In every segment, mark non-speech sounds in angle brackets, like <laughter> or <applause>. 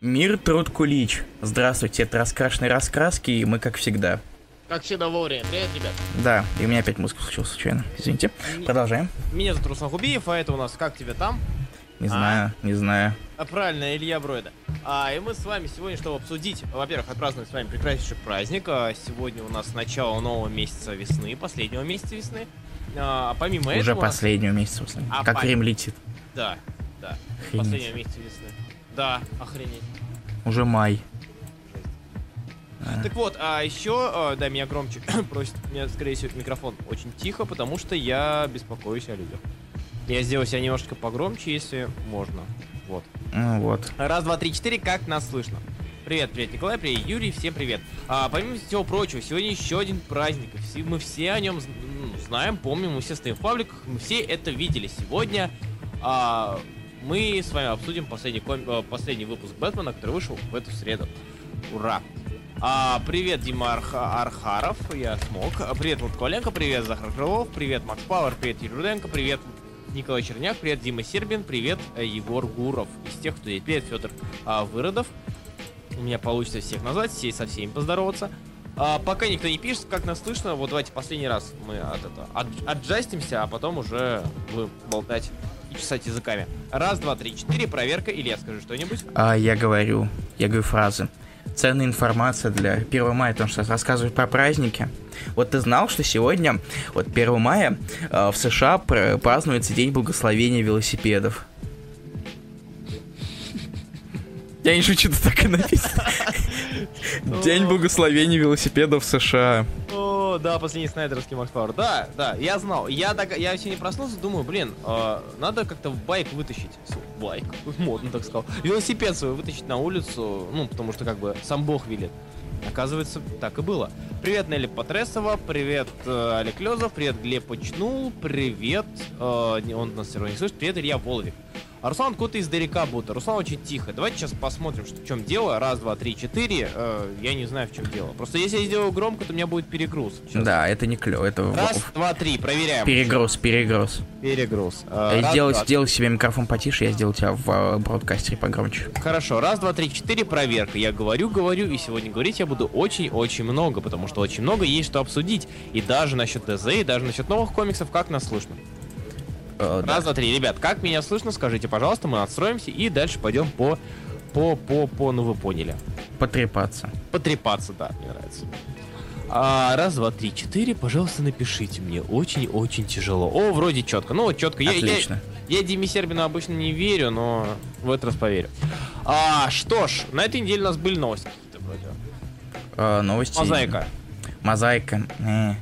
Мир, труд, кулич. Здравствуйте, это раскрашенные раскраски, и мы как всегда. Как всегда вовремя. Привет, ребят. Да, и у меня опять музыка случилась случайно. Извините. М- Продолжаем. Меня зовут Руслан Хубиев, а это у нас «Как тебе там?» Не А? знаю, не знаю. а, Правильно, Илья Бройда. А, и мы с вами сегодня, чтобы обсудить, во-первых, отпраздновать с вами прекраснейший праздник. А, сегодня у нас начало нового месяца весны, последнего месяца весны. А, помимо Уже этого... у нас- последнего месяца. после. А, как пон- время летит. Да, да. Охренеть. Последнего месяца весны. Да, охренеть. Уже май. А. Так вот, а еще, а, да, меня громче <coughs> просит, меня, скорее всего, микрофон очень тихо, потому что я беспокоюсь о людях. Я сделаю себя немножечко погромче, если можно. Вот. Ну вот. Раз, два, три, четыре, как нас слышно? Привет, привет, Николай, привет, Юрий, всем привет. А, помимо всего прочего, сегодня еще один праздник. все- мы все о нем знаем, помним, мы все стоим в пабликах, мы все это видели. Сегодня а, мы с вами обсудим последний, ком- э, последний выпуск Бэтмена, который вышел в эту среду. Ура! А, привет, Дима Арха- Архаров, я смог. А, Привет, Влад Коваленко, привет, Захар Крылов, привет, Макс Пауэр, привет, Юрий Руденко, привет, Николай Черняк, привет, Дима Сербин, привет, э, Егор Гуров. Из тех, кто здесь. Привет, Федор а, Выродов. У меня получится всех назвать, все со всеми поздороваться. А, пока никто не пишет, как нас слышно, вот давайте последний раз мы от это, от- отжастимся, а потом уже будем болтать и чесать языками. Раз, два, три, четыре, проверка. Илья, скажи что-нибудь. А я говорю, я говорю фразы. Ценная информация для 1 мая, потому что рассказывают про праздники. Вот ты знал, что сегодня, вот 1 мая, э, в США пр- празднуется День благословения велосипедов. Я не шучу, это так и написано. <laughs> День благословения велосипедов в США. О, да, последний снайдерский Макс Пауэр. Да, да, я знал. Я, так, я сегодня проснулся, думаю, блин, э, надо как-то байк вытащить. Байк, <laughs> модно так сказал. Велосипед свой вытащить на улицу, ну, потому что как бы сам бог велит. Оказывается, так и было. Привет, Нелли Потресова, привет, э, Олег Лезов, привет, Глеб Почнул, привет, э, не- он нас все равно не слышит, привет, Илья Воловик. А Руслан куда-то издалека будто. Руслан очень тихо. Давайте сейчас посмотрим, что, в чем дело. Раз, два, три, четыре. Э, я не знаю, в чем дело. Просто если я сделаю громко, то у меня будет перегруз. Щас. Да, это не клево, это Раз, два, три. Проверяем. перегруз, перегруз. Перегруз. Э, Я раз, сделал, два, сделал себе микрофон потише, я сделал тебя в э, бродкастере погромче. Хорошо, раз, два, три, четыре, проверка. Я говорю, говорю, и сегодня говорить я буду очень-очень много, потому что очень много есть что обсудить. И даже насчет ДЗ, и даже насчет новых комиксов, как нас слышно. Э, да. Раз, два, три. Ребят, как меня слышно, скажите, пожалуйста, мы отстроимся и дальше пойдем по... По, по, по, ну вы поняли. Потрепаться. Потрепаться, да, мне нравится. А, раз, два, три, четыре, пожалуйста, напишите мне. Очень-очень тяжело. О, вроде четко. Ну, вот четко. Я, я, Отлично. я Диме Сербину обычно не верю, но в этот раз поверю. А, что ж, на этой неделе у нас были новости какие-то вроде. Э, новости. Мозаика. Мозаика. э,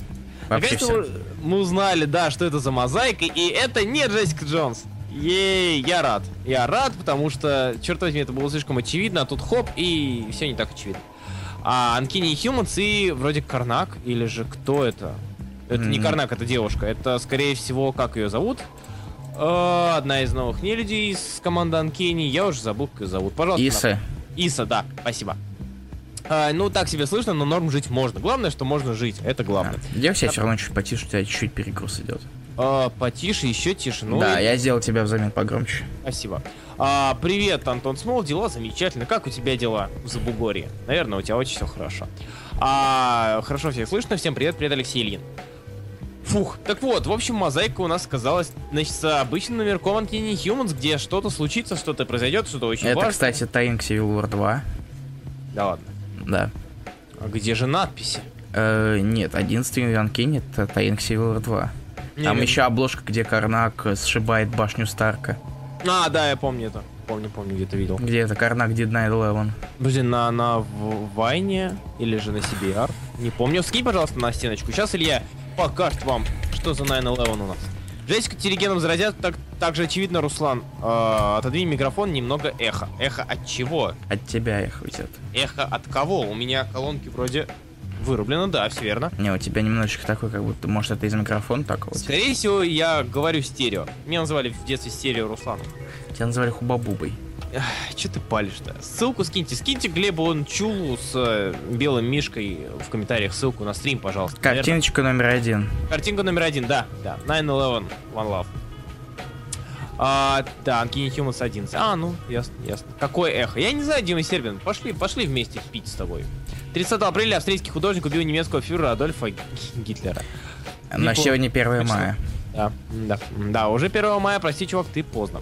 Вообще все. Мы, узнали, да, что это за мозаика, и это не Джессика Джонс. Ей, я рад. Я рад, потому что, черт возьми, это было слишком очевидно, а тут хоп, и все не так очевидно. А Анкини Хьюманс и вроде Карнак, или же кто это? Это не М. Карнак, это девушка. Это, скорее всего, как ее зовут? Э, Одна из новых нелюдей из команды Анкени. Я уже забыл, как ее зовут. Пожалуйста. Иса. Иса, да, спасибо. А, ну, так себе слышно, но норм жить можно. Главное, что можно жить. Это главное. Делай себя все равно чуть потише, у тебя чуть-чуть перегруз идет. А, потише, еще тише. Ну, да, и- я сделал тебя взамен погромче. спасибо. А, привет, Антон Смол, дела замечательно. Как у тебя дела в Забугорье? Наверное, у тебя очень все хорошо. А, хорошо всех слышно. Всем привет, привет, Алексей Ильин. Фух, так вот, в общем, мозаика у нас оказалась, значит, с обычным номерком Uncanny Humans, где что-то случится, что-то произойдет, что-то очень Это, важное. кстати, Таинг Civil War 2. Да ладно. Да. А где же надписи? Э, нет, 11 Ранкин это Таинг War 2. Там Не, еще обложка, где Карнак э, сшибает башню Старка. А, да, я помню это. Помню, помню, где-то видел. Где это Карнак Did 9-11. Подожди, на, на В- Вайне или же на CBR? Не помню. Скинь, пожалуйста, на стеночку. Сейчас Илья покажет вам, что за 9-11 у нас. Джессика Терегеном заразят, так, также очевидно, Руслан. Э, отодвинь микрофон, немного эхо. Эхо от чего? От тебя их уйдет. Эхо от кого? У меня колонки вроде вырублено, да, все верно. Не, у тебя немножечко такой, как будто, может, это из микрофона такого. Скорее всего, я говорю стерео. Меня называли в детстве стерео Русланом. Тебя называли Хубабубой. Че ты палишь-то? Ссылку скиньте. Скиньте Глебу он Чулу с э, белым мишкой в комментариях ссылку на стрим, пожалуйста. Наверное. Картиночка номер один. Картинка номер один, да. да. 9-11, One Love. А, да, Uncanny Humans 11. А, ну, ясно, ясно. Какое эхо. Я не знаю, Дима Сербин, пошли, пошли вместе пить с тобой. 30 апреля австрийский художник убил немецкого фюрера Адольфа Гитлера. Не сегодня 1 мая. Да, да, да, уже 1 мая, прости, чувак, ты поздно.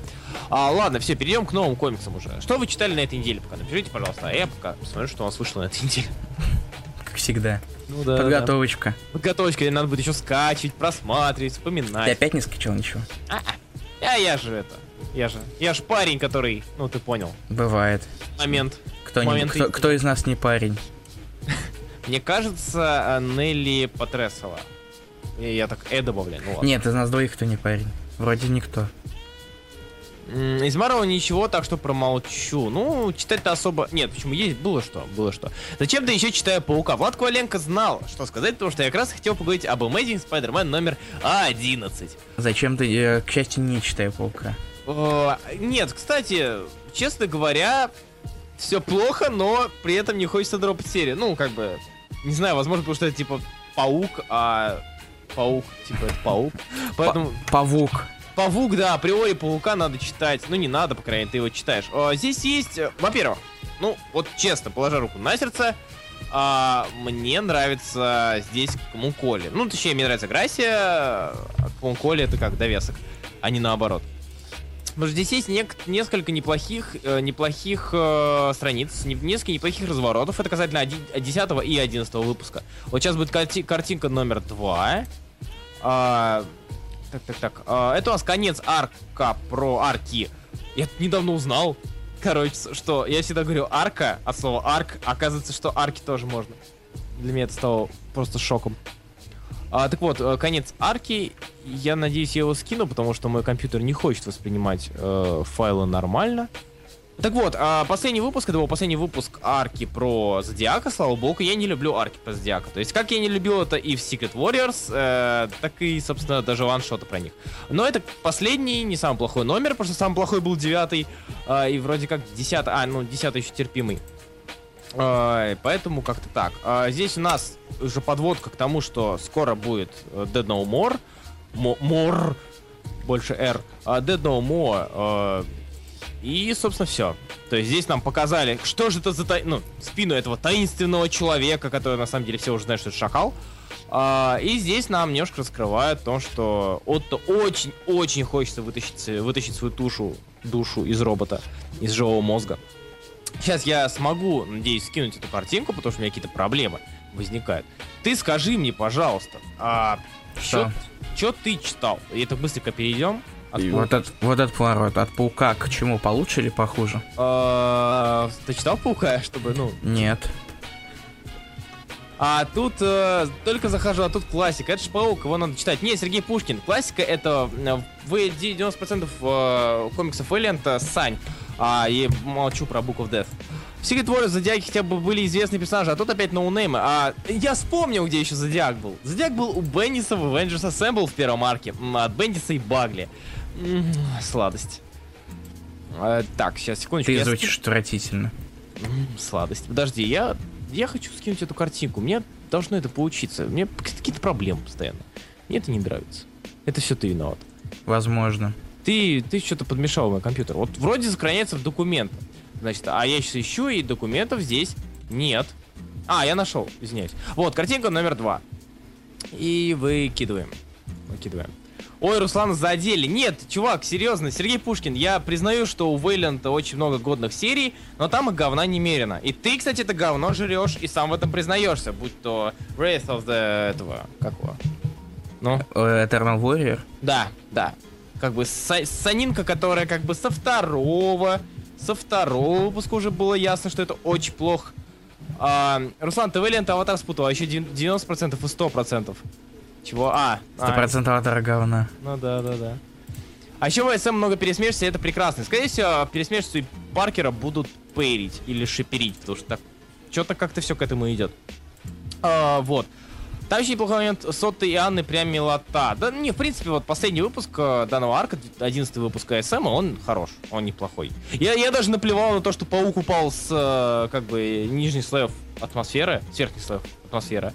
А, ладно, все, перейдем к новым комиксам уже. Что вы читали на этой неделе пока? Напишите, пожалуйста, а я пока посмотрю, что у нас вышло на этой неделе. Как всегда. Ну да. Подготовочка. Да. Подготовочка, надо будет еще скачивать, просматривать, Ты вспоминать. опять не скачал ничего? А я же это, я же, я же парень, который, ну ты понял, Бывает. момент. Кто, не- Моменты кто, кто из нас не парень? <laughs> Мне кажется, а, Нелли Патресова. И я так э добавляю, ну ладно. Нет, из нас двоих кто не парень. Вроде никто. Из Марвела ничего, так что промолчу. Ну, читать-то особо... Нет, почему есть? Было что, было что. Зачем-то еще читаю Паука. Влад Коваленко знал, что сказать, потому что я как раз хотел поговорить об Amazing Spider-Man номер 11. Зачем ты, э, к счастью, не читаю паука? Нет, кстати, честно говоря, все плохо, но при этом не хочется дропать серию. Ну, как бы, не знаю, возможно, потому что это типа паук, а паук, типа это паук. Поэтому Павук. Павук, да, априори паука надо читать. Ну, не надо, по крайней мере, ты его читаешь. А, здесь есть, э, во-первых, ну, вот честно, положа руку на сердце, а, мне нравится здесь Кмуколи. Ну, точнее, мне нравится Грасия, а Кмуколи это как довесок, а не наоборот. Потому что здесь есть нек- несколько неплохих, э, неплохих э, страниц, не- несколько неплохих разворотов. Это касательно оди- 10 и 11 выпуска. Вот сейчас будет карти- картинка номер 2. так, так, так. А, это у нас конец арка про арки. Я недавно узнал, короче, что я всегда говорю арка от слова арк. Оказывается, что арки тоже можно. Для меня это стало просто шоком. А, так вот, э, конец арки. Я надеюсь, я его скину, потому что мой компьютер не хочет воспринимать э, файлы нормально. Так вот, а, последний выпуск, это был последний выпуск арки про Зодиака, слава богу, я не люблю арки про Зодиака. То есть, как я не любил это и в Secret Warriors, э, так и, собственно, даже ваншоты про них. Но это последний, не самый плохой номер, потому что самый плохой был девятый, а, и вроде как десятый, а, ну, десятый еще терпимый. Поэтому как-то так. А, здесь у нас уже подводка к тому, что скоро будет э, Dead No More. More. Больше R. А, Dead No More. э, и, собственно, все. То есть здесь нам показали, что же это за тай- ну, спину этого таинственного человека, который на самом деле все уже знают, что это шакал. А, и здесь нам немножко раскрывают то, что Отто очень-очень хочется вытащить, вытащить свою тушу, душу из робота, из живого мозга. Сейчас я смогу, надеюсь, скинуть эту картинку, потому что у меня какие-то проблемы возникают. Ты скажи мне, пожалуйста, а Что? что ты читал? И это быстренько перейдем. От И паука. вот, этот, вот этот поворот от паука к чему получше или похуже? А, Ты читал паука, <laughs> чтобы, ну. Нет. А тут э, только захожу, а тут классика. Это же паук, его надо читать. Не, Сергей Пушкин. Классика это э, вы 90% э, комиксов Эллианта Сань. А, и молчу про Book of Death. В Secret Warriors Зодиаки хотя бы были известные персонажи, а тут опять ноунеймы. А я вспомнил, где еще Зодиак был. Зодиак был у Бенниса в Avengers Assemble в первом арке. М, От Бендиса и Багли. М, Сладость. Э, так, сейчас, секундочку. Ты я звучишь отвратительно. М, Сладость. Подожди, я, я хочу скинуть эту картинку. Мне должно это получиться. Меня какие-то проблемы постоянно. Мне это не нравится. Это все ты виноват. Возможно. Ты, ты что-то подмешал в мой компьютер. Вот вроде сохраняется в документах. Значит, а я сейчас ищу, и документов здесь нет. А, я нашел, извиняюсь. Вот, картинка номер два. И выкидываем. Выкидываем. Ой, Руслан задели. Нет, чувак, серьезно, Сергей Пушкин, я признаю, что у Вейленда очень много годных серий, но там и говна немерено. И ты, кстати, это говно жрешь и сам в этом признаешься, будь то Wraith of the... этого... Как его? Ну? Э, Eternal Warrior? Да, да. Как бы са- санинка, которая как бы со второго, со второго выпуска уже было ясно, что это очень плохо. А, Руслан, ты Вэлиант аватар спутал, а еще дев- 90% и 100%. Чего? А, а, 100% аватара говна. ну да, да, да. А еще в СМ много пересмешивается, и это прекрасно. Скорее всего, пересмешиваться и Паркера будут пейрить или шиперить, потому что так что-то как-то все к этому идет. А, вот. Там еще неплохой момент Сотты и Анны прям милота. Да не, в принципе, вот последний выпуск э, данного арка, 11 выпуск СМ, он хорош, он неплохой. Я, я даже наплевал на то, что паук упал с, э, как бы, нижних слоев атмосферы, с верхних слоев атмосферы.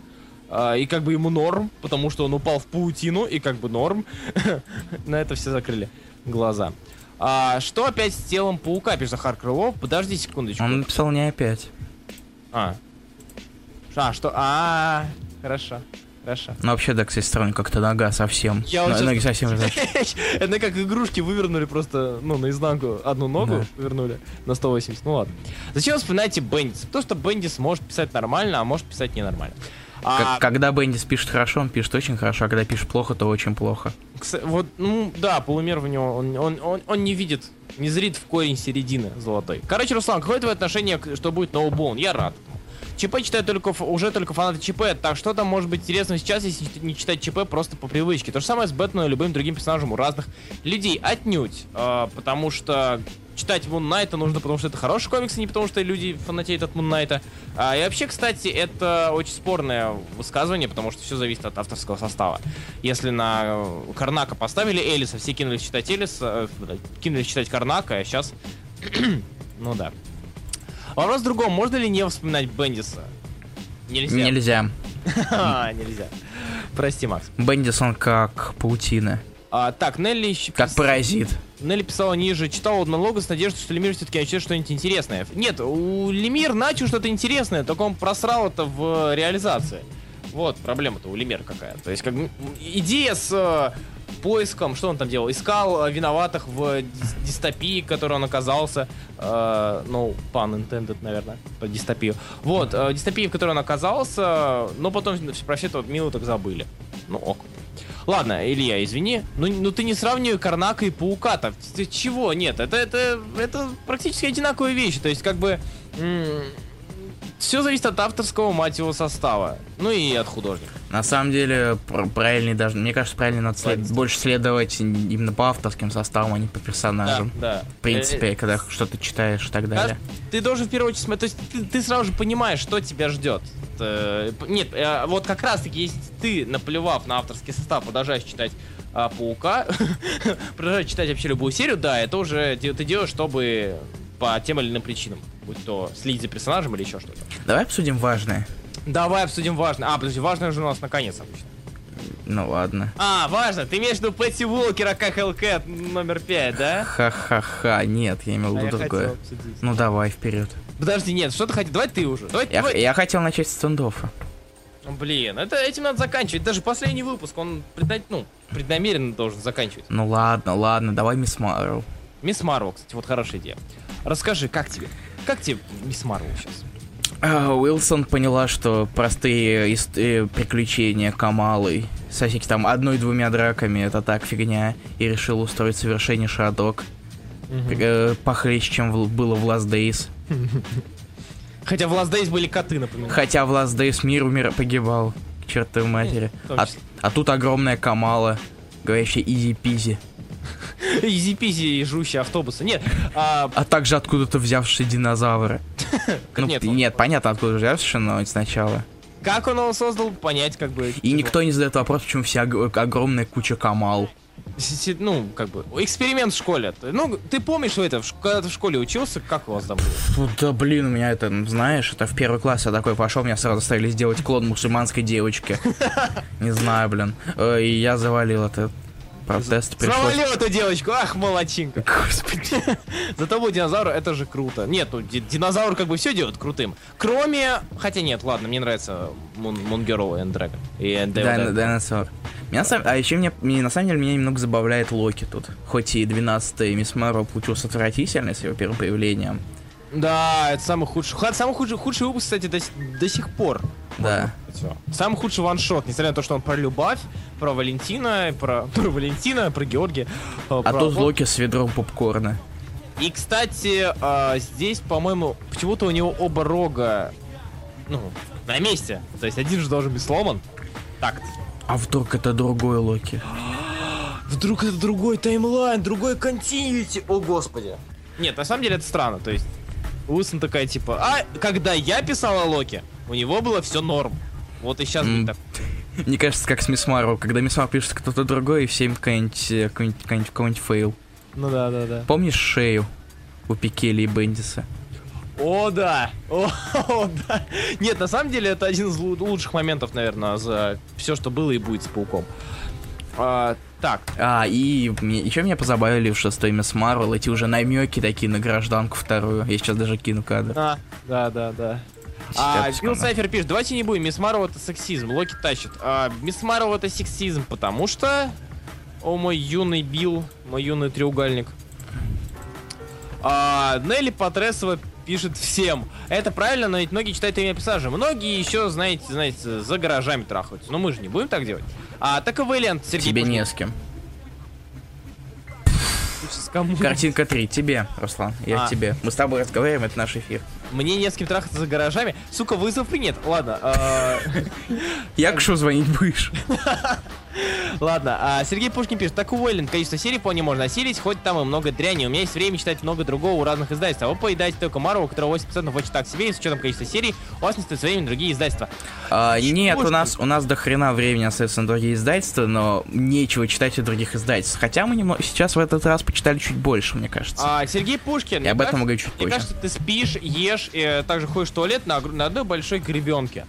А, и как бы ему норм, потому что он упал в паутину, и как бы норм. <laughs> На это все закрыли. глаза. А, что опять с телом паука, пишет Захар Крылов? Подожди секундочку. Он написал не опять. А. А, что? А, хорошо. Хорошо. Ну вообще, да, кстати, странно, как-то нога совсем. Я вот щас- Ноги совсем <laughs> разоч- Это как игрушки вывернули просто, ну, наизнанку одну ногу Да. повернули на 180. Ну ладно. Зачем вспоминаете Бендис? Потому что Бендис может писать нормально, а может писать ненормально. А, Когда Бендис пишет хорошо, он пишет очень хорошо, а когда пишет плохо, то очень плохо. вот, ну, да, полумер в него, он, он, он, он не видит, не зрит в корень середины золотой. Короче, Руслан, какое твое отношение, что будет ноубоун? Я рад. ЧП читают только, уже только фанаты ЧП, так что там может быть интересно сейчас, если не читать ЧП просто по привычке. То же самое с Бэтменом и любым другим персонажем у разных людей. Отнюдь. А, потому что читать Мун Найта нужно, потому что это хороший комикс, а не потому что люди фанатеют от Мун Найта. А, и вообще, кстати, это очень спорное высказывание, потому что все зависит от авторского состава. Если на э, Карнака поставили Элиса, все кинулись читать Элиса, э, кинулись читать Карнака, а сейчас... <clears throat> ну да. Вопрос в другом, можно ли не вспоминать Бендиса? Нельзя. Нельзя. <laughs> А, Нельзя. Прости, Макс. Бендис, он как паутина, А, так, Нелли еще как паразит. Нелли писала ниже, читал однолога с надеждой, что Лемир все-таки начнет что-нибудь интересное. Нет, у Лемир начал что-то интересное, только он просрал это в реализации. Вот проблема-то у Лемира какая. То есть, как идея с э, поиском, что он там делал? Искал э, виноватых в дис- дистопии, в которой он оказался. Э, ну, pun intended, наверное, по дистопию. Вот, э, дистопии, в которой он оказался, но потом про все это мило так забыли. Ну, ок. Ладно, Илья, извини. Ну, ну ты не сравнивай Карнака и Паука-то. Ты чего? Нет, это, это, это практически одинаковые вещи. То есть, как бы... все зависит от авторского, мать его, состава. Ну и от художника. На самом деле, пр- правильнее даже, мне кажется, правильно надо след- больше следовать именно по авторским составам, а не по персонажам. да. В принципе, когда что-то читаешь и так далее. Ты должен в первую очередь смотреть, то есть ты, ты сразу же понимаешь, что тебя ждет. Э, Нет, э, вот как раз таки, если ты, наплевав на авторский состав, продолжаешь читать а, Паука, <laughs> продолжаешь читать вообще любую серию, да, это уже ты делаешь, чтобы по тем или иным причинам, будь то следить за персонажем или еще что-то. Давай обсудим важное. Давай обсудим важное. А, подожди, важное же у нас наконец обычно. Ну ладно. А, важно, ты имеешь в виду Пэтти Уолкера как Hellcat номер 5, да? Ха-ха-ха, нет, я имел в А виду другое. хотел обсудить. Ну давай, вперед. Подожди, нет, что ты хотел? Давай ты уже. Давай, Я, давай. я хотел начать с стендоффа. Блин, это этим надо заканчивать. Даже последний выпуск, он предна- ну, преднамеренно должен заканчивать. Ну ладно, ладно, давай Мисс Марвел. Мисс Марвел, кстати, вот хорошая идея. Расскажи, как тебе? Как тебе Мисс Марвел сейчас? А, Уилсон поняла, что простые э, приключения Камалы со всякими там одной-двумя драками это так фигня, и решил устроить совершеннейший адок. Э, похлеще, чем в- было в Last Days. <laughs> Хотя в Last Days были коты, напоминаю. Хотя в Last Days мир умер погибал. К чертовой матери. А, а тут огромная Камала, говорящая easy-peasy. Easy-peasy и жрущие автобусы. Нет, а, А также откуда-то взявшие динозавры. <laughs> Ну, нет, нет, он- понятно, откуда взявшие, но сначала. как он его создал, понять как бы... И никто не задает вопрос, почему вся ог- огромная куча Камал. Ну, как бы, эксперимент в школе. Ну, ты помнишь, что это, когда ты в школе учился, как у вас там было? Да блин, у меня это, ну, знаешь, это в первый класс я такой пошел, меня сразу заставили сделать клон мусульманской девочки. <laughs> Не знаю, блин. Э, И я завалил этот протест. Пришлось... Завалил эту девочку, ах, молодчинка. <laughs> Господи. <laughs> За тобой динозавр, это же круто. Нет, ну ди- динозавр как бы все делает крутым. Кроме... Хотя нет, ладно, мне нравится Moon, Girl and Dragon. И. Динозавр. Меня А еще мне, мне- на самом деле меня немного забавляет Локи тут. Хоть и 12-й Мисс Марвел получился отвратительный с его первым появлением. Да, это самый худший. Самый худший, худший выпуск, кстати, до, до сих пор. Да. Самый худший ваншот, несмотря на то, что он про любовь, про Валентина, про, <laughs> про Валентина, про Георгия. э, А тут Локи с ведром попкорна. И, кстати, а, здесь, по-моему, почему-то у него оба рога, ну, на месте. То есть один же должен быть сломан. Так. А вдруг это другой Локи? <gasps> Вдруг это другой таймлайн, другой континьюти. О, господи. Нет, на самом деле это странно. То есть, Уилсон такая, типа, а когда я писал о Локи, у него было все норм. Вот и сейчас будет так. Мне кажется, как с Мисс Марвел, когда Мисс Марвел пишет кто-то другой, и всем какой-нибудь э, какой-нибудь какой-нибудь- какой-нибудь фейл. Ну да, да, да. Помнишь шею у Пикелли и Бендиса? О, да! О, <laughs> о, да! Нет, на самом деле это один из лу- лучших моментов, наверное, за все, что было и будет с пауком. А, так. А, и мне, еще меня позабавили в шестой Мисс Марвел эти уже намеки такие на гражданку вторую. Я сейчас даже кину кадр. А, да, да, да. А, Билл Сайфер пишет, давайте не будем, Мисс Марвел это сексизм, Локи тащит. А, Мисс Марвел это сексизм, потому что... О, мой юный Билл, мой юный треугольник. А, Нелли Патресова пишет всем. Это правильно, но ведь многие читают имя персонажа. Многие еще, знаете, знаете, за гаражами трахаются. Но мы же не будем так делать. А, так и Вэлиант, Сергей Тебе Пушкин. не с кем. Кому? Картинка 3, тебе, Руслан, я А. к тебе. Мы с тобой разговариваем, это наш эфир. Мне не с кем трахаться за гаражами. Сука, вызов принят. Ладно. а, Я к звонить будешь? <laughs> Ладно, а Сергей Пушкин пишет, так уволен, количество серий вполне можно осилить, хоть там и много дряни. У меня есть время читать много другого у разных издательств. А вы поедаете только Марвел, у которого 80% очень так себе, и с учетом количества серий, у вас не стоит времени другие издательства. А, нет, у Пушкин. нас, у нас до хрена времени остается на другие издательства, но нечего читать у других издательств. Хотя мы немного, сейчас в этот раз почитали чуть больше, мне кажется. А Сергей Пушкин, И об мне этом мы говорим чуть Мне позже. кажется, ты спишь, ешь, и также ходишь в туалет на, на одной большой гребенке.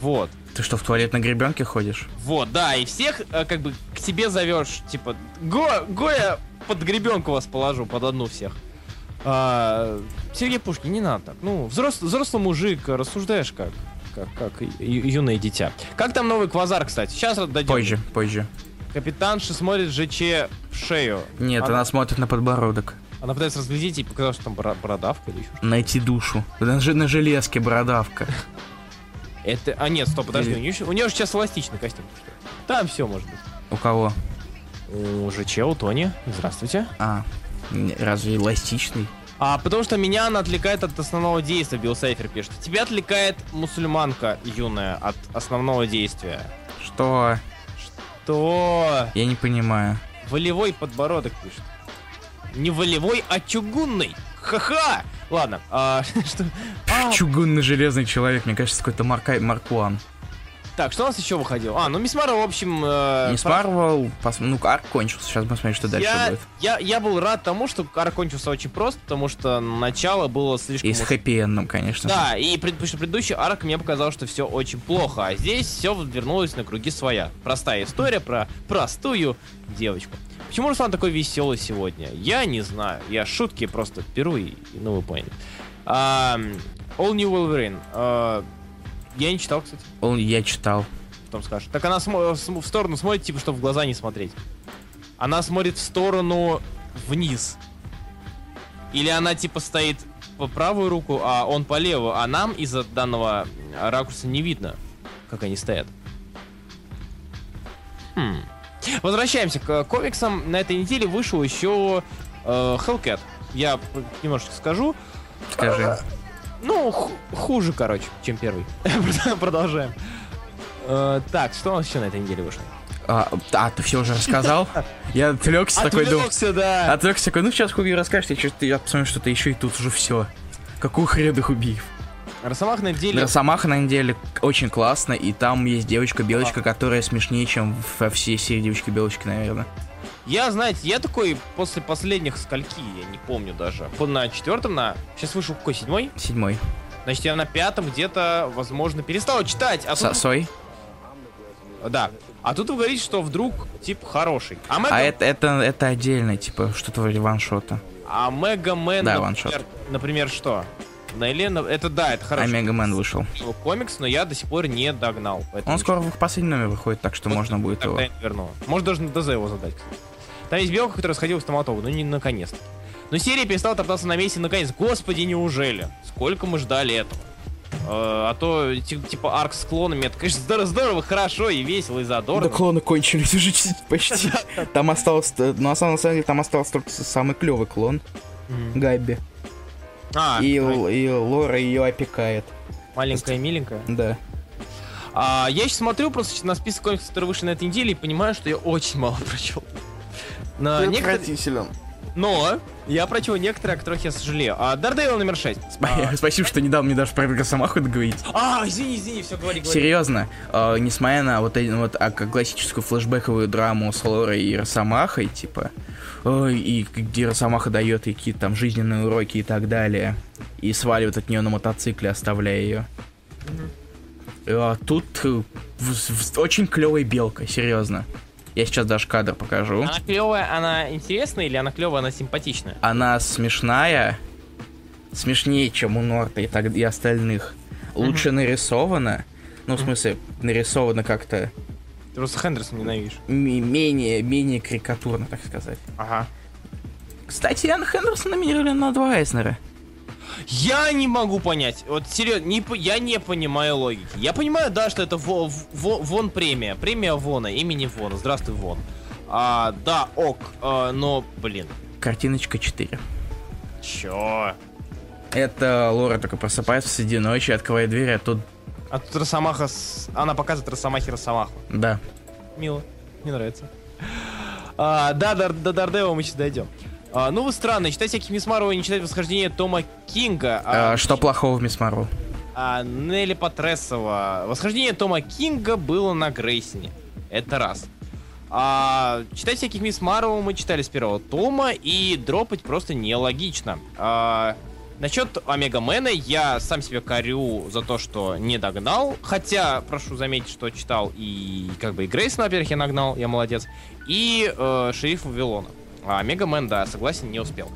Вот. Ты что, в туалет на гребенке ходишь? Вот, да, и всех э, как бы к себе зовешь, типа, го, го я под гребенку вас положу, под одну всех. А, Сергей Пушкин, не надо так. Ну, взрослый, взрослый мужик, рассуждаешь как, как, как ю- юное дитя. Как там новый квазар, кстати? Сейчас дойдем. Позже, позже. Капитанша смотрит ЖЧ в шею. Нет, она, она смотрит на подбородок. она пытается разглядеть и показалось, что там бородавка или еще что-то. Найти душу. На, на железке бородавка. Это, а нет, стоп, подожди, у нее, у нее же сейчас эластичный костюм. Что? Там все может быть. У кого? У ЖЧ, у Тони. Здравствуйте. А, разве эластичный? А потому что меня она отвлекает от основного действия, Билл Сейфер пишет. Тебя отвлекает мусульманка юная от основного действия. Что? То Я не понимаю. волевой подбородок пишет. Не волевой, а чугунный. Ха-ха! Ладно, а, <laughs> что... а, Чугунный железный человек, мне кажется, какой-то Марка... Маркуан. так, что у нас еще выходило? А, ну Мисс Марвел, в общем... э, Не с про- Марвел, пос... ну, арк кончился, сейчас мы смотрим, что дальше я, будет. я, я был рад тому, что арк кончился очень просто, потому что начало было слишком... И с хэппи-эндом, конечно. Да, и пред, потому что предыдущий арк мне показал, что все очень плохо, а здесь все вернулось на круги своя. Простая история про простую девочку. Почему Руслан такой веселый сегодня? Я не знаю. Я шутки просто беру и, ну вы поняли. А, All New Wolverine. А, я не читал, кстати, Он, я читал. потом скажешь. Так она смо- см- в сторону смотрит, типа, чтобы в глаза не смотреть. Она смотрит в сторону вниз. Или она, типа, стоит по правую руку, а он по левую, а нам из-за данного ракурса не видно, как они стоят. Хм. Возвращаемся к комиксам. На этой неделе вышел еще э, Hellcat. Я немножко скажу. Скажи. Ну, ху- хуже, короче, чем первый. <laughs> Продолжаем. Э, так, что у нас еще на этой неделе вышло? А, а, ты все уже рассказал? <laughs> Я отвлекся такой, думал. Отвлекся, да. Отвлекся такой, ну сейчас Хуби расскажешь, я, я посмотрю что-то еще, и тут уже все. Какую хрена Хубиев? Росомах на неделе... Росомаха на неделе очень классно, и там есть девочка-белочка, которая смешнее, чем во всей серии девочки-белочки, наверное. Я, знаете, я такой после последних скольки, я не помню даже. На четвертом, на... Сейчас вышел какой, седьмой? Седьмой. Значит, я на пятом где-то, возможно, перестал читать. А тут... Сосой. Да. А тут вы говорите, что вдруг, типа, хороший. А Мега, А это, это, это отдельно, типа, что-то вроде ваншота. а Мега Мэн, Да, например, ваншот. например, что? На Елена... Это да, это А хороший Мегамен вышел. комикс, но я до сих пор не догнал. Он скоро в последний номер выходит, так что можно будет его. я не верну. Может даже на ДЗ его задать, кстати. Там есть белка, которая сходила к стоматологу, ну не наконец-то. Но серия перестала топтаться на месте наконец. Господи, неужели? Сколько мы ждали этого? Э, а то, ти- типа, арк с клонами, это, конечно, здорово, здорово, хорошо и весело, и задорно. клоны кончились уже почти. <laughs> Там осталось, э, ну, на самом деле, там остался только самый клевый клон, Мгм. А, И, ой, и Лора ее опекает. маленькая, миленькая. Да. А, я сейчас смотрю просто на список комиксов, которые вышли на этой неделе, и понимаю, что я очень мало <laughs> прочел. На некоторые... Но я прочел некоторые, о которых я сожалею. А, Дардевил номер 6. Спа- <laughs> Спасибо, что не дал мне даже про Росомаху договорить. А, извини, извини, все, говори, говори. Серьезно, э, несмотря на вот, эти- вот а, как классическую флешбековую драму с Лорой и Росомахой, типа, и где Росомаха дает ей какие-то там жизненные уроки и так далее, и сваливает от нее на мотоцикле, оставляя ее. Э, тут э, очень клевая белка, серьезно. Я сейчас даже кадр покажу. Она клевая, она интересная или она клевая, она симпатичная? Она смешная, смешнее, чем у Норта и, так, и остальных. Лучше нарисована. Ну, в смысле, нарисована как-то Ты просто Хендерсон ненавидишь. м- менее, менее карикатурно, так сказать. Ага. Кстати, Ян Хендерсон номинировали на два Эйзнера. Я не могу понять. Вот серьезно, не, я не понимаю логики. Я понимаю, да, что это во- во- Вон премия. Премия Вона, имени Вона. Здравствуй, Вон. А, да, ок, а, но, блин. Картиночка 4. Чё? Это Лора только просыпается среди ночи, открывает дверь, а тут... А тут Росомаха с... Она показывает Росомахи Росомаху. Да. Мило. Мне нравится. А, да, до, до Дардева мы сейчас дойдем. А, ну вы странно, читать всяких Мисс Марвел и не читать восхождение Тома Кинга. А, что плохого в Мисс Марвел? А Нелли Патресова. Восхождение Тома Кинга было на Грейсоне. Это раз. А, читать всяких Мисс Марвел мы читали с первого тома, и дропать просто нелогично. А, насчет Омега Мэна я сам себе корю за то, что не догнал. Хотя, прошу заметить, что читал и как бы и Грейсона, во-первых, я нагнал, я молодец. И э, Шериф Вавилона. А Омега Мэн, да, согласен, не успел.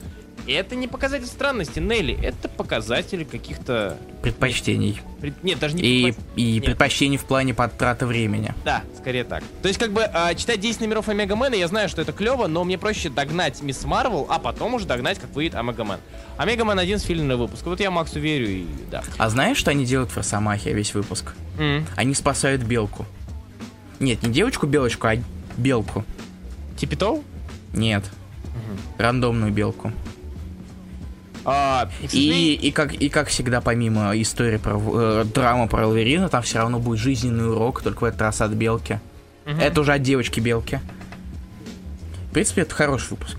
И это не показатель странности, Нелли, это показатель каких-то... Предпочтений. пред- Нет, даже не И, предпоч- и Нет. предпочтений в плане подтраты времени. Да, скорее так. То есть, как бы, а, читать 10 номеров Омега Мэна, я знаю, что это клево, но мне проще догнать Мисс Марвел, а потом уже догнать, как выйдет Омега Мэн. Омега Мэн один филлерный выпуск. Вот я Максу верю и да. А знаешь, что они делают в Росомахе весь выпуск? М. Они спасают белку. Нет, не девочку-белочку, а белку. Типитоу? Нет. Рандомную белку. А, И, и, как, и как всегда, помимо истории про э, драмы про Лаверина, там все равно будет жизненный урок, только в этот раз от белки. Мгм. Это уже от девочки-белки. В принципе, это хороший выпуск.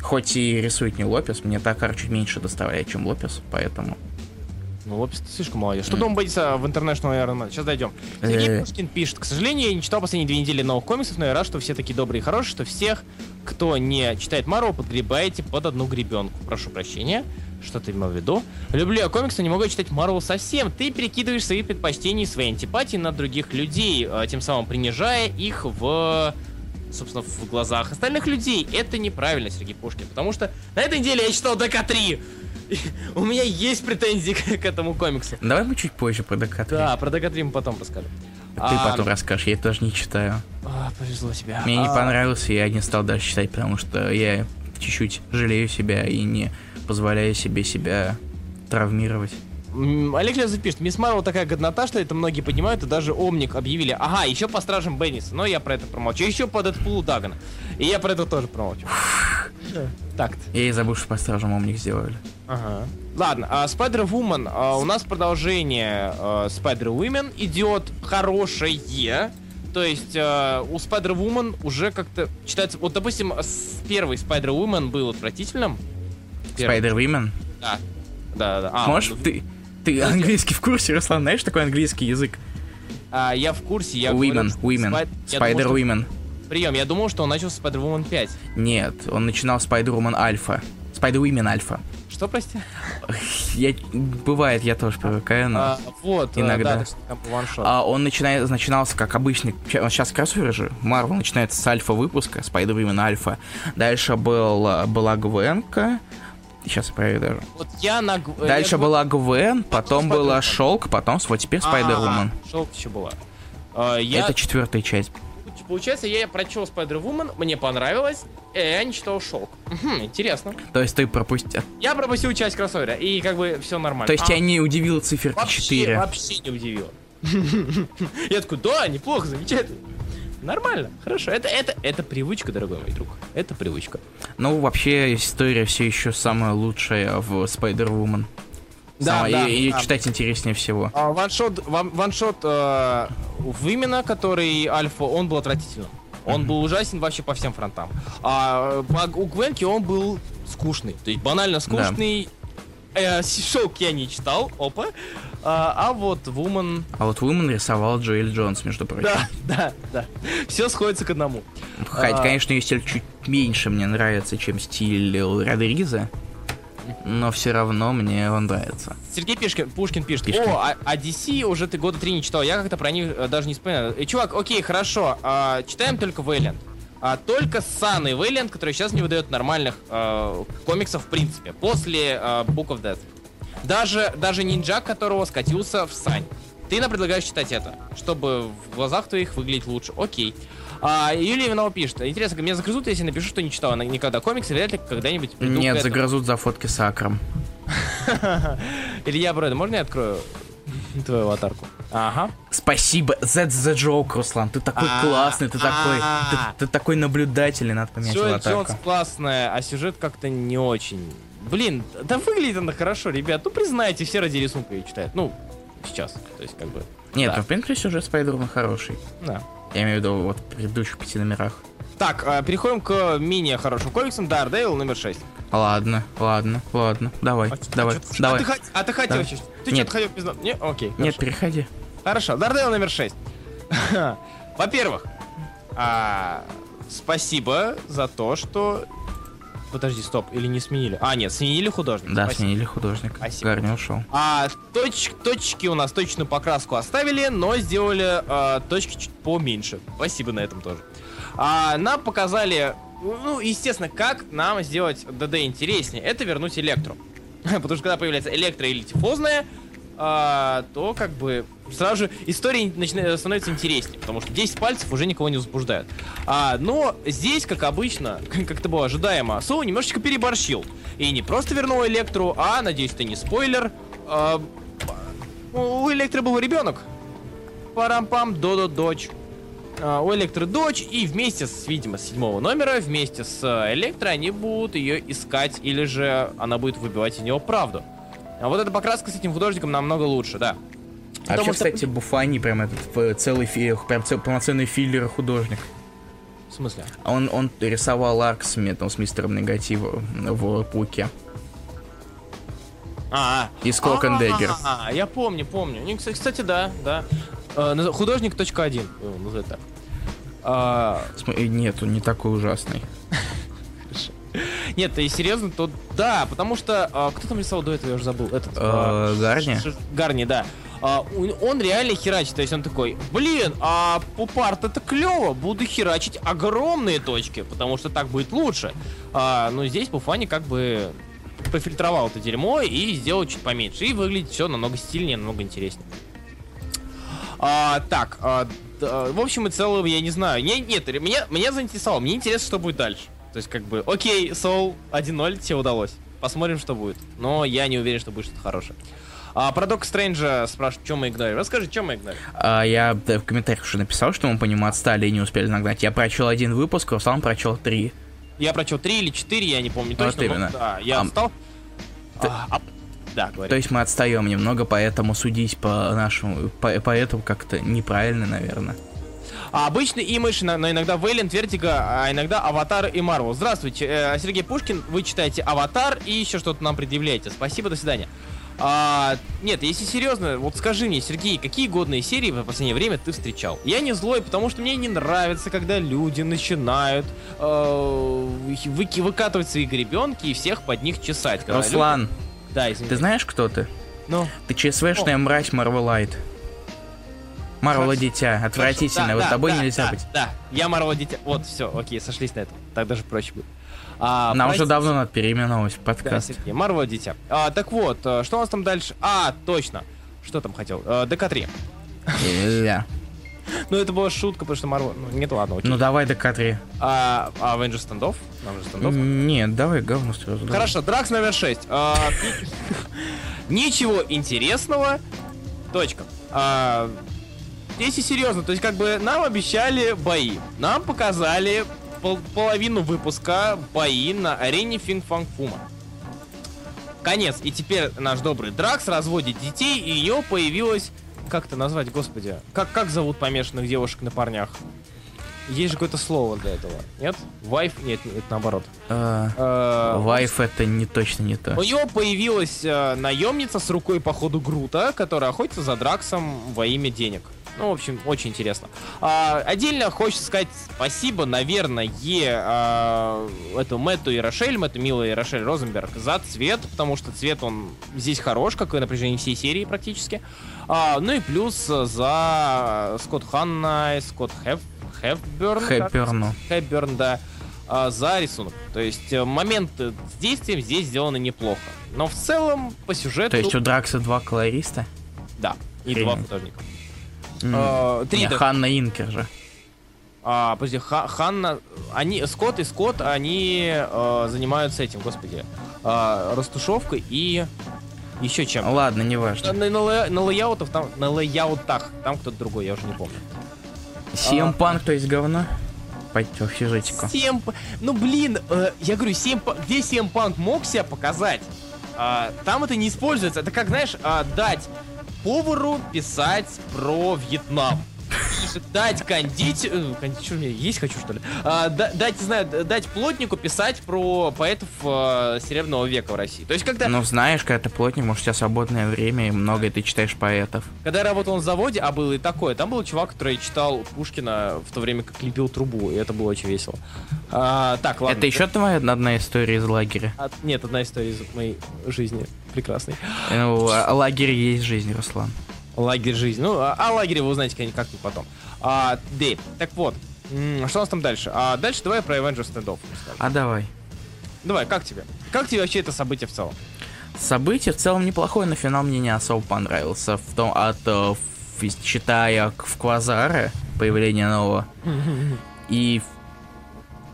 Хоть и рисует не Лопес, мне Такар чуть меньше доставляет, чем Лопес, поэтому... Ну, ты слишком молодец. Что дома боится в International Iron Man? Сейчас дойдем. Сергей Э. Пушкин пишет. К сожалению, я не читал последние две недели новых комиксов, но я рад, что все такие добрые и хорошие, что всех, кто не читает Марвел, подгребаете под одну гребенку. Прошу прощения. Что ты имел в виду? Люблю я комиксы, но не могу читать Марвел совсем. Ты перекидываешь свои предпочтения и свои антипатии на других людей, э, тем самым принижая их в собственно, в глазах остальных людей. Это неправильно, Сергей Пушкин. Потому что на этой неделе я читал ДК-3. <laughs> У меня есть претензии к, к этому комиксу. Давай мы чуть позже про ДК-3. Да, про ДК-3 мы потом расскажем. Ты А, потом расскажешь, я это даже не читаю. а, повезло тебе. Мне не А, понравился, я не стал дальше читать, потому что я чуть-чуть жалею себя и не позволяю себе себя травмировать. Олег Лезов пишет, Мисс Марвел такая годнота, что это многие поднимают, и даже омник объявили. Ага, еще по Стражам Бендиса, но я про это промолчу. Еще по Дэдпулу Дагана. И я про это тоже промолчу. Так-то. Я и забыл, что по стражам умник сделали. Ага. Ладно, а Spider-Woman, а, у нас продолжение а, Spider-Woman идет хорошее. То есть а, у Spider-Woman уже как-то читается... Вот, допустим, с первый Spider-Woman был отвратительным. Первый. Spider-Women? Да. Да, да. А, Можешь, ну, ты, ты английский в курсе, Руслан, знаешь такой английский язык? а, я в курсе, я Women, women, Spider-Women. Прием, я думал, что он начал с Spider-Woman 5. Нет, он начинал Spider-Woman Альфа. Spider-Women Альфа. Что, прости? Я, бывает, я тоже привыкаю, но... А, вот, иногда. да, там ваншот. А он начинает, начинался как обычный... Сейчас кроссоверы же. Марвел начинается с альфа выпуска, Spider-Woman Альфа. Дальше был, была Гвенка. Сейчас я проверю даже. Вот я на... я Дальше говорю- была Гвен, потом была Spider-Woman. Шелк, потом вот теперь. А, Шелк еще была. А, я, Это четвертая часть. Получается, я прочел Spider-Woman, мне понравилось, и я не читал Шелк. Мгм, интересно. То есть ты пропустил... Я пропустил часть кроссовера, и как бы все нормально. То есть А, тебя не удивила циферка вообще, 4? вообще не удивило. <laughs> Я такой, да, неплохо, замечательно. Нормально, хорошо. Это, это, это привычка, дорогой мой друг. Это привычка. Ну, вообще, история все еще самая лучшая в Spider-Woman. Да, Сама- да, и, и да. читать интереснее всего. А, ваншот, ван- ваншот э, Вымена, который Альфа, он был отвратительным. Он был ужасен вообще по всем фронтам. А по- у Гвенки он был скучный. То есть банально скучный. Э, Шелк я не читал, опа. А, а вот Вумен... А вот Woman рисовал Джоэль Джонс, между прочим. Да, <laughs> да, да. Все сходится к одному. Хотя, А. конечно, ее стиль чуть меньше мне нравится, чем стиль Родригеза. Но все равно мне он нравится. Сергей Пишкин, Пушкин пишет, Пишкин. о, а, а DC уже ты года три не читал, я как-то про них э, даже не вспоминаю. Э, чувак, окей, хорошо, а, читаем только Вейлент. а, только Сан и Вэллиант, который сейчас не выдает нормальных э, комиксов в принципе, после э, Book of Death. Даже, даже ниндзя, которого скатился в Сань. Ты нам предлагаешь читать это, чтобы в глазах твоих выглядеть лучше. Окей. А, Юлия Иванова пишет. Интересно, меня загрызут, если напишу, что не читала никогда комиксы, вряд ли когда-нибудь приду Нет, загрызут за фотки с Акром. <laughs> Илья Брэда, можно я открою твою аватарку? Ага. Спасибо, that's the joke, Руслан. Ты такой а, классный, ты такой, ты, ты такой наблюдательный, надо поменять аватарку. Джонс классная, а сюжет как-то не очень. Блин, да выглядит она хорошо, ребят. Ну признайте, все ради рисунка ее читают. Ну, сейчас. То есть, как бы. Нет, да. ну, в принципе, сюжет Спайдермана хороший. Да. Я имею в виду вот в предыдущих пяти номерах. Так, а, переходим к менее хорошим комиксам. Daredevil номер 6. Ладно, ладно, ладно. Давай, а, давай, а, давай. А ты, а ты хотел сейчас? Ты что-то хотел без... Не, окей. Хорошо. Нет, переходи. Хорошо, Daredevil номер 6. <laughs> Во-первых, а, спасибо за то, что Подожди, стоп, или не сменили? А, нет, сменили художника. Да, Спасибо. сменили художник. Спасибо. Гарни ушел. А точ, точки у нас точную покраску оставили, но сделали а, точки чуть поменьше. Спасибо на этом тоже. А, нам показали, ну, естественно, как нам сделать ДД интереснее. Это вернуть Электру. <laughs> Потому что когда появляется Электро или Тифозная, а, то как бы сразу же история начинает, становится интереснее, потому что 10 пальцев уже никого не возбуждает. А, но здесь, как обычно, <laughs> как это было ожидаемо, Соу немножечко переборщил. И не просто вернул Электру, а, надеюсь, это не спойлер, а, у Электры был ребенок. Парам-пам, Додо дочь. А, у Электры дочь, и вместе с, видимо, с седьмого номера, вместе с Электро они будут ее искать, или же она будет выбивать из него правду. А вот эта покраска с этим художником намного лучше, да. А вообще, что... кстати, Буфани прям этот целый фи... прям цел... полноценный филлер художник. В смысле? Он, он рисовал арк с, метом, с мистером негатива в Пуке. А, и с Clock and Dagger. А, я помню, помню. Кстати, да, да. Э, художник точка один, назовем так. А... Нет, он не такой ужасный. Нет, и серьезно, то да, потому что а, кто там рисовал до этого, я уже забыл. Этот. А, Гарни. Гарни, да. А, он реально херачит, то есть он такой, блин, а пупарт это клево, буду херачить огромные точки, потому что так будет лучше. А, но здесь Буфани как бы пофильтровал это дерьмо и сделал чуть поменьше. И выглядит все намного стильнее, намного интереснее. А, так, а, да, в общем и целом, я не знаю. Не, нет, меня, меня заинтересовало. Мне интересно, что будет дальше. То есть, как бы, окей, Соул 1-0, тебе удалось. Посмотрим, что будет. Но я не уверен, что будет что-то хорошее. А, про Док Стрэнджа спрашивают, что мы игнорим. Расскажи, что мы игнорим. А, я в комментариях уже написал, что мы по нему отстали и не успели нагнать. Я прочел один выпуск, Руслан прочел три. Я прочел три или четыре, я не помню точно. Вот именно. Но, да, я а, отстал. Ты... А, а, да, говори. То есть мы отстаем немного, поэтому судить по нашему, по, по этому как-то неправильно, наверное. А обычно имидж, но иногда Valiant, Vertigo, а иногда Avatar и Марвел. Здравствуйте, э, Сергей Пушкин, вы читаете Avatar и еще что-то нам предъявляете. Спасибо, до свидания. А, нет, если серьезно, вот скажи мне, Сергей, какие годные серии в последнее время ты встречал? Я не злой, потому что мне не нравится, когда люди начинают э, выки, выкатывать свои гребенки и всех под них чесать. Руслан, люди... да, извините. ты знаешь, кто ты? Ну? Ты ЧСВшная мразь Марвелайт. Марвела дитя, отвратительно, да, вот да, тобой да, нельзя да, быть. Да, я Марвела дитя. Вот, все, окей, сошлись на этом. Так даже проще будет. А, Нам простите. уже давно надо переименовать подкаст. Да, Сергей, Марвел дитя. А, так вот, э, что у нас там дальше? А, точно. Что там хотел? А, ДК-3. Да. Ну, это была шутка, потому что Марвел... Ну, нет, ладно, окей. Ну, давай ДК-3. А, а Avengers Standoff? Нам же Standoff? Нет, давай говно сразу. Хорошо, Дракс номер 6. А, <laughs> ничего интересного. Точка. А, если серьезно, то есть как бы нам обещали бои. Нам показали пол половину выпуска бои на арене Финг Фума. Конец. И теперь наш добрый Дракс разводит детей, и ее появилась... Как это назвать, господи? Как, как зовут помешанных девушек на парнях? Есть же какое-то слово для этого, нет? Вайф? Нет, это наоборот. Вайф это не точно не то. У него появилась э, наемница с рукой по ходу Грута, которая охотится за Драксом во имя денег. Ну, в общем, очень интересно. А, отдельно хочется сказать спасибо, наверное, а, эту Мэтту и Рошель, Мэтту Мила и Рошель Розенберг за цвет, потому что цвет он здесь хорош, как и на протяжении всей серии практически. А, ну и плюс за Скотт Ханна, Скотт Хеф, Хепберн. Хэпперну. Хэпберн, да. а, за рисунок. То есть э, моменты с действием здесь сделаны неплохо. Но в целом по сюжету... То есть у Дракса два колориста? Да, и Охренеть. два художника. М. А, три, Не, да. Ханна Инкер же. А, подожди, Ха- Ханна... Они, Скотт и Скотт, они э, занимаются этим, господи, э, растушевкой и еще чем. Ладно, не важно. На, на, на лейаутах там, на лейаутах, там кто-то другой, я уже не помню. CM Punk, то есть говно? Пойдем в сюжетику. Ну блин, э, я говорю, 7, где 7 панк мог себя показать, а, там это не используется. Это как, знаешь, а, дать повару писать про Вьетнам. Дать кондитеру... Что у меня есть хочу, что ли? А, да- дать, не знаю, дать плотнику писать про поэтов э, Серебряного века в России. То есть, когда, Ну, знаешь, когда ты плотник, может, у тебя свободное время, и много ты читаешь поэтов. когда я работал на заводе, а было и такое, там был чувак, который читал Пушкина в то время, как лепил трубу, и это было очень весело. А, так, ладно. Это еще твоя одна история из лагеря? А, нет, одна история из моей жизни прекрасной. Ну, а лагерь есть жизнь, Руслан. Лагерь жизни. Ну, а, о лагере вы узнаете как- как-нибудь потом. А, Дэйв, так вот. Что у нас там дальше? А дальше давай про Avengers Standoff расскажем. А давай. Давай, как тебе? Как тебе вообще это событие в целом? Событие в целом неплохое, но финал мне не особо понравился. В том, от, э, в- считая к- в Квазаре, появление нового, <laughs> и,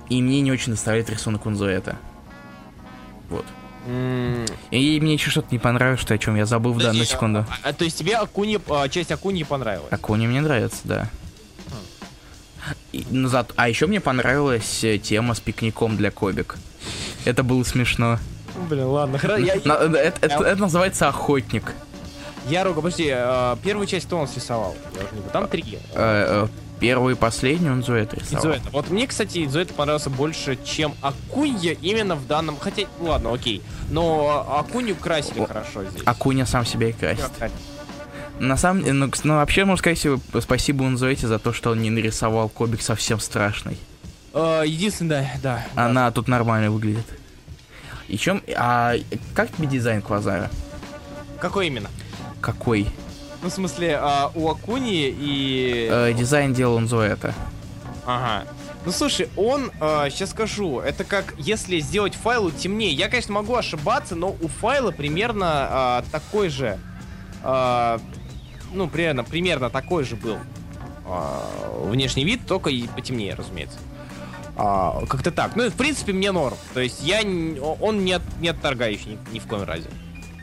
и мне не очень доставляет рисунок Унзуэта. Вот. И мне еще что-то не понравилось, что о чем я забыл в данную подожди, секунду. а- а, то есть тебе Акуни, а, часть Акуни понравилась? Акуни мне нравится, да. И, ну, а еще мне понравилась э, тема с пикником для Кобик. Это было смешно. Блин, ладно, э, это, называется охотник. я ругаю, подожди, а, первую часть кто у нас рисовал? Я уже не помню. Там три. Первый и последний он Зуэт рисовал. Идзуэта. Вот мне, кстати, Идзуэта понравился больше, чем Акунья именно в данном... Хотя, ладно, окей. Но Акунью красили О, хорошо здесь. Акуня сам себя и красит. На самом деле, ну, ну, вообще, можно сказать, спасибо Унзуэте за то, что он не нарисовал Кобик совсем страшный. Э, Единственное, да, да. Она тут нормально выглядит. И чем... А как тебе дизайн Квазара? Какой именно? Какой? Ну, в смысле, а, у Акуни и... Э, дизайн делал Унзуэта. Ага. Ну, слушай, он, сейчас скажу, это как если сделать файл темнее. Я, конечно, могу ошибаться, но у файла примерно а, такой же... а, ну, примерно, примерно такой же был а, внешний вид, только и потемнее, разумеется. А, как-то так. Ну, в принципе, мне норм. То есть я... Он не, от- не отторгающий ни, ни в коем разе.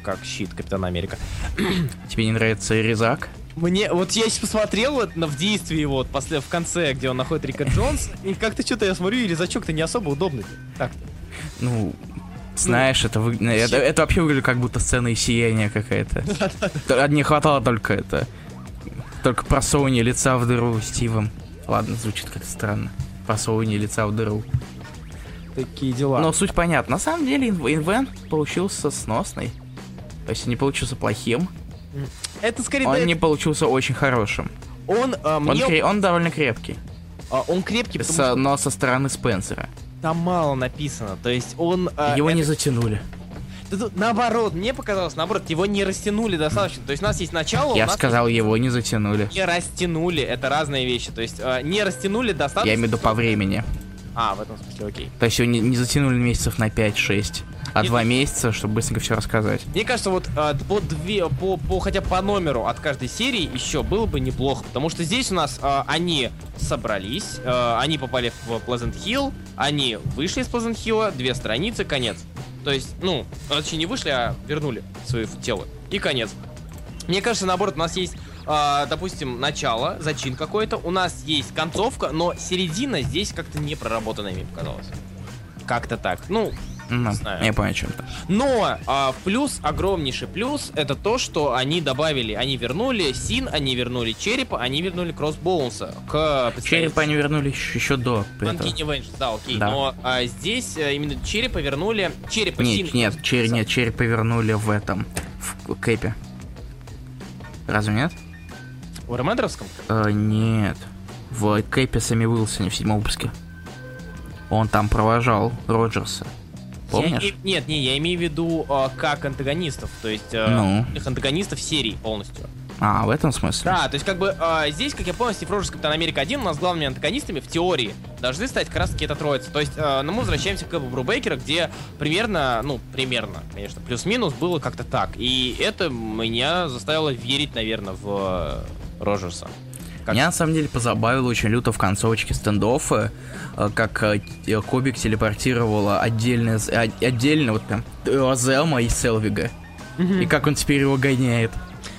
Как щит Капитана Америка. <clears throat> Тебе не нравится Резак? Мне, вот я сейчас посмотрел вот на, в действии его вот после, в конце, где он находит Рика Джонс, и как-то что-то я смотрю, и резачок-то не особо удобный. Так. Ну, знаешь, это, вы... это, это вообще выглядит как будто сцена из сияния какая-то. <laughs> Не хватало только это. Только просовывание лица в дыру Стивом. Ладно, звучит как странно. Просовывание лица в дыру. Такие дела. Но суть понятна. На самом деле инв- инвент получился сносный. То есть не получился плохим, это скорее... он да, не получился очень хорошим. Он, а, Он, мне, кре- он довольно крепкий, а, он крепкий, потому Со- что но со стороны Спенсера. там мало написано. То есть он... а, Его это- не затянули. Да тут наоборот, мне показалось, наоборот, его не растянули достаточно. То есть у нас есть начало, Я сказал, есть- его не затянули. Не растянули, это разные вещи. То есть а, не растянули достаточно... Я имею в виду по времени. А, в этом смысле, окей. То есть его не, не затянули месяцев на 5-6, а два месяца, чтобы быстренько все рассказать. Мне кажется, вот а, по две, по, по хотя по номеру от каждой серии еще было бы неплохо, потому что здесь у нас а, они собрались, а, они попали в Pleasant Hill, они вышли из Pleasant Hill, две страницы, конец. То есть, ну, точнее не вышли, а вернули свои тело. И конец. Мне кажется, наоборот, у нас есть, а, допустим, начало, зачин какой-то, у нас есть концовка, но середина здесь как-то не проработанная, мне показалось. Как-то так. Ну, Ну, знаю. я понял, о чем то но а, плюс, огромнейший плюс, это то, что они добавили, они вернули Син, они вернули Черепа, они вернули Кроссбоунса к Черепа они вернули еще, еще до. Uncanny Avengers, да, окей. Да. Но а, здесь а, именно Черепа вернули... Черепа, Нет, Син... нет, чер, нет, черепа вернули в этом, в Кэпе. Разве нет? В Ремендеровском? Э, нет. В Кэпе Сами Уилсоне в седьмом выпуске. Он там провожал Роджерса. Помнишь? Я нет, не, я имею в виду а, как антагонистов, то есть а, Ну. их антагонистов серии полностью. А, в этом смысле? Да, то есть как бы э, здесь, как я понял, Стив Роджерс Капитан Америка 1 у нас главными антагонистами в теории должны стать как раз таки эта троица. То есть, э, ну, мы возвращаемся к Эбу Брубейкера, где примерно, ну, примерно, конечно, плюс-минус было как-то так. И это меня заставило верить, наверное, в э, Роджерса. Как... Меня на самом деле позабавило очень люто в концовочке стендоффа, э, как э, Кубик телепортировала отдельно, отдельно вот прям Зелма и Селвига. Mm-hmm. И как он теперь его гоняет.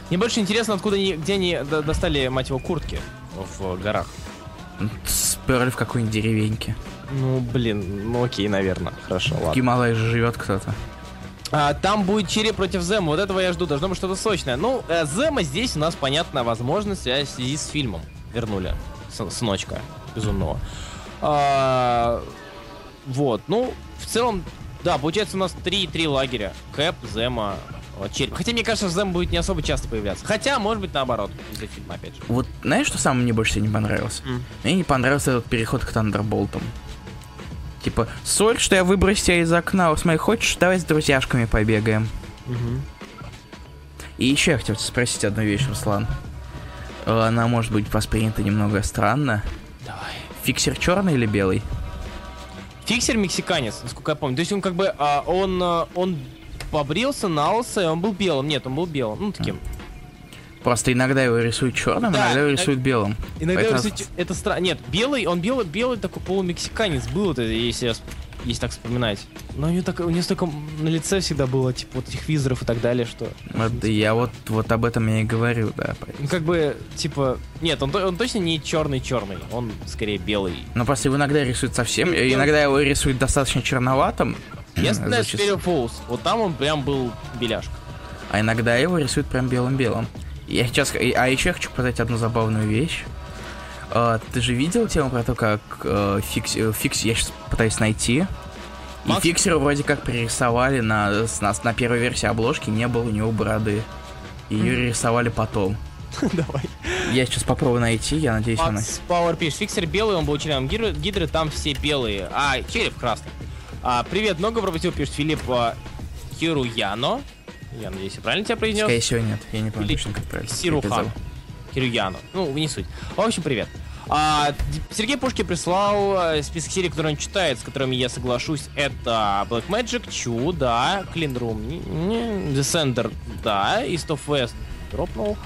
Мне больше интересно, откуда они, где они достали, мать его, куртки в горах. Сперли в какой-нибудь деревеньке. Ну, блин, ну окей, наверное. Хорошо, ладно. В Гималае же живет кто-то. А, там будет череп против Зема. Вот этого я жду. Должно быть что-то сочное. Ну, э, Зема здесь у нас, понятно, возможность в связи с фильмом. Вернули. С, сыночка безумного. А, вот. Ну, в целом, да, получается у нас три, три лагеря. Кэп, Зема, вот, череп. Хотя, мне кажется, Зем будет не особо часто появляться. Хотя, может быть, наоборот, из-за фильма, опять же. Вот, знаешь, что самое мне больше всего не понравилось? Mm. Мне не понравился этот переход к Тандерболтам. Типа, соль, что я выбросил тебя из окна, смотри, хочешь, давай с друзьяшками побегаем. Угу. И еще я хотел спросить одну вещь, Руслан. Она может быть воспринята немного странно. Давай. Фиксер черный или белый? Фиксер мексиканец, насколько я помню. То есть он как бы, а, он, а, он побрился на лысо, и он был белым. Нет, он был белым. Ну, таким. Просто иногда его рисуют черным, да, иногда его рисуют белым. Иногда Поэтому... рисуют... Это странно. Нет, белый, он белый, белый такой полумексиканец был, это, если, если так вспоминать. Но у него, так, у него столько на лице всегда было, типа, вот этих визоров и так далее, что... Вот, я вот, вот об этом я и говорю, да. Ну, как бы, типа... Нет, он, он точно не черный-черный, он скорее белый. Ну, просто его иногда рисуют совсем, ну, иногда его рисуют достаточно черноватым. Если на Spirit Falls, вот там он прям был беляшка. А иногда его рисуют прям белым-белым. Я сейчас... А еще я хочу показать одну забавную вещь. Э, ты же видел тему про то, как э, Фикс, э, Фикс я сейчас пытаюсь найти. Макс? И Фиксера вроде как пририсовали на, на, на первой версии обложки, не было у него бороды. Ее mm-hmm. рисовали потом. <laughs> Давай. Я сейчас попробую найти, я надеюсь, она... Power пишет, фиксер белый, он был членом гидры, гидры, там все белые. А, череп красный. А, привет, много пропустил, пишет Филипп а, Хируяно. Я надеюсь, я правильно тебя произнес? Скорее всего, нет. Я не помню точно, как правильно. Сирухан. Кирюяну. Ну, не суть. В общем, привет. А, Сергей Пушки прислал э, список серий, которые он читает, с которыми я соглашусь. Это Black Magic, Chu, да, Clean Room, Descender, да, East of West дропнул.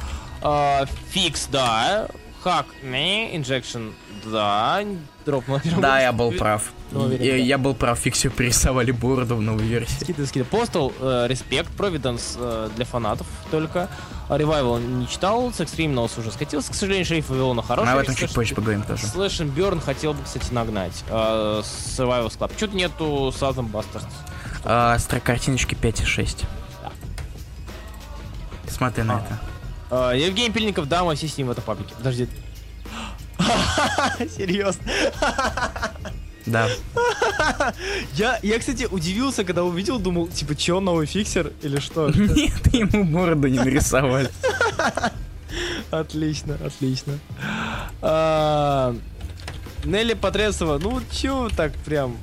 А, Fix, да, Hack, не, Injection, да, дропнул. Да, я был прав. Уверен, я, был прав, фиксию перерисовали бороду в новой версии. Скиды, скиды. Postal, э, Respect, Providence э, для фанатов только. Revival не читал, Sex Criminals уже скатился, к сожалению, Шериф Вавилона хороший. А об этом чуть позже поговорим тоже. And Burn хотел бы, кстати, нагнать. Э, Survival Club. Чё-то нету Southern Bastards. А, строка картиночки 5,6. Да. Смотри на а. это. Евгений Пильников, да, мы все с ним в этом паблике. Подожди. <laughs> Серьезно. Да. Я, я, кстати, удивился, когда увидел, думал, типа, чё, новый фиксер или что? <laughs> Нет, ему бороду не нарисовали. <laughs> Отлично, отлично. А, Нелли Потресова, ну чё так прям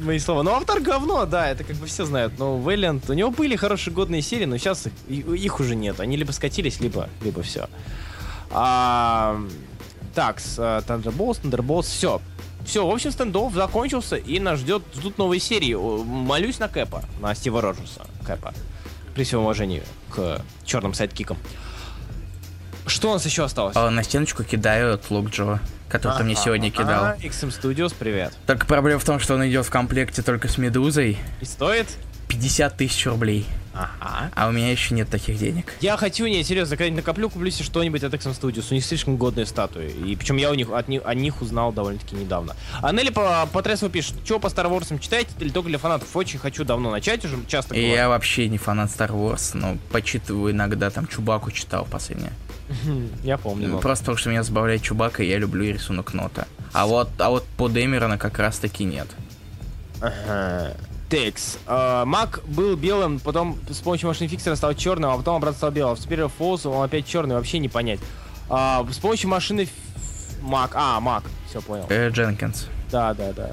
мои слова. Ну, автор говно, да, это как бы все знают. Но Вэллиант, у него были хорошие годные серии, но сейчас их, их уже нет. Они либо скатились, либо, либо все. А, так, с uh, Thunderbolts, Thunderbolts, все. Все, в общем, стендов закончился, и нас ждет, ждут новые серии. Молюсь на Кэпа, на Стива Роджерса Кэпа. При всем уважении к черным сайдкикам. Что у нас еще осталось? А, на стеночку кидают Локджо, который ты мне сегодня кидал. А, XM Studios, привет. Только проблема в том, что он идет в комплекте только с Медузой. И стоит? 50 тысяч рублей. Ага. А у меня еще нет таких денег. Я хочу, не, серьезно, когда накоплю, куплю себе что-нибудь от Exxon Studios. У них слишком годные статуи. И причем я у них, от них, о них узнал довольно-таки недавно. А Нелли по, по Тресу пишет, что по Star Wars читаете или только для фанатов? Очень хочу давно начать, уже часто говорю. Я вообще не фанат Star Wars, но почитываю иногда, там, Чубаку читал последнее. <laughs> Я помню. Просто потому, что меня забавляет Чубака, и я люблю рисунок нота. А вот, а вот по Дэмерона как раз таки нет. Ага. Текс. Uh, Мак был белым, потом с помощью машины фиксера стал черным, а потом обратно стал белым. Superior Falls он опять черный, вообще не понять. Uh, с помощью машины Мак. А, Мак. Все понял. Э, Дженкинс. Да, да, да.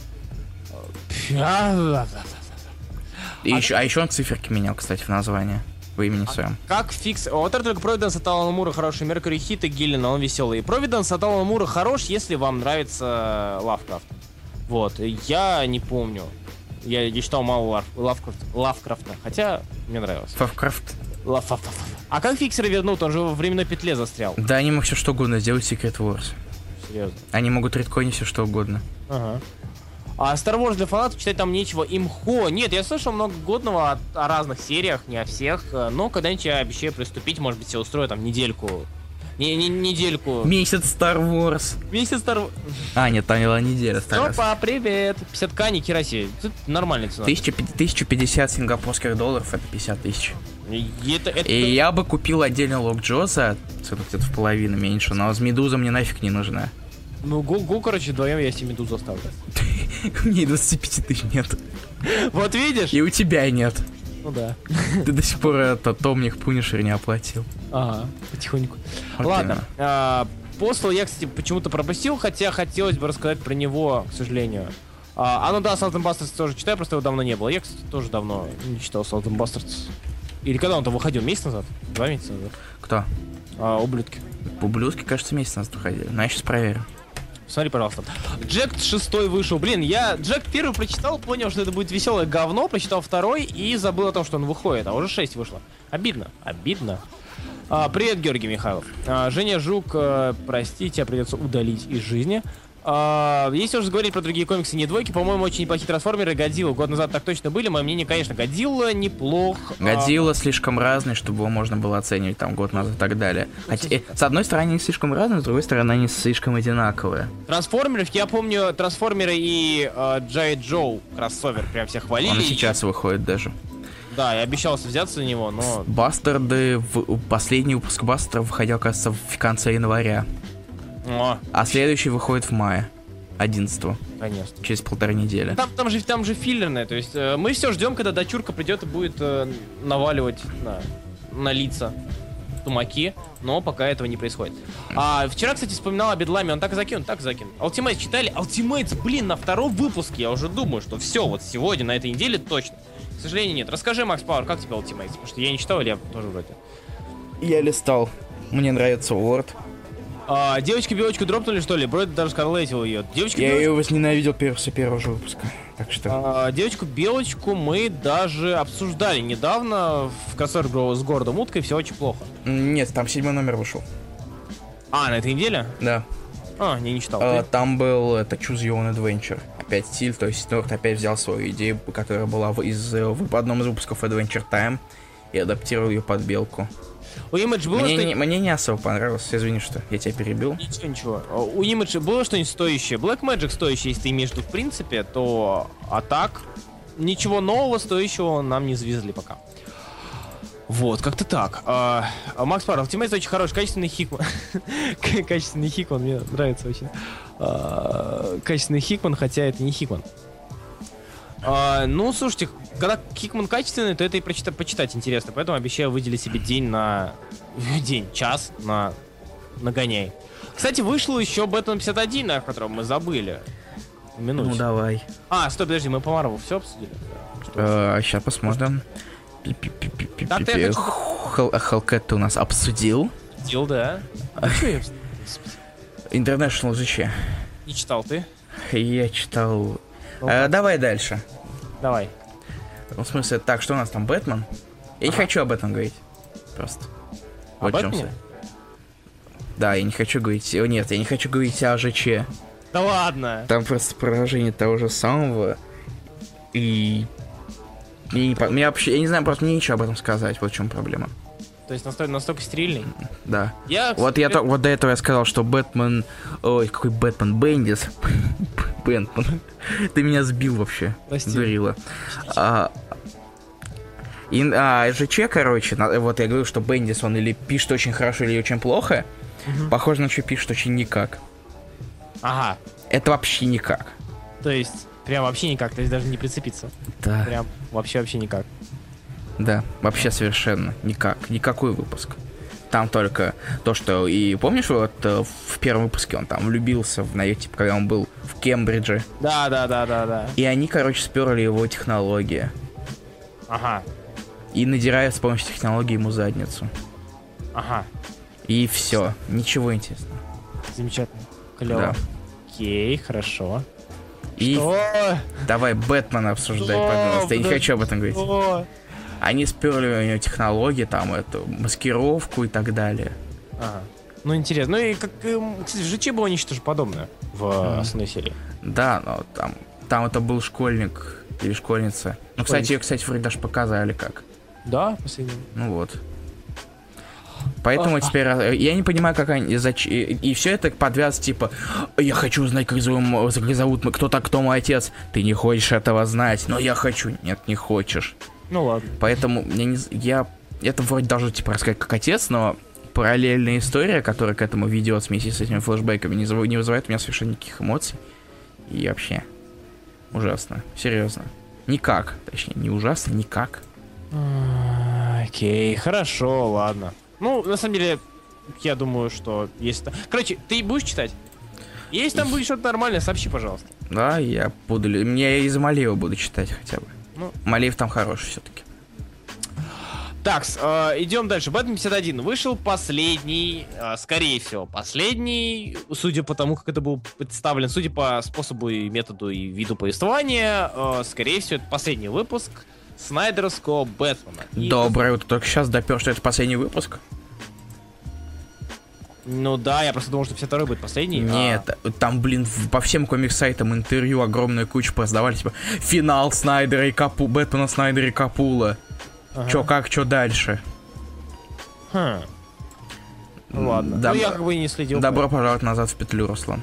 И а, еще, а еще он циферки менял, кстати, в названии. в имени своем. Как Фикс... Вот это только Провиденс от Алана Мура хороший, Mercury Heat Гиллена, он веселый. Провиденс от Алана Мура хорош, если вам нравится Лавкрафт. Вот, я не помню. Я не читал мало Лав... Лавкрафт... Лавкрафта, хотя мне нравилось. Фавкрафт. Лав... А как Фиксера вернут? Он же во временной петле застрял. Да, они могут все что угодно сделать Secret Wars. Серьезно. Они могут редконить все что угодно. Ага. А Star Wars для фанатов читать там нечего. Имхо. Нет, я слышал много годного о, о разных сериях, не о всех. э, Но когда-нибудь я обещаю приступить, может быть, я устрою там недельку. Не, не недельку. Месяц Star Wars. Месяц Star Wars. А, нет, там была неделя Star Wars. Опа, привет. 50к, не хераси. Тут нормальная цена. 1050 сингапурских долларов это 50 тысяч. И это, это... И я бы купил отдельно Лок Джо за цену где-то в половину меньше, но с Медуза мне нафиг не нужна. Ну, гу, гу, короче, вдвоем я себе медузу оставлю. <laughs> У меня и 25 тысяч нет. Вот видишь? И у тебя нет. Ну да. <laughs> Ты до сих пор это Томник Пунишер не оплатил. Ага, потихоньку. Ладно. а, Постал я, кстати, почему-то пропустил, хотя хотелось бы рассказать про него, к сожалению. А, а ну да, Salt Bastards тоже читаю, просто его давно не было. Я, кстати, тоже давно не читал Salt Bastards. Или когда он там выходил? Месяц назад? Два месяца назад? Кто? А, ублюдки. Ублюдки, кажется, месяц назад выходили. Но я сейчас проверю. Смотри, пожалуйста. Джек шестой вышел. Блин, я Джек первый прочитал, понял, что это будет веселое говно, прочитал второй и забыл о том, что он выходит, а уже 6 вышло. Обидно, обидно. А, привет, Георгий Михайлов. А, Женя Жук, э, прости, тебя придется удалить из жизни. А, если уже говорить про другие комиксы, не двойки, по-моему, очень неплохие трансформеры. Годзилла год назад так точно были. Мое мнение, конечно, Годзилла неплох. а, Годзилла слишком разный, чтобы его можно было оценивать там год назад и так далее. Хотя, э, с одной стороны, они слишком разные, с другой стороны, они слишком одинаковые. Трансформеров, я помню, трансформеры и э, Джай Джоу кроссовер прям все хвалили. Он и сейчас выходит даже. Да, я обещался взяться за него, но Бастарды, в, последний выпуск Бастардов выходил, кажется, в конце января. О, А следующий выходит в мае. 11 конечно. через полторы недели. Там, там же там же филлерное, то есть э, мы все ждем, когда дочурка придет и будет э, наваливать на, на лица тумаки, но пока этого не происходит. А вчера, кстати, вспоминал о Бедламе, он так закинул, так и закинул. Ultimates читали? Ultimates, блин, на втором выпуске я уже думаю, что все, вот сегодня, на этой неделе точно. К сожалению, нет. Расскажи, Макс Пауэр, как тебе Ultimates? Потому что я не читал, или я тоже вроде. Я листал. Мне нравится Word. А, девочку-белочку дропнули, что ли? Бройд даже скарлетил ее. Девочка Я ее возненавидел после первого же выпуска. Так что... А, Девочку-белочку мы даже обсуждали недавно в кроссовер с городом уткой, все очень плохо. Нет, там седьмой номер вышел. А, на этой неделе? Да. А, не, не читал. А, там был это Choose Your Own Adventure. Опять стиль, то есть Норт опять взял свою идею, которая была из, э, в одном из выпусков Adventure Time, и адаптировал ее под белку. У Image было Мне, что не, мне не особо понравилось, извини, что я тебя перебил. Ничего, ничего. У Image было что-нибудь стоящее? Black Magic стоящее, если ты имеешь в виду в принципе, то... А так, ничего нового стоящего нам не завезли пока. Вот, как-то так. А, а Макс Пар, Ultimate очень хороший, качественный Хикман. <laughs> качественный Хикман, мне нравится очень. А, качественный Хикман, хотя это не Хикман. А, ну, слушайте, когда Хикман качественный, то это и прочита- почитать интересно, поэтому обещаю выделить себе день на... <laughs> День, час на нагоняй. Кстати, вышло еще Бэтмен 51, о котором мы забыли. Минуточку. Ну давай. А, стой, подожди, мы по Марвелу все обсудили? Что? сейчас посмотрим. Хелкет ты у нас обсудил. Дел, да. <laughs> Я... International GC. Не читал ты? Я читал... Ну, Э, давай дальше. Давай. Ну, в смысле, так, что у нас там, Бэтмен? Я не хочу об этом говорить. Просто. О Вот в суть. Да, я не хочу говорить... о, Нет, я не хочу говорить о ЖЧ. Да ладно. Там просто продолжение того же самого. И... По- мне вообще, я не знаю, просто мне нечего об этом сказать, вот в чем проблема. То есть настолько, настолько стерильный. Да. Я, Вот я то- вот до этого я сказал, что Бэтмен... Ой, какой Бэтмен? Бендис. <laughs> Бэтмен. Ты меня сбил вообще. Дурила. А, и, а, ЖЧ, короче, на- вот я говорю, что Бендис, он или пишет очень хорошо, или очень плохо. Мгм. Похоже на что пишет очень никак. Ага. Это вообще никак. То есть, прям вообще никак, то есть даже не прицепиться. Да. Прям вообще вообще никак. Да, вообще совершенно никак. Никакой выпуск. Там только то, что... И помнишь, вот э, в первом выпуске он там влюбился в на типа, когда он был в Кембридже. Да, да, да, да, да. И они, короче, сперли его технологии. Ага. и надирает с помощью технологии ему задницу. Ага, И все. Ничего интересного. замечательно. Клево. Да. Окей, хорошо. И Что? давай Бэтмена обсуждай, Что? пожалуйста. Я не хочу об этом говорить. Что? Они сперли у него технологии, там, эту маскировку и так далее. Ага. Ну, интересно. Ну и как, эм, кстати, в GT было нечто же подобное в Мгм. основной серии. Да, но там, там это был школьник или школьница. Ну, кстати, ее, кстати, вроде даже показали как. Да, последний. Ну вот. Поэтому А. теперь э, я не понимаю, как они зач... и, и все это подвяз типа я хочу узнать, как зовут, как зовут кто так, кто мой отец. Ты не хочешь этого знать, но я хочу. Нет, не хочешь. Ну ладно. Поэтому я не я это вроде должен типа рассказать как отец, но параллельная история, которая к этому ведет вместе с этими флешбеками, не, зав- не вызывает у меня совершенно никаких эмоций. И вообще ужасно, серьезно. Никак, точнее, не ужасно, никак. Окей, хорошо, ладно. Ну, на самом деле, я думаю, что если... та- Короче, ты будешь читать? Если там будет что-то нормальное, сообщи, пожалуйста. Да, я буду... Мне из Малеева буду читать хотя бы. Ну. Малеев там хороший все-таки. Так, идем дальше. Бэтмен 51 вышел последний, э, скорее всего, последний, судя по тому, как это был представлен, судя по способу и методу и виду повествования, э, скорее всего, это последний выпуск Снайдерского Бэтмена. И- Доброе утро. Только сейчас допер, что это последний выпуск. Ну да, я просто думал, что 52 будет последний. а- Нет, там, блин, по всем комик-сайтам интервью огромная куча продавали, типа, финал Снайдера и Капу... Бэтмена Снайдера и Капула. Ага. Чё, как, чё дальше? Хм. Ну ладно. Доб- Ну я как бы и не следил. Добро пожаловать назад в петлю, Руслан.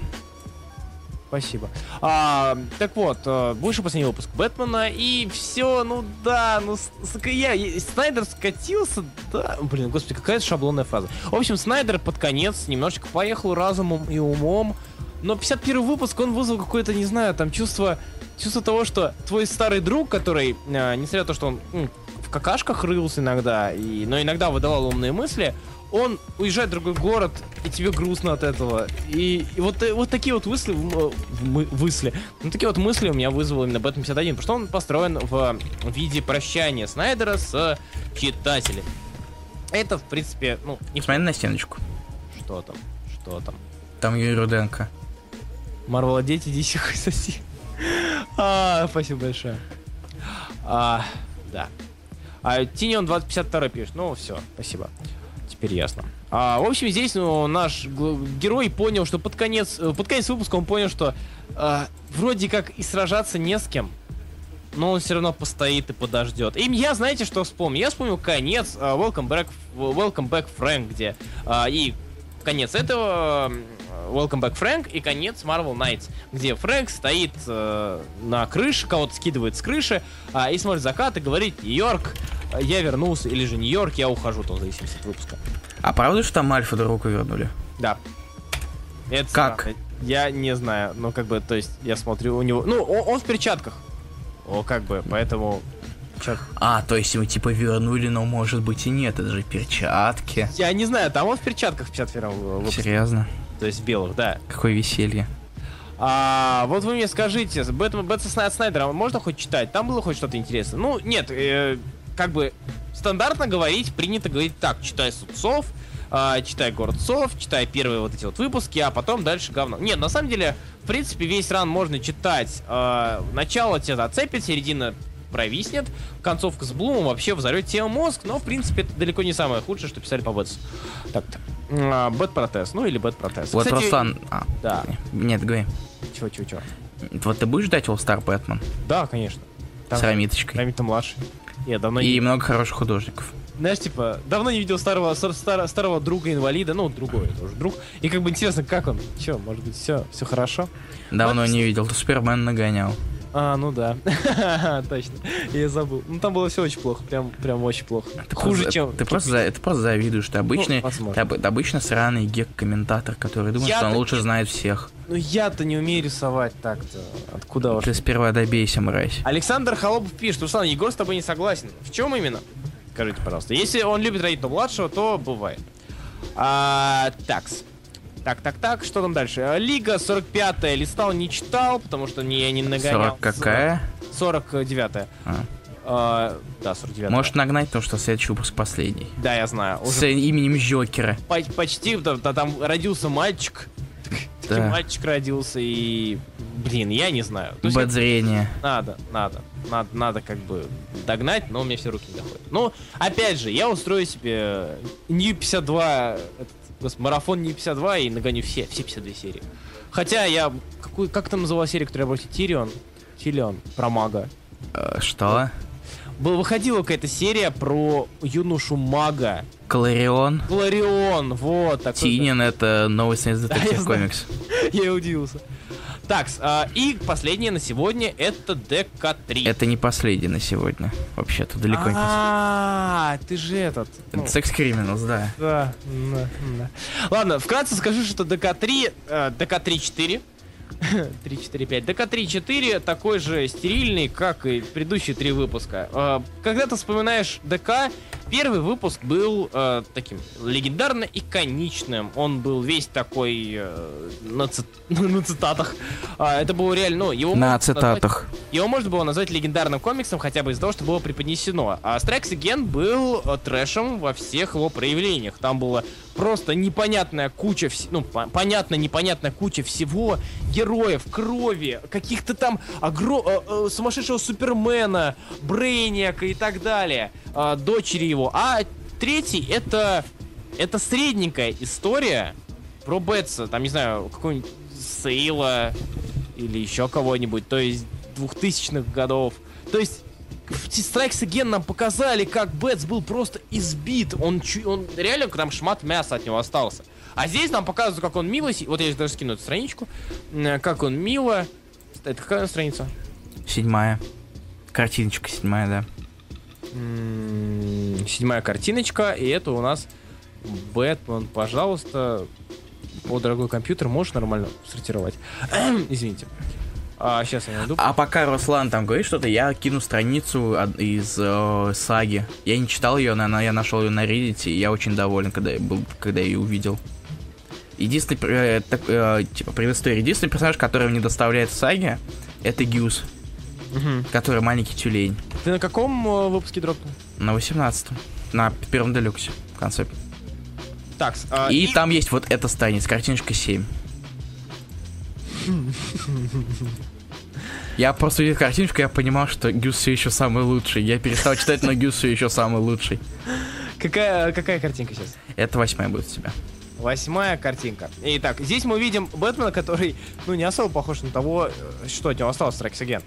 Спасибо. А, так вот, э, вышел последний выпуск Бэтмена, и все, ну да, ну, я, Снайдер скатился, да, блин, господи, какая шаблонная фраза. В общем, Снайдер под конец немножечко поехал разумом и умом, но 51 выпуск, он вызвал какое-то, не знаю, там чувство, чувство того, что твой старый друг, который, э, несмотря на то, что он в какашках рылся иногда, и, но иногда выдавал умные мысли, он уезжает в другой город, и тебе грустно от этого. И, и вот, э, вот такие вот мысли, мы- мысли, ну такие вот мысли у меня вызвал именно Бэтмен 51, потому что он построен в виде прощания Снайдера с читателем. Это, в принципе, ну, не Смотри на стеночку. что там, что там. Там Юрий Руденко. Марвел, дети, иди хуй <laughs> соси. А, спасибо большое. А, да. А Тиньон 2052 пишет. Ну, все, спасибо. Теперь ясно. А, в общем, здесь ну, наш герой понял, что под конец, э, под конец выпуска он понял, что а, вроде как и сражаться не с кем, но он все равно постоит и подождет. И я, знаете, что вспомнил? Я вспомнил конец а, Welcome Back, Welcome Back Frank, где а, и конец этого Welcome Back Frank и конец Marvel Knights, где Фрэнк стоит э, на крыше, кого-то скидывает с крыши а, и смотрит закат и говорит Нью-Йорк, я вернулся, или же Нью-Йорк, я ухожу, то в зависимости от выпуска. А правда, что там Альфа руку вернули? Да. Это Как? странно. Я не знаю, ну как бы, то есть я смотрю у него, ну он, он в перчатках, о как бы, поэтому чё- А, то есть его типа вернули, но может быть и нет, это же перчатки. я не знаю, там он в перчатках в 51 выпуске, Серьезно? То есть белых, да. Какое веселье. А, вот вы мне скажите, Бэтмен, Бэтмен Снайдера можно хоть читать? Там было хоть что-то интересное? Ну, нет, э, как бы стандартно говорить, принято говорить так, читай Судцов, а, читай Городцов, читай первые вот эти вот выпуски, а потом дальше говно. Нет, на самом деле, в принципе, весь ран можно читать. А, начало тебя зацепит, середина провиснет, концовка с Блумом вообще взорвет тебе мозг, но, в принципе, это далеко не самое худшее, что писали по Бэтсу. Так-то. А, Бэт-протест, ну или Бэт-протест. Вот Кстати, Руслан... А, Да. Нет, говори. Чего, чего, чего? Вот ты будешь ждать All Star Бэтмен Да, конечно. Там с Рамиточкой? Рамита младший. Я давно И не... много хороших художников. Знаешь, типа, давно не видел старого, стар- стар- старого друга-инвалида, ну, другой тоже друг. И как бы интересно, как он? Че, может быть, все, все хорошо? Давно Вот. не видел, то Супермен нагонял. А, ну да. <laughs> Точно. Я забыл. Ну, там было все очень плохо. Прям, прям очень плохо. Ты Хуже, просто- чем... Ты просто, ты просто завидуешь. Ты обычный, возможно. ты об- обычно сраный гек-комментатор, который думает, что он лучше не- знает всех. Ну, я-то не умею рисовать так-то. Откуда уж? Ты сперва добейся, мразь. Александр Холопов пишет, Руслан, Егор с тобой не согласен. В чем именно? Скажите, пожалуйста. Если он любит родителя младшего, то бывает. А, такс. Так, так, так, что там дальше? А, Лига 45-я листал, не читал, потому что не, я не нагонял. 40 какая? 49-я. А. А, да, 49 Может нагнать, потому что следующий выпуск последний. Да, я знаю. С Уже именем Джокера. по- почти, да, да, там родился мальчик. Да. <laughs> мальчик родился и... Блин, я не знаю. Есть зрение. Надо, надо. Надо, надо как бы догнать, но у меня все руки не доходят. Ну, опять же, я устрою себе New 52, этот, господи, марафон New 52 и нагоню все, все 52 серии. Хотя я... Какую, как там называлась серия, которая была Тирион? Тирион, про мага. Э, Что? Был, выходила какая-то серия про юношу мага. Кларион. Гларион, вот. такой Тинион это новый <laughs> я Detective Comics. <laughs> Я удивился. Так, и последнее на сегодня это ДК-3. Это не последний на сегодня. Вообще-то далеко не. А, ты же этот. ну, Секс Criminals, да. Да, да, да. Ладно, вкратце скажу, что ДК-3, э, ДК-3-4, <laughs> 3-4-5. ДК-3-4 такой же стерильный, как и предыдущие три выпуска. Э, Когда ты вспоминаешь ДК, первый выпуск был э, таким легендарно иконичным. Он был весь такой э, на, цит- <laughs> на цитатах. А, это было реально, ну, его На можно назвать- цитатах. его можно было назвать легендарным комиксом хотя бы из-за того, что было преподнесено. А Strikes Again был э, трэшем во всех его проявлениях. Там была просто непонятная куча, вс- ну, по- понятно, непонятная куча всего, героев, крови, каких-то там огро- э, э, сумасшедшего Супермена, Брейниака и так далее, э, дочери его. А третий это, это средненькая история про Бетса, там, не знаю, какой-нибудь Сейла или еще кого-нибудь, то есть двухтысячных годов. То есть в Strikes Again нам показали, как Бэтс был просто избит. Он, он реально там шмат мяса от него остался. А здесь нам показывают, как он мило... Вот я даже скину эту страничку. Как он мило... Это какая страница? Седьмая. Картиночка седьмая, да. М, Седьмая картиночка, и это у нас Бэтмен. Пожалуйста, о, дорогой компьютер, можешь нормально сортировать? <clears throat> Извините. А, сейчас я найду. А пока Руслан там говорит что-то, я кину страницу из э, саги. Я не читал ее, но я нашел ее на Reddit, и я очень доволен, когда я был, когда я ее увидел. Единственный, э, так, э, типа, предыстория. Единственный персонаж, который мне доставляет в саге, это Гюс, Мгм. который маленький тюлень. Ты на каком э, выпуске дропнул? На 18 на первом делюксе в конце. Так, с- а, и, там есть вот эта страница, картиночка 7. Я просто видел картиночку, я понимал, что Гюс все еще самый лучший. Я перестал читать, но Гюс все еще самый лучший. Какая, какая картинка сейчас? Это восьмая будет у тебя. Восьмая картинка. Итак, здесь мы видим Бэтмена, который, ну, не особо похож на того, э, что от него осталось Again.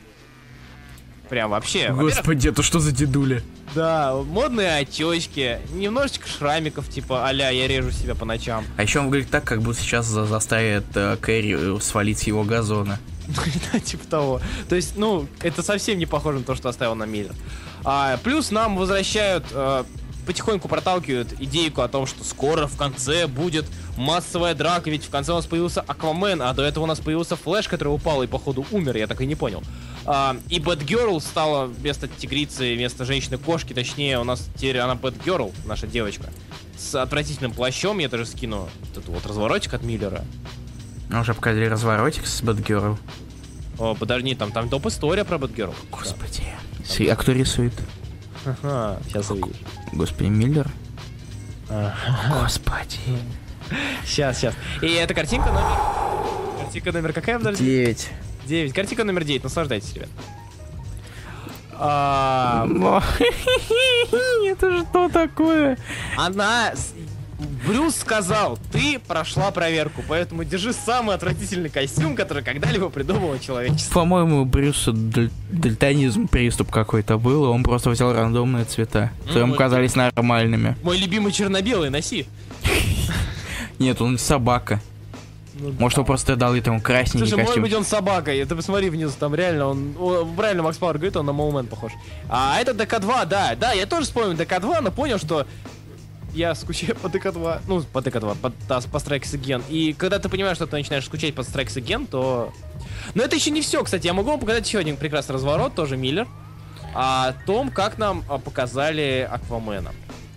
Прям вообще. Господи, это что за дедуля? Да, модные очечки, немножечко шрамиков, типа а я режу себя по ночам. А еще он выглядит так, как будто сейчас за- заставит э, Кэрри э, свалить с его газона. <laughs> Да, типа того. То есть, ну, это совсем не похоже на то, что оставил на Миллер. А, плюс нам возвращают, э, потихоньку проталкивают идейку о том, что скоро в конце будет массовая драка, ведь в конце у нас появился Аквамен, а до этого у нас появился Флэш, который упал и, походу, умер, я так и не понял. А, и Бэтгерл стала вместо тигрицы, вместо женщины-кошки, точнее, у нас теперь она Бэтгерл, наша девочка, с отвратительным плащом, я даже скину вот этот вот разворотик от Миллера. Мы уже показали разворотик с Бэтгерл. О, подожди, там, там топ-история про Бэтгерл. Господи. Си- А кто рисует? Ага, сейчас увидишь. Господи, Миллер? Господи. Сейчас, сейчас. И эта картинка номер... Картинка номер какая, подожди? Девять. 9. Картинка номер 9. Наслаждайтесь, ребят. А, <laughs> Это что такое? она... Брюс сказал, ты прошла проверку, поэтому держи самый отвратительный костюм, который когда-либо придумало человечество. По-моему, у Брюса даль- дальтонизм приступ какой-то был, и он просто взял рандомные цвета, которые ему вот. казались нормальными. Мой любимый черно-белый, носи. <laughs> Нет, он собака. Ну, Может, он просто дал этому красненький Слушай, может костюм. быть он собакой, ты посмотри внизу, там реально он, о, правильно Макс Пауэр говорит, он на Mole Man похож. А это ДК-2, да, да, я тоже вспомнил ДК-2, но понял, что я скучаю <laughs> по ДК-2, ну, по ДК-2, по, да, по Strikes Again. И когда ты понимаешь, что ты начинаешь скучать по Strikes Again, то... Но это еще не все, кстати, я могу вам показать еще один прекрасный разворот, тоже Миллер, о том, как нам а, показали Аквамена.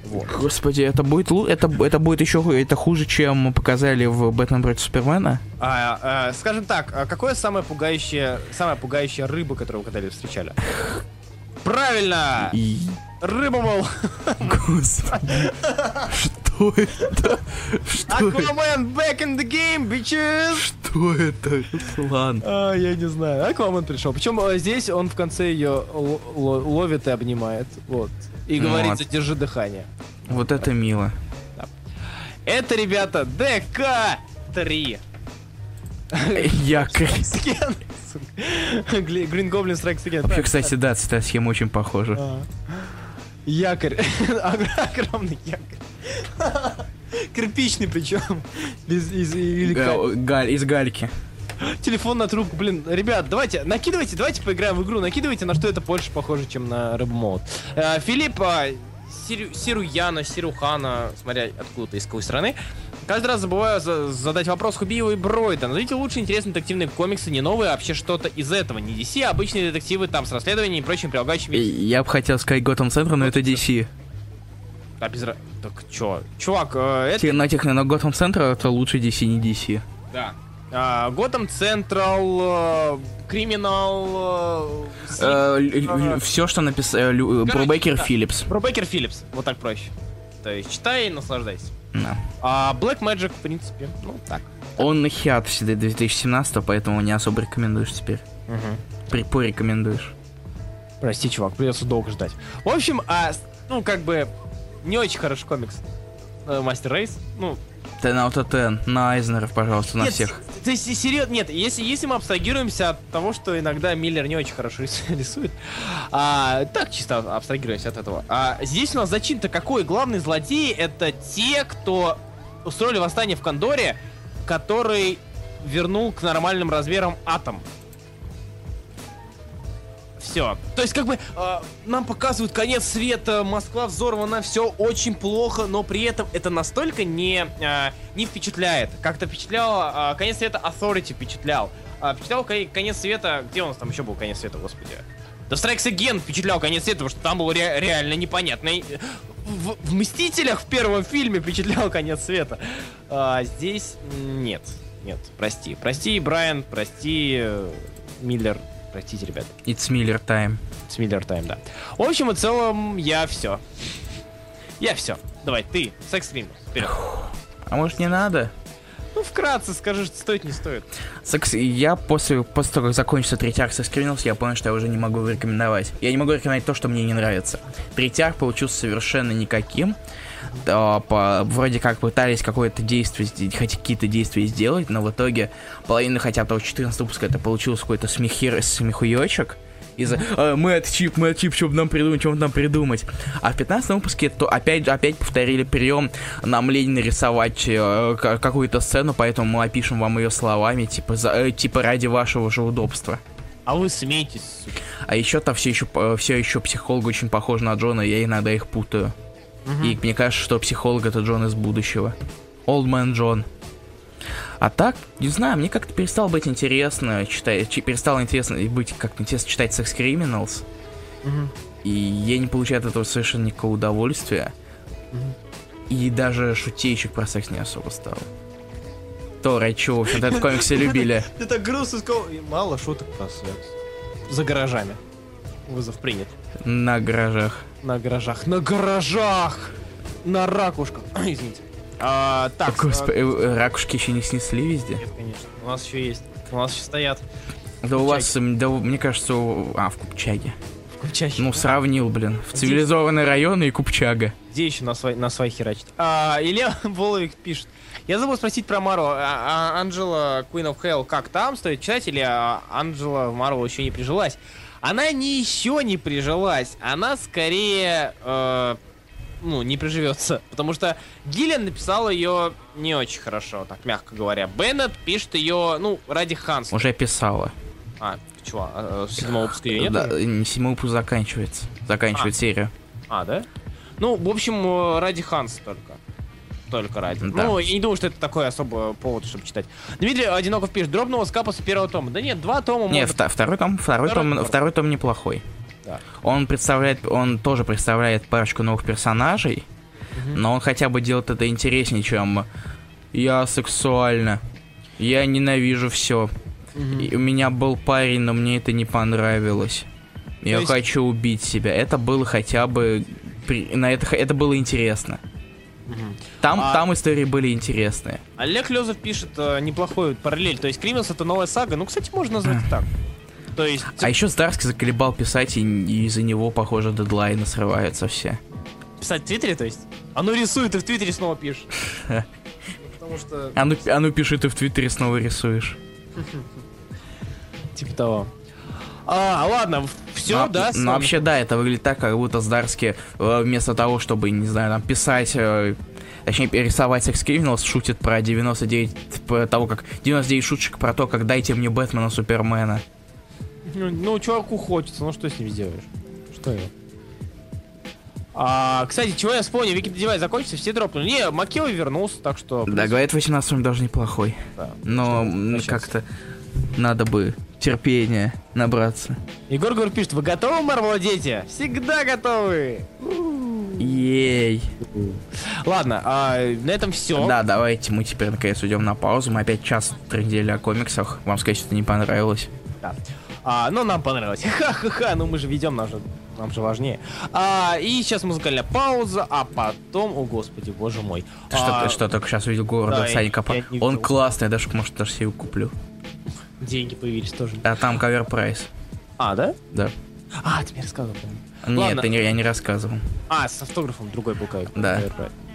Вот. Господи, это будет лу- это, это будет еще это хуже, чем показали в Бэтмен против Супермена. А, а, скажем так, а какое самое пугающее, самая пугающая рыба, которую вы когда-либо встречали? <laughs> Правильно! И... Рыбомол! Господи. Что это? Что? Аквамен back in the game, bitches! Что это, Руслан? А, я не знаю. Аквамен пришел. Причем э, здесь он в конце ее ловит и обнимает. Вот. И Ну говорит, задержи дыхание. Вот это мило. Это, ребята, ДК-3. Якорь. Green Goblin Strikes Again. Вообще, кстати, да, цвета схема очень похожа. Якорь. <laughs> Огромный якорь. <laughs> Кирпичный причем. Без, из, ка- Га- галь- Из гальки. Телефон на трубку. Блин, ребят, давайте, накидывайте, давайте поиграем в игру. Накидывайте, на что это больше похоже, чем на рыбмолот. Э, Филипп а, Сиру- Сируяна, Сирухана, смотря откуда из какой страны. Каждый раз забываю за- задать вопрос Хубиева и Бройда. Назовите лучшие интересные детективные комиксы, не новые, а вообще что-то из этого. Не DC, а обычные детективы там с расследованиями и прочими прилагающими... Я бы хотел сказать Gotham Central, но это DC. А без... ра- Так чё? Чувак, э, это... Те- Но тех, но Gotham Central это лучше DC, не DC. Да. А, Gotham Central, Criminal... Все, что написал Брубекер да. Филлипс. Бейкер Филлипс, вот так проще. То есть читай и наслаждайся. Да. А Black Magick, в принципе, ну так. Он на хиатусе до 2017, поэтому не особо рекомендуешь теперь. При- Порекомендуешь. Прости, чувак, придется долго ждать. В общем, а, ну, как бы, не очень хороший комикс. Э, Мастер Рейс. Ну, Ten out of ten. На Айзнеров, пожалуйста, на нет, всех. Есть, серьезно, нет, если, если мы абстрагируемся от того, что иногда Миллер не очень хорошо рис- <laughs> рисует, а, так чисто абстрагируемся от этого. А здесь у нас зачин-то какой? Главный злодей это те, кто устроили восстание в Кондоре, который вернул к нормальным размерам атом. Все. То есть, как бы, э, нам показывают конец света, Москва взорвана, все очень плохо, но при этом это настолько не, э, не впечатляет. Как-то впечатляло, э, конец света Authority впечатлял. А впечатлял кон- конец света, где у нас там еще был конец света, господи? The Strikes Again впечатлял конец света, потому что там был ре- реально непонятный. В, в Мстителях в первом фильме впечатлял конец света. А здесь нет. Нет, прости. Прости, Брайан, прости, э, Миллер. Простите, ребята. It's Miller Time. Миллер Тайм, да. В общем и целом, я все. Я все. Давай, ты, секс вперед. А может не надо? Ну, вкратце скажи, что стоит, не стоит. Секс... Я после, после того, как закончился третий арк Sex Criminals, я понял, что я уже не могу рекомендовать. Я не могу рекомендовать то, что мне не нравится. Третий арк получился совершенно никаким. По, вроде как пытались какое-то действие, хоть какие-то действия сделать, но в итоге половина хотя бы того 14 выпуска это получилось какой-то смехир, смехуёчек. Из-за «А, мы от чип, чип, что бы нам придумать, что бы нам придумать. А в 15 выпуске то опять, опять повторили прием, нам лень нарисовать э, ка- какую-то сцену, поэтому мы опишем вам ее словами, типа, за, э, типа ради вашего же удобства. А вы смеетесь. А еще там все еще, все еще психолог очень похож на Джона, я иногда их путаю. И мне кажется, что психолог это Джон из будущего. Old Man Джон. А так, не знаю, мне как-то перестало быть интересно читать, чи- перестало интересно быть как-то интересно читать Sex Criminals. И я не получаю от этого совершенно никакого удовольствия. И даже шутейчик про секс не особо стало. То, ради чего, в общем-то, этот комиксы любили. <laughs> Ты так грустно сказал. Мало шуток про секс. За гаражами. Вызов принят. На гаражах. На гаражах. На гаражах! На ракушках. <clears throat> Извините. А, так, Господи, э, ракушки еще не снесли везде. Нет, конечно. У нас еще есть. У нас еще стоят Да у вас, да, мне кажется, у- а, в Купчаге. в Купчахе. Ну, сравнил, блин. В цивилизованные районы и Купчага. Где еще на свой, на свой херачить? А, Илья <laughs> Воловик пишет. Я забыл спросить про Мару. А, а, Анджела Queen of Hell как там стоит читать? Или а, Анджела в Марвел еще не прижилась? Она не еще не прижилась. Она скорее... э, ну, не приживется. Потому что Гиллиан написал ее не очень хорошо, так мягко говоря. Беннет пишет ее, ну, ради Ханса. Уже писала. А, чего? А, седьмого выпуска ее нет? Да, седьмой выпуск заканчивается. Заканчивает серию. А, да? Ну, в общем, э, ради Ханса только. Только ради. Да. Ну, я не думаю, что это такой особый повод, чтобы читать. Дмитрий Одиноков пишет, дропнула с капуса первого тома. Да нет, два тома Не, можно- вта- второй том, второй Второй том, том. второй том неплохой. Да. Он представляет, он тоже представляет парочку новых персонажей, но он хотя бы делает это интереснее, чем я сексуально, я ненавижу все. И у меня был парень, но мне это не понравилось. Я есть- хочу убить себя. Это было хотя бы... при- На это, это было интересно. Там, А- там истории были интересные. Олег Лезов пишет э, неплохой параллель. То есть Криминс это новая сага. Ну, кстати, можно назвать и так. То есть... А еще Здарский заколебал писать, и, и из-за него, похоже, дедлайны срываются все. Писать в Твиттере, то есть? А ну рисует и в Твиттере снова пишет. <laughs> Потому что... А ну, а ну пиши, ты в Твиттере снова рисуешь. Типа того. А, ладно, все, ну, да? Ну, вообще, да, это выглядит так, как будто Здарский э, вместо того, чтобы, не знаю, там, писать, э, точнее, рисовать Sex Criminals, шутит про 99, про того, как 99 шуточек про то, как дайте мне Бэтмена, Супермена. Ну, ну, чуваку хочется, ну что с ним сделаешь? Что его? А, кстати, чего я вспомнил, Wicked Divine закончится, все дропнули. Не, Маккелви вернулся, так что... Да, говорят, 18 он даже неплохой. Да. Но как-то надо бы терпения набраться. Егор Гор пишет, вы готовы, Марвел дети? Всегда готовы! Ей. Ладно, а, на этом все. Да, давайте мы теперь наконец уйдем на паузу. Мы опять час трындели о комиксах. Вам сказать, что не понравилось. Да. А, ну, нам понравилось. Ха-ха-ха, ну мы же ведем, нам же, нам же важнее. А, и сейчас музыкальная пауза, а потом, о господи, боже мой. Ты что, А, ты что, только сейчас увидел города да, Сани я- Капа? Он классный, я даже, может, даже себе куплю. Деньги появились тоже. А там кавер прайс. А, да? Да. А, ты мне рассказывал, помню. Нет, Ладно. не- я не рассказывал. А, с автографом другой был как. Да.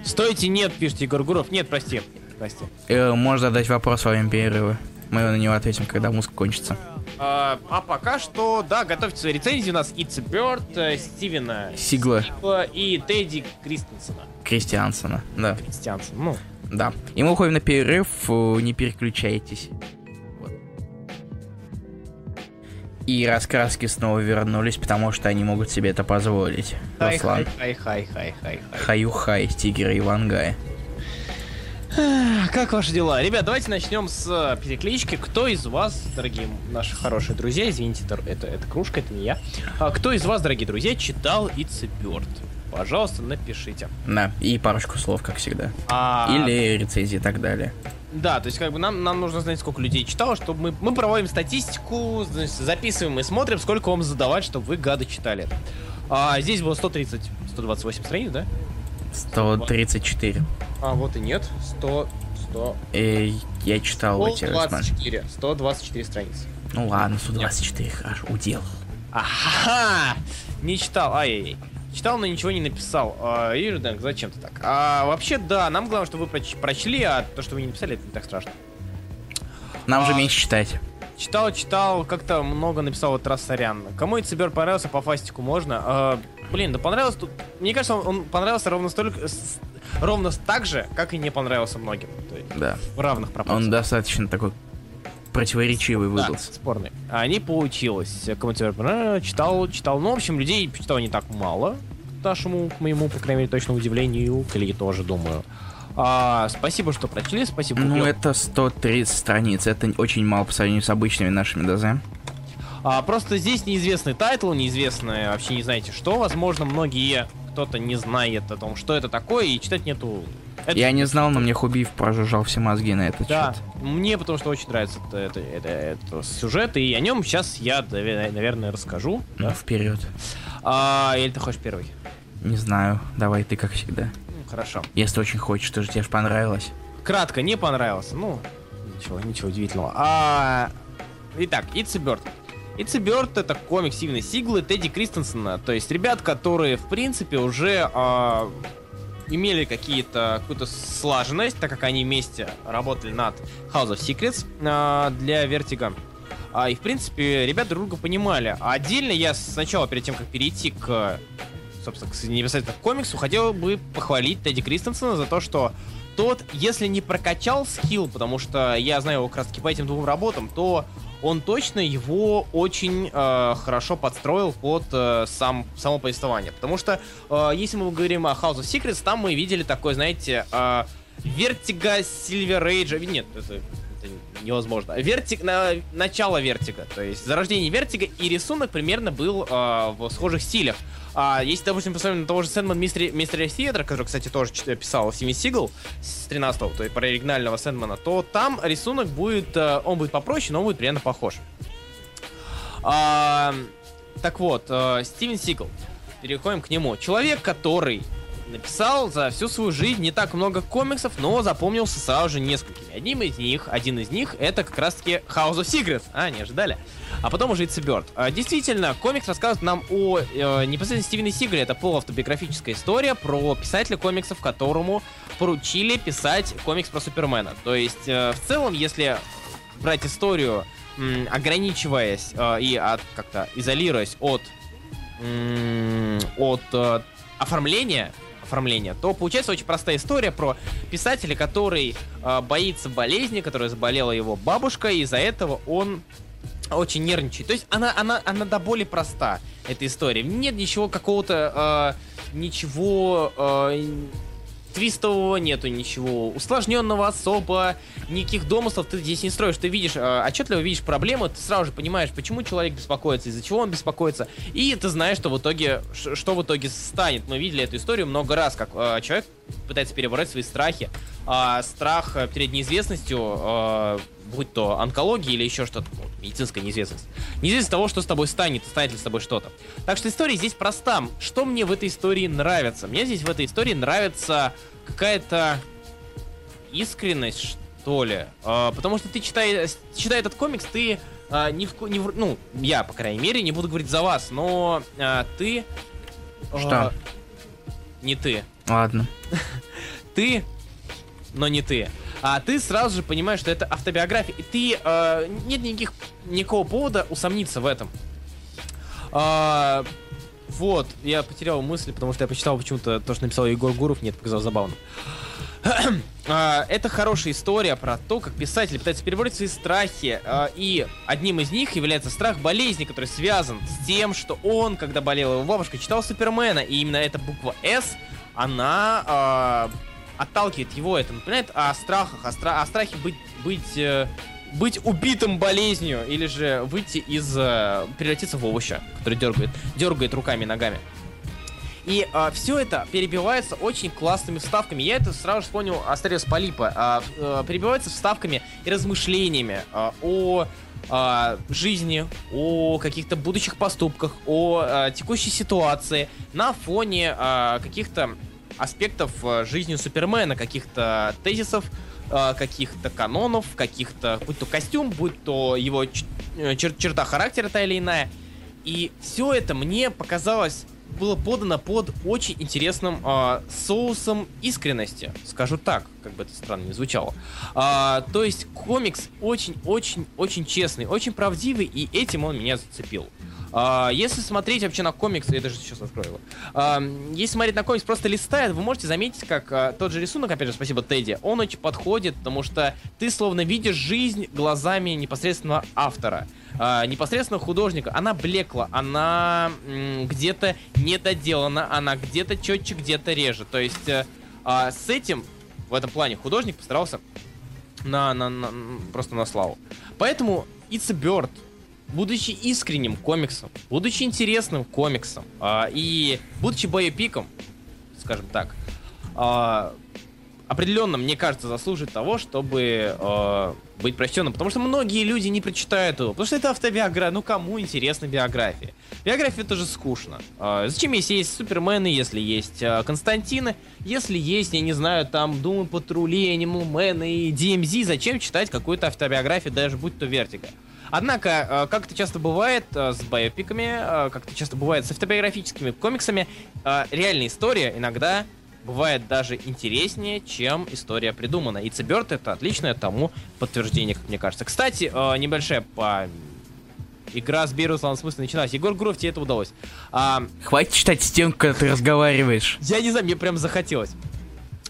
Стойте, нет, пишет Егор Гуров. Нет, прости. Прости. Э, можно задать вопрос во время перерыва. Мы на него ответим, когда музыка кончится. А, а пока что, да, готовьте свои рецензии. У нас It's a Bird, э, Стивена Сигла Сигла и Тедди Кристенсена. Кристиансона. Да, Кристиансен. Ну, да. И мы уходим на перерыв, э, не переключайтесь. И раскраски снова вернулись, потому что они могут себе это позволить. Руслан. хай, хай, хай, хай, хай. Хаю-хай, Тигр и Ивангай. Как ваши дела? Ребят, давайте начнем с э, переклички. Кто из вас, дорогие наши хорошие друзья, извините, это, это, это кружка, это не я. А, кто из вас, дорогие друзья, читал It's a Bird? Пожалуйста, напишите. Да, и парочку слов, как всегда. А, Или рецензии и так далее. Да, то есть как бы нам, нам нужно знать, сколько людей читало, чтобы мы, мы проводим статистику, значит, записываем и смотрим, сколько вам задавать, чтобы вы, гады, читали. А, здесь было 130, 128 страниц, да? 134. А, вот и нет. 100, 100, Э, я читал эти... смотри. 124, 124 страницы. Ну ладно, 124, хорошо, удел. Ага! Не читал, ай-яй-яй. Читал, но ничего не написал. А, Ирденг, зачем ты так? А, вообще, да, нам главное, чтобы вы проч- прочли, а то, что вы не написали, это не так страшно. Нам же А. меньше читать. Читал, читал, как-то много написал вот раз сорян. Кому это Цибер понравился, по фастику можно. А, блин, да понравился тут. Мне кажется, он, он понравился ровно столько. с- ровно так же, как и не понравился многим. Да. в равных пропорциях. Он достаточно такой противоречивый Да, выдался. спорный. А не получилось. Кому It's a Bird понравился, читал, читал. Ну, в общем, людей читало не так мало. К нашему, к моему, по крайней мере, точно удивлению. Коллеги тоже, думаю. А, спасибо, что прочли, спасибо. Ну, Клёв. это 130 страниц, это очень мало по сравнению с обычными нашими ДЗ. А, просто здесь неизвестный тайтл, неизвестное, вообще не знаете что. Возможно, многие кто-то не знает о том, что это такое, и читать нету. Это- Я не знал, но мне Хубиев прожужжал все мозги на этот Да, счет. мне потому что очень нравится это, это, это- это сюжет, и о нем сейчас я, наве- наверное, расскажу. Ну, вперед. А, или ты хочешь первый? Не знаю, давай ты как всегда. Ну, хорошо. Если очень хочешь, что же тебе понравилось. Кратко, не понравился. Ну, ничего, ничего удивительного. А, итак, It's a Bird. It's a Bird это комик Стивена Сигла и Тедди Кристенсена. То есть ребят, которые, в принципе, уже а, имели какие-то, какую-то слаженность, так как они вместе работали над House of Secrets а, для Vertigo. А, и, в принципе, ребята друг друга понимали. А отдельно я сначала, перед тем, как перейти к, собственно, к непосредственно к комиксу, хотел бы похвалить Тедди Кристенсена за то, что тот, если не прокачал скилл, потому что я знаю его как раз таки по этим двум работам, то он точно его очень э, хорошо подстроил под э, сам, само повествование. Потому что, э, если мы говорим о House of Secrets, там мы видели такой, знаете, э, Vertigo Silver Age. Нет, это, это невозможно. Вертиг, на, начало Вертига, то есть зарождение Вертига, и рисунок примерно был э, в схожих стилях. А если, допустим, посмотрим на того же Sandman Mystery, Mystery Theatre, который, кстати, тоже писал Стивен Сигл с 13-го, то есть про оригинального Сэндмана, то там рисунок будет, э, он будет попроще, но он будет примерно похож. А, так вот, э, Стивен Сигл. Переходим к нему. Человек, который написал за всю свою жизнь не так много комиксов, но запомнился сразу же несколькими. Одним из них, один из них, это как раз-таки House of Secrets. А, не ожидали. А потом уже It's a Bird. А, действительно, комикс рассказывает нам о э, непосредственно Стивене Сигле. Это полуавтобиографическая история про писателя комиксов, которому поручили писать комикс про Супермена. То есть, э, в целом, если брать историю, м, ограничиваясь э, и от как-то изолируясь от м, от э, оформления оформления, то получается очень простая история про писателя, который э, боится болезни, которая заболела его бабушка, и из-за этого он очень нервничает. То есть она, она, она до боли проста, эта история. Нет ничего какого-то, э, ничего э, твистового нету ничего, усложненного особо, никаких домыслов ты здесь не строишь. Ты видишь, э, отчетливо видишь проблему, ты сразу же понимаешь, почему человек беспокоится, из-за чего он беспокоится, и ты знаешь, что в итоге, что в итоге станет. Мы видели эту историю много раз, как э, человек пытается перебороть свои страхи. А страх перед неизвестностью, э, будь то онкология или еще что-то, ну, медицинская неизвестность. Неизвестность того, что с тобой станет, станет ли с тобой что-то. Так что история здесь проста. Что мне в этой истории нравится? Мне здесь в этой истории нравится какая-то искренность, что ли. А, потому что ты читая, читая этот комикс, ты а, не, в, не в, ну, я, по крайней мере, не буду говорить за вас, но а, ты... Что? А, не ты. Ладно. <laughs> ты, но не ты. А ты сразу же понимаешь, что это автобиография, и ты э, нет никаких никакого повода усомниться в этом. А, вот, я потерял мысль, потому что я почитал почему-то то, что написал Егор Гуров, мне это показалось забавным. <clears throat> А, это хорошая история про то, как писатель пытается перебороть свои страхи. А, и одним из них является страх болезни, который связан с тем, что он, когда болела его бабушка, читал Супермена. И именно эта буква «С», она а, отталкивает его. Это напоминает о страхах, о, стра о страхе быть, быть э, быть убитым болезнью или же выйти из... Э, превратиться в овоща, который дергает, дергает руками и ногами. И э, все это перебивается очень классными вставками. Я это сразу же вспомнил Астериус Полипа. Э, э, перебивается вставками и размышлениями э, о э, жизни, о каких-то будущих поступках, о э, текущей ситуации на фоне э, каких-то аспектов э, жизни Супермена, каких-то тезисов, э, каких-то канонов, каких-то, будь то костюм, будь то его э, чер- черта характера та или иная. И все это мне показалось было подано под очень интересным э, соусом искренности, скажу так, как бы это странно не звучало. Э, то есть комикс очень-очень-очень честный, очень правдивый, и этим он меня зацепил. А, если смотреть вообще на комикс, я даже сейчас открою его. А, если смотреть на комикс, просто листает, вы можете заметить, как а, тот же рисунок, опять же, спасибо Тедди, он очень подходит, потому что ты словно видишь жизнь глазами непосредственно автора. непосредственно художника. Она блекла, она где-то недоделана, она где-то четче, где-то реже. То есть э, с этим в этом плане художник постарался на, на, на просто на славу. Поэтому It's a Bird будучи искренним комиксом, будучи интересным комиксом э, и будучи боепиком, скажем так, э, определенно, мне кажется, заслужит того, чтобы э, быть прочтенным. Потому что многие люди не прочитают его. Потому что это автобиография. Ну, кому интересна биография? Биография тоже скучно. Э, зачем, если есть Супермены, если есть э, Константины, если есть, я не знаю, там Думы Патрули, Мэн и DMZ, зачем читать какую-то автобиографию, даже будь то Вертиго? Однако, э, как это часто бывает э, с байопиками, э, как это часто бывает с автобиографическими комиксами, реальная история иногда бывает даже интереснее, чем история придумана. И It's a Bird это отличное тому подтверждение, как мне кажется. Кстати, небольшая по Игра с Бирусом в смысле началась. Егор Гуров, тебе это удалось. А... Хватит читать стенку, когда ты разговариваешь. Я не знаю, мне прям захотелось.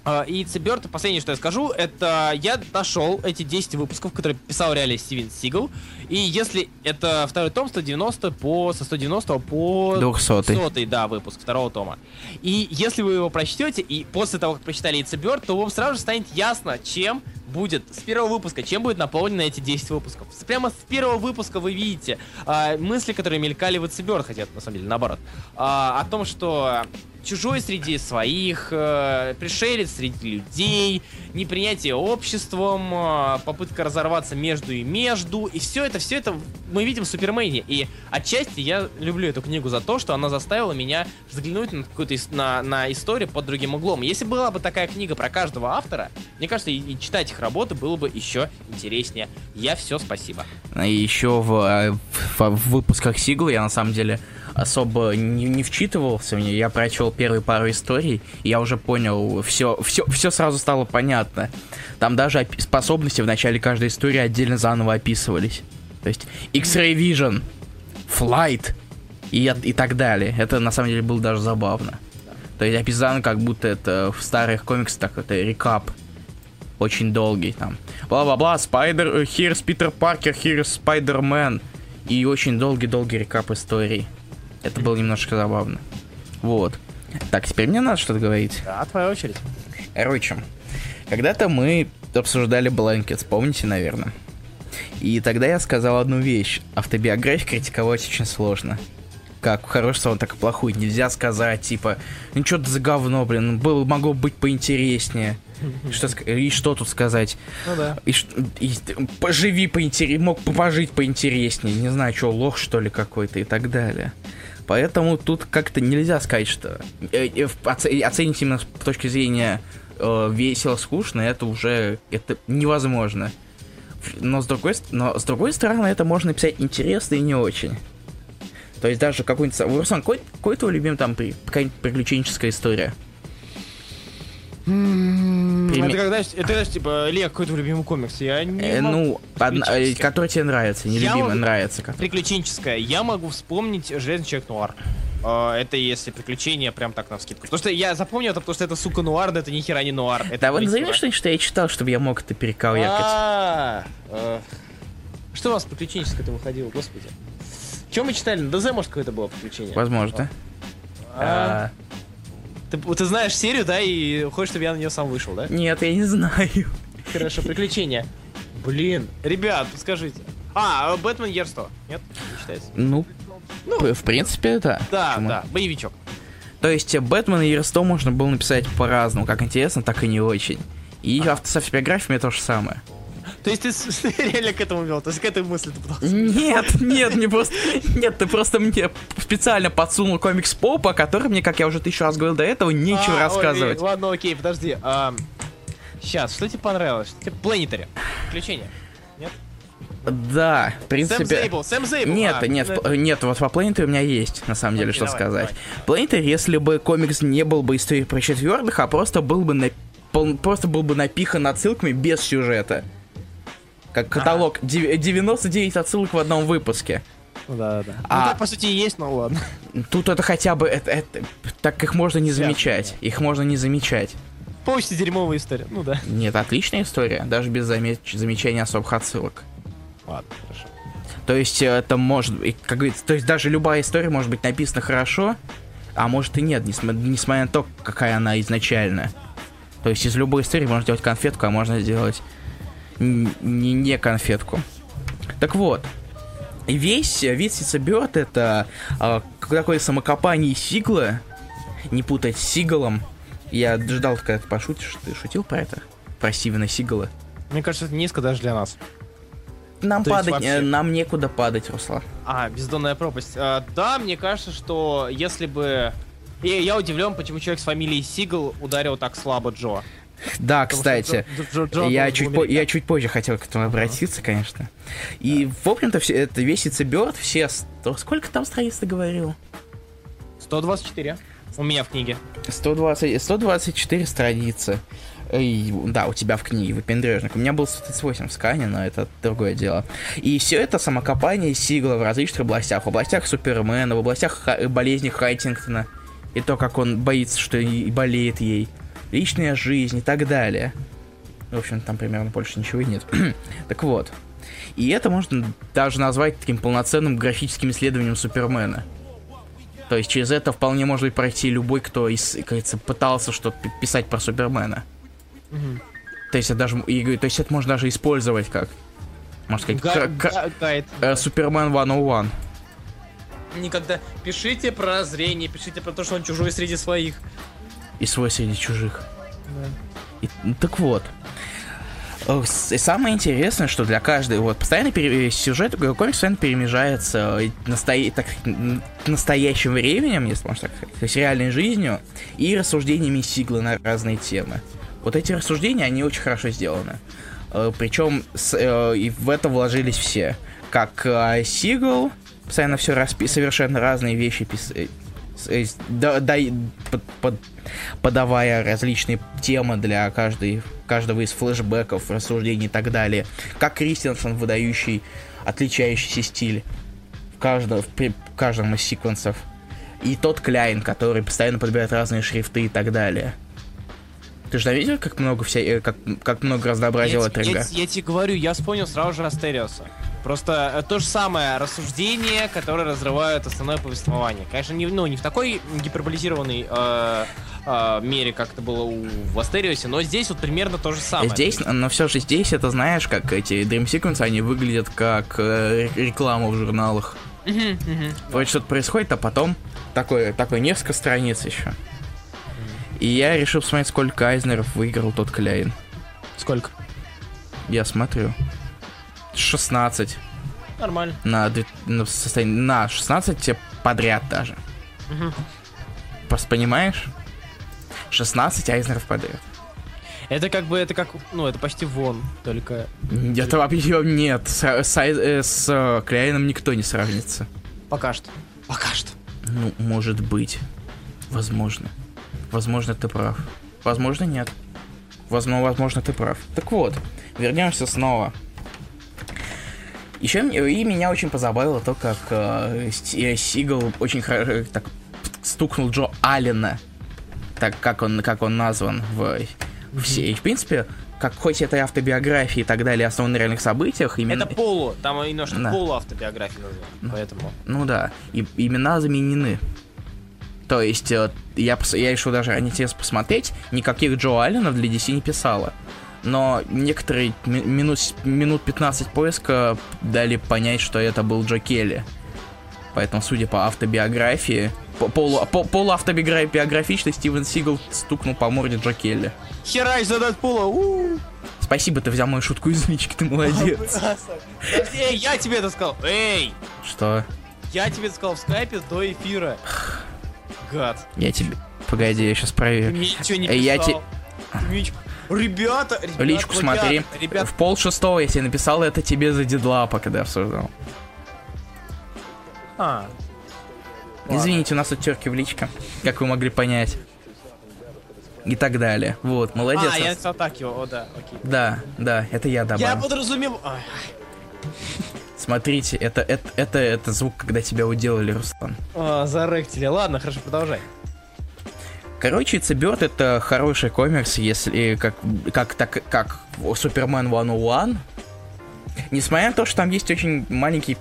А, и Циберт, последнее, что я скажу, это я нашел эти 10 выпусков, которые писал реально Стивен Сигал. И если это второй том, 190 по, со 190 по 200. 200 да, выпуск второго тома. И если вы его прочтете, и после того, как прочитали Циберт, то вам сразу же станет ясно, чем будет с первого выпуска, чем будет наполнены эти 10 выпусков. Прямо с первого выпуска вы видите а, мысли, которые мелькали в Циберт, хотя на самом деле наоборот, а, о том, что чужой среди своих, э, пришелец среди людей, непринятие обществом, э, попытка разорваться между и между, и все это, все это мы видим в Супермене. И отчасти я люблю эту книгу за то, что она заставила меня взглянуть на какую-то на, на историю под другим углом. Если была бы такая книга про каждого автора, мне кажется, и, и читать их работы было бы еще интереснее. Я все, спасибо. И еще в, э, в, в выпусках Сигла я на самом деле особо не, не вчитывался в нее. Я прочел первые пару историй, и я уже понял, все, все, все сразу стало понятно. Там даже способности в начале каждой истории отдельно заново описывались. То есть X-Ray Vision, Flight и, и так далее. Это на самом деле было даже забавно. То есть описано, как будто это в старых комиксах так это рекап. Очень долгий там. Бла-бла-бла, Спайдер, Here's Питер Паркер, Here's Спайдермен. И очень долгий-долгий рекап истории. Это было немножко забавно. Вот. Так, теперь мне надо что-то говорить. Да, твоя очередь. Короче, когда-то мы обсуждали Blankets, помните, наверное? И тогда я сказал одну вещь. Автобиографию критиковать очень сложно. Как хороший сон, так и плохой. Нельзя сказать, типа, ну что ты за говно, блин, было, могло быть поинтереснее. Что, и что тут сказать? Ну да. И, и, поживи поинтереснее, мог пожить поинтереснее, не знаю, что, лох что ли какой-то и так далее. Поэтому тут как-то нельзя сказать, что э, э, оценить именно с точки зрения э, весело, скучно, это уже это невозможно. Но с другой, но с другой стороны, это можно написать интересно и не очень. То есть даже какой-нибудь... Руслан, какой, какой твой любимый там какая-нибудь приключенческая история? Прими... Это когда, это типа, Лег, какой твой любимый комикс? Я не э, Ну, одна, э, который тебе нравится, не любимый, могу... нравится. Как. Приключенческая. Я могу вспомнить Железный человек Нуар. Uh, это если приключения прям так на скидку. Потому что я запомнил это, потому что это, сука, нуар, да это ни хера не нуар. Это да, вот назови что-нибудь, что я читал, чтобы я мог это перековыркать. А, э, что у нас приключенческое-то выходило, господи? Чем мы читали? На ДЗ, может, какое-то было приключение? Возможно. А, ты, ты знаешь серию, да, и хочешь, чтобы я на нее сам вышел, да? Нет, я не знаю. Хорошо, приключения. Блин, ребят, скажите. А, Бэтмен Year 100. Нет, не считается? Ну, ну в принципе, да. Да, Почему? да, боевичок. То есть Бэтмен и Year 100 можно было написать по-разному, как интересно, так и не очень. И а. автобиографиями то же самое. То есть ты, ты реально к этому вел? То есть к этой мысли ты пытался? Нет, нет, не просто... Нет, ты просто мне специально подсунул комикс Попа, который мне, как я уже тысячу раз говорил до этого, нечего а, рассказывать. Ой, ладно, окей, подожди. А, сейчас, что тебе понравилось? Что тебе Планетари? Приключения? Нет? Да, в принципе... Сэм Зейбл, Сэм Зейбл. Нет, а, нет, ну, нет, вот по Планетари у меня есть, на самом деле, что давай, сказать. Планетари, если бы комикс не был бы историей про четвертых, а просто был бы на просто был бы напихан отсылками без сюжета. Как каталог. А. 99 отсылок в одном выпуске. Ну да, да. А, ну так, по сути, и есть, но ладно. Тут это хотя бы... Это, это, так их можно не замечать. Их можно не замечать. Почти дерьмовая история, ну да. Нет, отличная история, даже без замеч... замечания особых отсылок. Ладно, хорошо. То есть это может как говорится, то есть даже любая история может быть написана хорошо, а может и нет, несмотря на то, какая она изначально. То есть из любой истории можно сделать конфетку, а можно сделать не, не конфетку. Так вот, весь вид Сицеберт это а, такое самокопание Сигла, не путать с Сигалом. Я ждал, когда ты пошутишь, ты шутил про это? Про Стивена Сигала? Мне кажется, это низко даже для нас. Нам То падать, вообще... нам некуда падать, Руслан. А, бездонная пропасть. А, да, мне кажется, что если бы... И я удивлен, почему человек с фамилией Сигал ударил так слабо Джо. Да, кстати, я чуть, по, я чуть позже хотел к этому обратиться, конечно. И, в общем-то, все, это весь Бёрд, все... Сколько там страниц ты говорил? 124. У меня в книге. 120, 124 страницы. И, да, у тебя в книге, выпендрежник. У меня был 138 в скане, но это другое дело. И все это самокопание Сигла в различных областях. В областях Супермена, в областях болезни Хайтингтона. И то, как он боится, что и болеет ей личная жизнь и так далее. В общем, там примерно больше ничего и нет. <clears throat> так вот. И это можно даже назвать таким полноценным графическим исследованием Супермена. То есть через это вполне может пройти любой, кто, из, кажется, пытался что-то писать про Супермена. Угу. То есть это даже, и, то есть это можно даже использовать как, можно сказать, Га- как, Супермен 101. Никогда. Пишите про зрение, пишите про то, что он чужой среди своих. И свой среди чужих. И, ну, так вот. Э, с- Самое интересное, что для каждой вот постоянно пере- сюжет э, комикс постоянно перемежается э, настоя- так настоящим временем, если можно так сказать, есть реальной жизнью и рассуждениями Сиглы на разные темы. Вот эти рассуждения, они очень хорошо сделаны. Причем и в это вложились все. Как э, Сигл, постоянно все распи- совершенно разные вещи пис- э, да- дай- под- под- подавая различные темы для каждой, каждого из флешбеков, рассуждений и так далее. Как Кристенсен, выдающий отличающийся стиль в каждом, в при- в каждом из секвенсов. И тот Кляйн, который постоянно подбирает разные шрифты и так далее. Ты же видел, как много вся, э, как, как много разнообразия я, Леттринга? я, я тебе говорю, я вспомнил сразу же Астериоса. Просто э, то же самое рассуждение, которое разрывает основное повествование. Конечно, не, ну, не в такой гиперболизированной э, э, мере, как это было у, в Астериосе, но здесь вот примерно то же самое. Здесь, но все же здесь, это знаешь, как эти Dream Sequence, они выглядят как э, реклама в журналах. Вроде что-то происходит, а потом такое, такое несколько страниц еще. И я решил посмотреть, сколько Айзнеров выиграл тот Кляйн. Сколько? Я смотрю. 16 Нормально. на, на, состояние, на 16 подряд даже. Мгм. Просто понимаешь? 16 Айзнеров подряд. Это как бы, это как, ну, это почти вон, только Это вообще нет. С, с, э, с, э, Кляйном никто не сравнится. пока что. Пока что. Ну, может быть. Возможно. Возможно, ты прав. Возможно, нет. Возможно, возможно, ты прав. Так вот, вернемся снова. Еще и меня очень позабавило то, как э, э, Сигал очень хорошо так стукнул Джо Аллена, так как он, как он назван в, все. И, в принципе, как хоть это и автобиографии и так далее, основаны на реальных событиях, именно... Это полу, там немножко Да. полу автобиографии названо, поэтому. Ну да, и имена заменены. То есть, э, я, я решил даже ради интереса посмотреть, никаких Джо Алленов для DC не писала. Но некоторые ми- минут, минут 15 поиска дали понять, что это был Джо Келли. Поэтому, судя по автобиографии, по, полу, по, полуавтобиографичный Стивен Сигал стукнул по морде Джо Келли. Херач за Дэдпула, Спасибо, ты взял мою шутку из лички, ты молодец. <laughs> Эй, я тебе это сказал! Эй! Что? Я тебе это сказал в скайпе до эфира. Гад. Я тебе... Погоди, я сейчас Ты проверю. мне ничего не я писал. Ты мне ничего- Ребята, ребята, Личку плагиат, смотри. Ребят, В пол шестого я тебе написал это тебе за дедлапа, когда обсуждал. а, Ладно. Извините, у нас тут терки в личке, как вы могли понять. И так далее. Вот, молодец. а, я написал так его, о, да, окей. Да, да, это я добавил. Я подразумевал... Смотрите, это, это, это, это звук, когда тебя уделали, Руслан. а, заректили. Ладно, хорошо, продолжай. Короче, Bird это хороший комикс, если как, как, так, как Супермен 101. Несмотря на то, что там есть очень маленький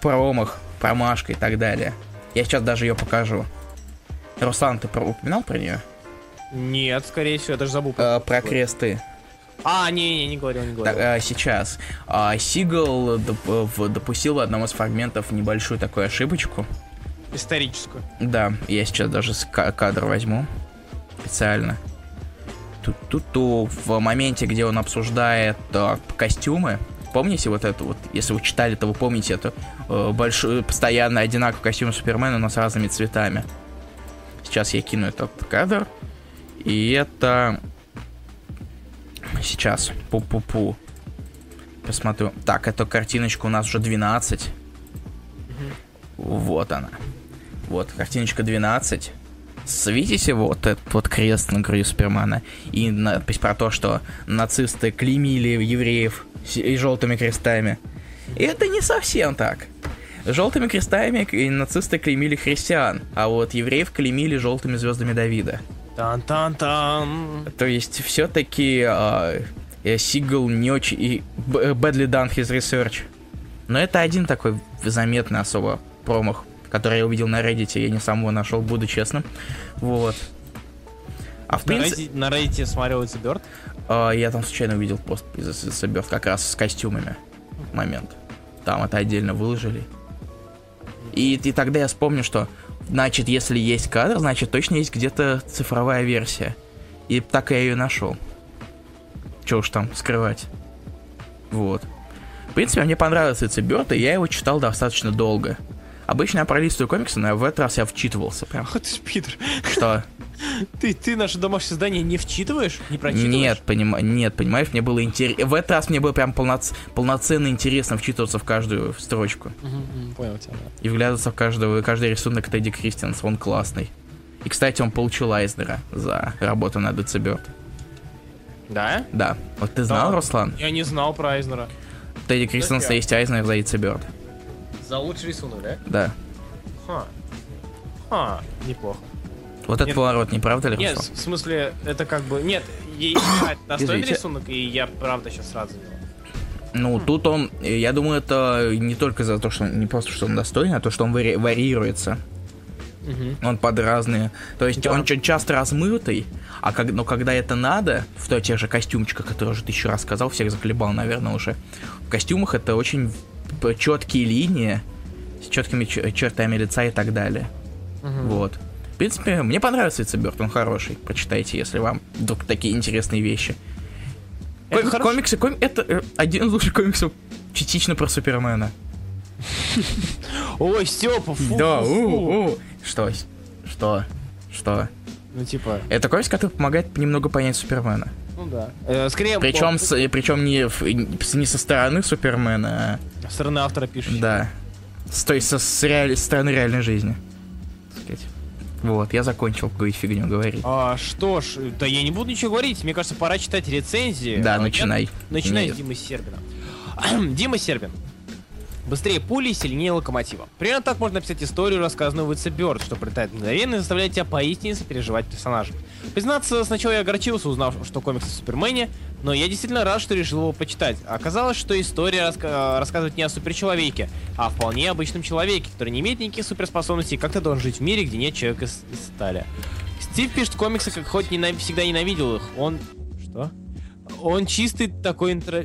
промах, промашка и так далее. Я сейчас даже ее покажу. Руслан, ты про- упоминал про нее? Нет, скорее всего, я даже забыл. Э, про кресты. А, не-не, не говорил, не Так, говорил. э, сейчас. А, Сигал доп- в- допустил в одном из фрагментов небольшую такую ошибочку. Историческую. Да, я сейчас даже кадр возьму. Специально. Тут-тут-ту в моменте, где он обсуждает э, костюмы. Помните вот это вот, если вы читали, то вы помните эту э, большую, постоянно одинаковый костюм Супермена, но с разными цветами. Сейчас я кину этот кадр. И это... Сейчас. Пу-пу-пу. Посмотрю. Так, эту картиночку у нас уже 12. Вот она. Вот, картиночка 12. С- Видите вот этот вот крест на груди Супермена? И надпись про то, что нацисты клеймили евреев и желтыми крестами. И это не совсем так. Желтыми крестами и нацисты клеймили христиан, а вот евреев клеймили желтыми звездами Давида. Тан-тан-тан. То есть все-таки Сигал не очень... и Badly done his research. Но это один такой заметный особо промах, который я увидел на Reddit, я не сам его нашел, буду честным. Вот. А в принципе, На Reddit смотрел It's a Bird. а, я там случайно увидел пост из Соберт как раз с костюмами. Момент. Там это отдельно выложили. И, и тогда я вспомню, что, значит, если есть кадр, значит, точно есть где-то цифровая версия. И так я ее нашел. Че уж там скрывать. Вот. В принципе, мне понравился Циберт, и я его читал достаточно долго. Обычно я пролистываю комиксы, но в этот раз я вчитывался прям. Ах ты Питер. Что? <laughs> Ты, ты наше домашнее задание не вчитываешь? Не прочитываешь? Нет, поним... нет, понимаешь, мне было интересно. В этот раз мне было прям полноц... полноценно интересно вчитываться в каждую строчку. Мгм, понял тебя, да. И вглядываться в каждого, каждый рисунок Тедди Кристианс, он классный. И, кстати, он получил Айзнера за работу над Дециберт. Да? Да. Вот ты знал, Да. Руслан? Я не знал про Айзнера. Тедди Кристианса я. есть Айзнер за Дециберт. За лучший рисунок, да? Да. Ха. Ха, неплохо. Вот этот Нет. поворот, не правда ли, Нет, Руслан? в смысле, это как бы... Нет, это достойный рисунок, и я правда сейчас сразу него. Ну, тут он, я думаю, это не только за то, что он, не просто, что он достойный, а то, что он вари- варьируется. Он под разные. То есть Да. он ча- часто размытый, а как, но когда это надо, в той тех же костюмчиках, которые уже тысячу раз сказал, всех заколебал, наверное, уже. В костюмах это очень четкие линии с четкими чертами лица и так далее. Вот. В принципе, мне понравился Циберт, он хороший. Прочитайте, если вам вдруг такие интересные вещи. Это Ком- комиксы, ком- это э, один из лучших комиксов частично про Супермена. Ой, Степа, фу, да, фу. у, у. Что? Что? Что? Ну, типа, Это комикс, который помогает немного понять Супермена. Ну да. Э, скорее, Причем, с- э, причем не, в- не со стороны Супермена, со стороны автора пишет. а да. С той со с реаль- стороны реальной жизни. Вот, я закончил говорить фигню говорить. А, что ж, да я не буду ничего говорить. Мне кажется, пора читать рецензии. Да, А, начинай. я- Начинай Нет. с Димы Сербина. <clears throat> Дима Сербин. Быстрее пули, сильнее локомотива. Примерно так можно написать историю, рассказанную в It's Bird, что прилетает мгновенно и заставляет тебя поистине сопереживать персонажей. Признаться, сначала я огорчился, узнав, что комикс о Супермене, но я действительно рад, что решил его почитать. Оказалось, что история раска- рассказывает не о суперчеловеке, а о вполне обычном человеке, который не имеет никаких суперспособностей и как-то должен жить в мире, где нет человека из, из стали. Стив пишет комиксы, как хоть ненав- всегда ненавидел их. Он... Что? Он чистый такой интро...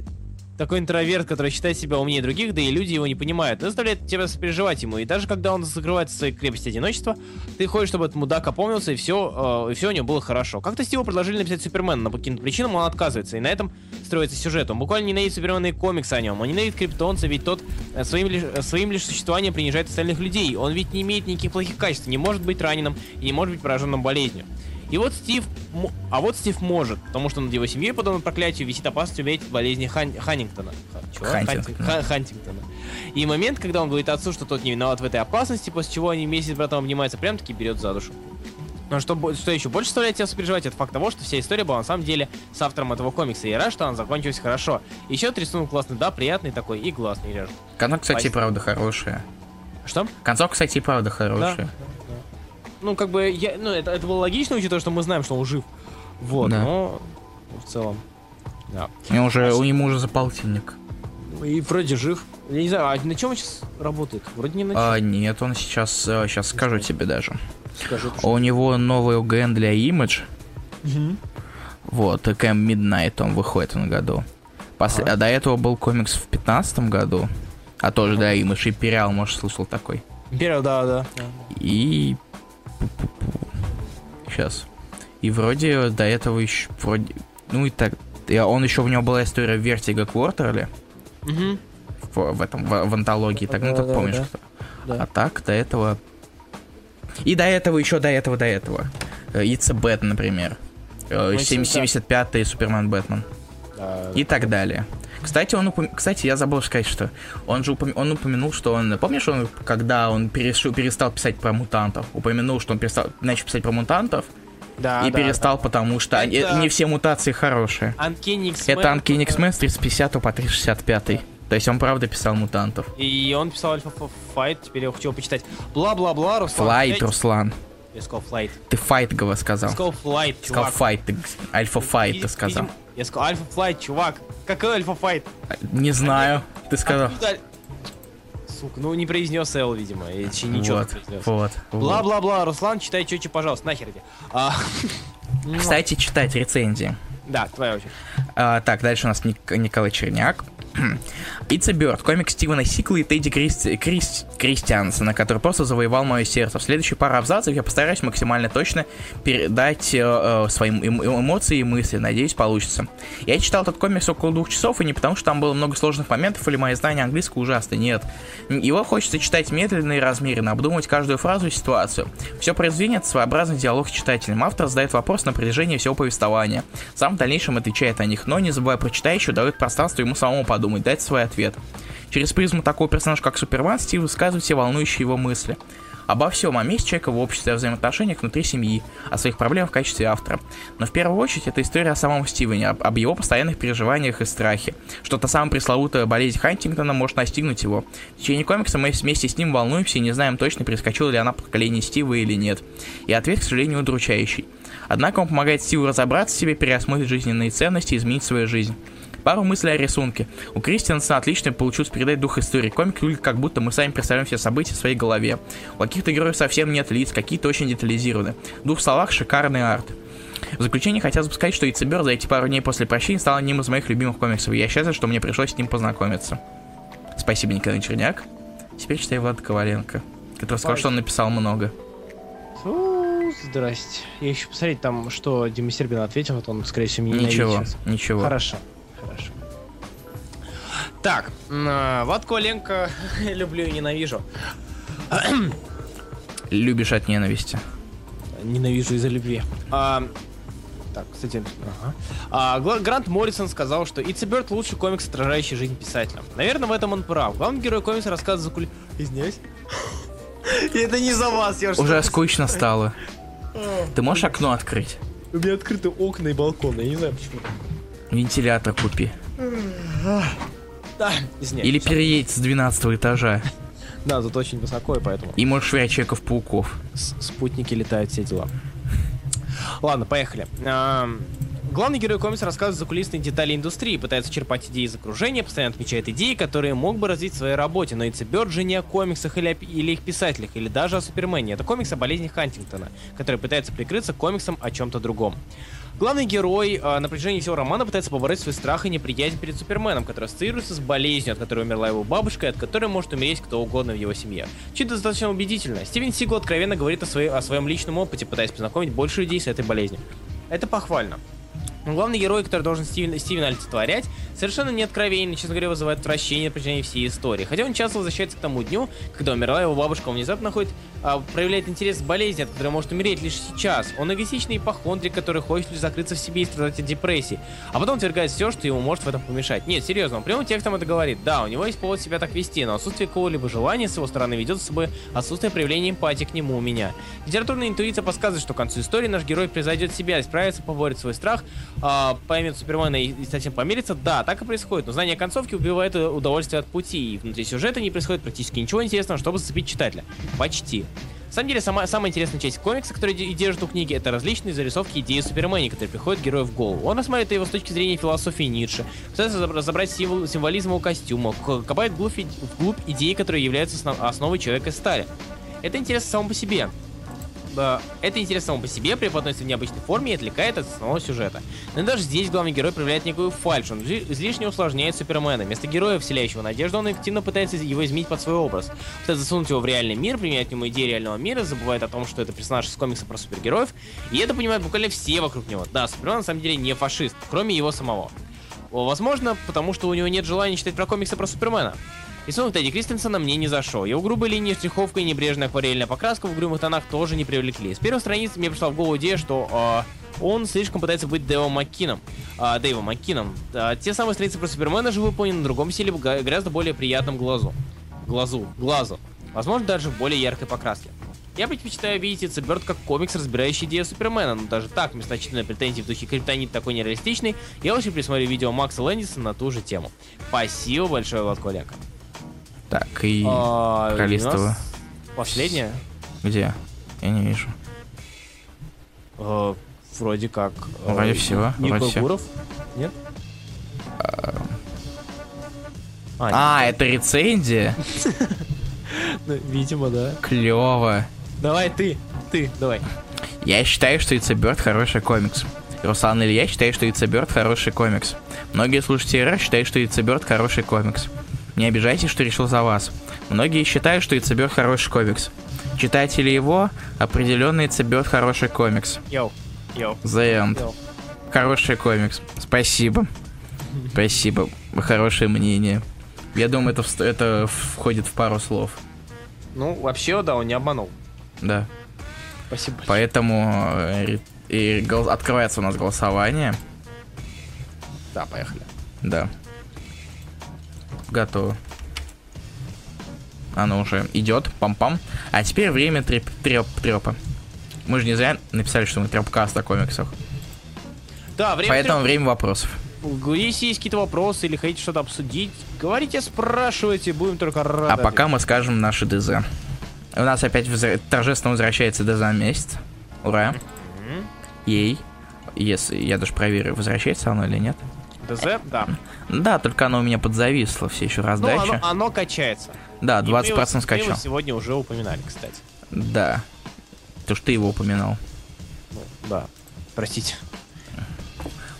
Такой интроверт, который считает себя умнее других, да и люди его не понимают, но заставляет тебя сопереживать ему. И даже когда он закрывается в своей крепости одиночества, ты хочешь, чтобы этот мудак опомнился, и все, и все у него было хорошо. Как-то Стиву предложили написать Супермена, но по каким-то причинам он отказывается, и на этом строится сюжет. Он буквально ненавидит суперменные комиксы о нем. Он ненавидит криптонца, ведь тот э, своим лишь, э, своим лишь существованием принижает остальных людей. Он ведь не имеет никаких плохих качеств, не может быть раненым и не может быть пораженным болезнью. И вот Стив... А вот Стив может, потому что над его семьей, подобно проклятию, висит опасность умереть болезни Хан... Ханнингтона. Чего? Хантинг- Ха- Хантингтона. И момент, когда он говорит отцу, что тот не виноват в этой опасности, после чего они вместе с братом обнимаются, прям таки берет за душу. Но что, что еще больше заставляет тебя сопереживать, это факт того, что вся история была на самом деле с автором этого комикса. И рад, что она закончилась хорошо. Еще рисунок классный, да, приятный такой и глазный режет. Концовка, кстати, Спасибо. правда хорошая. Что? Концовка, кстати, правда хорошая. Ну, как бы, я, ну, это, это было логично, учитывая, что мы знаем, что он жив. Вот, Да. но в целом. Да. У него уже, у него уже за полтинник. И вроде жив. Я не знаю, а на чем он сейчас работает? Вроде не на чем. А, нет, он сейчас, сейчас скажу тебе даже. Скажи, ты У него новый ОГН для Image. Мгм. Вот, и Camp Midnight он выходит этом году. После- Ага. А до этого был комикс в 15 году. А тоже для Image. Империал, может, слышал такой. Империал, да, да. И... Сейчас. И вроде до этого еще... Вроде... Ну и так... и Он еще у него была история Vertigo Quarterly Мгм. в, в этом в, в антологии. Так, ну Да, ты да, помнишь, да. кто. Да. А так, до этого... И до этого, еще до этого, до этого. Э, It's a Bird, например. Э, Ну, 7- да. 75-й Супермен Бэтмен. Да. И так далее. Кстати, он упом- Кстати, я забыл сказать, что он же упом- он упомянул, что он. Помнишь, он, когда он перешу- перестал писать про мутантов, упомянул, что он перестал начал писать про мутантов Да, и да, перестал, потому что Это- не все мутации хорошие. да. Это Uncanny X-Men с 350 по 365. То есть он правда писал мутантов. И он писал Alpha Fight, теперь я хочу его почитать. Бла-бла-бла, Руслан. Flight, Руслан. Я сказал Flight. Ты Fight, сказал. Я сказал Flight, Сказал Fight, Alpha Fight, ты сказал. Я сказал Alpha Flight, чувак. Какой Alpha Fight? Не знаю, ты сказал. Откуда аль- Сука, ну не произнес Эл, видимо. И ничего Вот, не произнес. вот. Бла-бла-бла, Руслан, читай чуть пожалуйста, нахер иди. А, Кстати, читать рецензии. Да, твоя очередь. А, так, дальше у нас Ник- Николай Черняк. It's a Bird, комик Стивена Сикла и Тедди Кристи... Крист... Кристиансона, который просто завоевал мое сердце. В следующую пару абзацев я постараюсь максимально точно передать э, э, эм эмоции и мысли. Надеюсь, получится. Я читал этот комикс около двух часов, и не потому, что там было много сложных моментов, или мои знания английского ужасны, нет. Его хочется читать медленно и размеренно, обдумывать каждую фразу и ситуацию. Все произведение — это своеобразный диалог с читателем. Автор задает вопрос на протяжении всего повествования. Сам в дальнейшем отвечает на них, но не забывая про читающего, дает пространство ему самому подумать, дать свой ответ. Через призму такого персонажа, как Супермен, Стив высказывает все волнующие его мысли. Обо всем, о месте человека в обществе, о взаимоотношениях внутри семьи, о своих проблемах в качестве автора. Но в первую очередь это история о самом Стивене, об, об его постоянных переживаниях и страхе. Что-то самая пресловутая болезнь Хантингтона может настигнуть его. В течение комикса мы вместе с ним волнуемся и не знаем точно, перескочила ли она по поколению Стива или нет. И ответ, к сожалению, удручающий. Однако он помогает Стиву разобраться в себе, переосмыслить жизненные ценности и изменить свою жизнь. Пару мыслей о рисунке. У Кристианса отлично получилось передать дух истории. Комик выглядит как будто мы сами представляем все события в своей голове. У каких-то героев совсем нет лиц, какие-то очень детализированы. В двух словах шикарный арт. В заключение хотелось бы сказать, что Ицебер за эти пару дней после прощения стал одним из моих любимых комиксов, и я счастлив, что мне пришлось с ним познакомиться. Спасибо, Николай Черняк. Теперь читаю Влада Коваленко, который сказал, что он написал много. Фу, здрасте. Я еще посмотреть там, что Дима Сербин ответил, вот он, скорее всего, меня Ничего, ничего. Хорошо. Хорошо. Так, э, Ватку Оленко <laughs> люблю и ненавижу. <clears throat> Любишь от ненависти. Ненавижу из-за любви. А, так, кстати, ага. а, Грант Моррисон сказал, что It's a Bird лучший комикс, отражающий жизнь писателя. Наверное, в этом он прав. Главный герой комикса рассказывает за кули... Извиняюсь. <laughs> Это не за вас, я Уже скучно стало. <laughs> Ты можешь окно открыть? У меня открыты окна и балконы, я не знаю почему. Вентилятор купи. Да, Или переедь с 12 этажа. Да, тут очень высоко, и поэтому... И можешь швырять человеков-пауков. Спутники летают, все дела. Ладно, поехали. Главный герой комикса рассказывает за кулисные детали индустрии, пытается черпать идеи из окружения, постоянно отмечает идеи, которые мог бы развить в своей работе, но It's Bird же не о комиксах или, о, или их писателях, или даже о Супермене. Это комикс о болезни Хантингтона, который пытается прикрыться комиксом о чем-то другом. Главный герой э, на протяжении всего романа пытается побороть свой страх и неприязнь перед Суперменом, который ассоциируется с болезнью, от которой умерла его бабушка, и от которой может умереть кто угодно в его семье. Чуть достаточно убедительно. Стивен Сигл откровенно говорит о, своей, о своем личном опыте, пытаясь познакомить больше людей с этой болезнью. Это похвально. Но главный герой, который должен Стивен, Стивена олицетворять, совершенно не откровенен, честно говоря, вызывает отвращение на протяжении всей истории. Хотя он часто возвращается к тому дню, когда умерла его бабушка, он внезапно находит, а, проявляет интерес к болезни, от которой может умереть лишь сейчас. Он эгоистичный ипохондрик, который хочет лишь закрыться в себе и страдать от депрессии. А потом отвергает все, что ему может в этом помешать. Нет, серьезно, он прямым текстом это говорит. Да, у него есть повод себя так вести, но отсутствие какого-либо желания с его стороны ведет с собой отсутствие проявления эмпатии к нему у меня. Литературная интуиция подсказывает, что к концу истории наш герой произойдет себя, исправится, поборет свой страх, а, поймет Супермена и, и помирится. Да, так и происходит, но знание концовки убивает удовольствие от пути, и внутри сюжета не происходит практически ничего интересного, чтобы зацепить читателя. Почти. На самом деле, сама, самая интересная часть комикса, которая и держит у книги, это различные зарисовки идеи Супермена, которые приходят герою в голову. Он рассматривает его с точки зрения философии Ницше, пытается разобрать символ, символизм его костюма, копает вглубь, вглубь идеи, которые являются основ, основой человека стали. Это интересно само по себе. Это интересно само по себе, преподносится в необычной форме и отвлекает от основного сюжета. Но даже здесь главный герой проявляет некую фальшь, он излишне усложняет Супермена. Вместо героя, вселяющего надежду, он активно пытается его изменить под свой образ. Пытается засунуть его в реальный мир, применять к нему идеи реального мира, забывает о том, что это персонаж из комикса про супергероев, и это понимают буквально все вокруг него. Да, Супермен на самом деле не фашист, кроме его самого. Возможно, потому что у него нет желания читать про комиксы про Супермена. Рисунок Тедди Кристенсена мне не зашел. Его грубые линии, штриховка и небрежная акварельная покраска в угрюмых тонах тоже не привлекли. С первой страницы мне пришла в голову идея, что э, он слишком пытается быть Дэвом Маккином. Э, Дэйвом Маккином. Э, те самые страницы про Супермена же выполнены на другом стиле, гораздо более приятном глазу. Глазу. Глазу. Возможно, даже в более яркой покраске. Я предпочитаю видеть Эцеберт как комикс, разбирающий идею Супермена, но даже так, месточительные претензии в духе Криптонит такой нереалистичный, я лучше присмотрю видео Макса Лэндиса на ту же тему. Спасибо большое, Влад Коляка. Так, и а, пролистываю. Последняя? Где? Я не вижу. Э, вроде как. Э, вроде всего. Нико вроде Гуров? Нет? А, а, а это рецензия? <laughs> Ну, видимо, да. Клево. Давай ты, ты, давай. Я считаю, что Bird хороший комикс. Руслан Илья считает, что Bird хороший комикс. Многие слушатели считают, что Bird хороший комикс. Не обижайтесь, что решил за вас. Многие считают, что Bird хороший комикс. Читатели его определенно Bird хороший комикс. Йоу, йоу, The End. йоу. Хороший комикс. Спасибо. Спасибо. Хорошее мнение. Я думаю, это, это входит в пару слов. Ну, вообще, да, он не обманул. Да. Спасибо. большое. Поэтому э, и гол- открывается у нас голосование. Да, поехали. Да. Готово. Оно уже идет, пам-пам. А теперь время треп, треп, трепа. Мы же не зря написали, что мы трепкаст о комиксах. Да, время... Поэтому время вопросов. Если есть какие-то вопросы или хотите что-то обсудить, говорите, спрашивайте, будем только рады. А пока мы скажем наши ДЗ. У нас опять возра- торжественно возвращается ДЗ на месяц. Ура. Ей. Если я даже проверю, возвращается оно или нет. ДЗ, да. Да, только оно у меня подзависло, все еще Ну, раздача. оно, оно качается. Да, И мы 20% его- Мы его скачал. сегодня уже упоминали, кстати. Да. То, что ты его упоминал. Ну, да. Простите.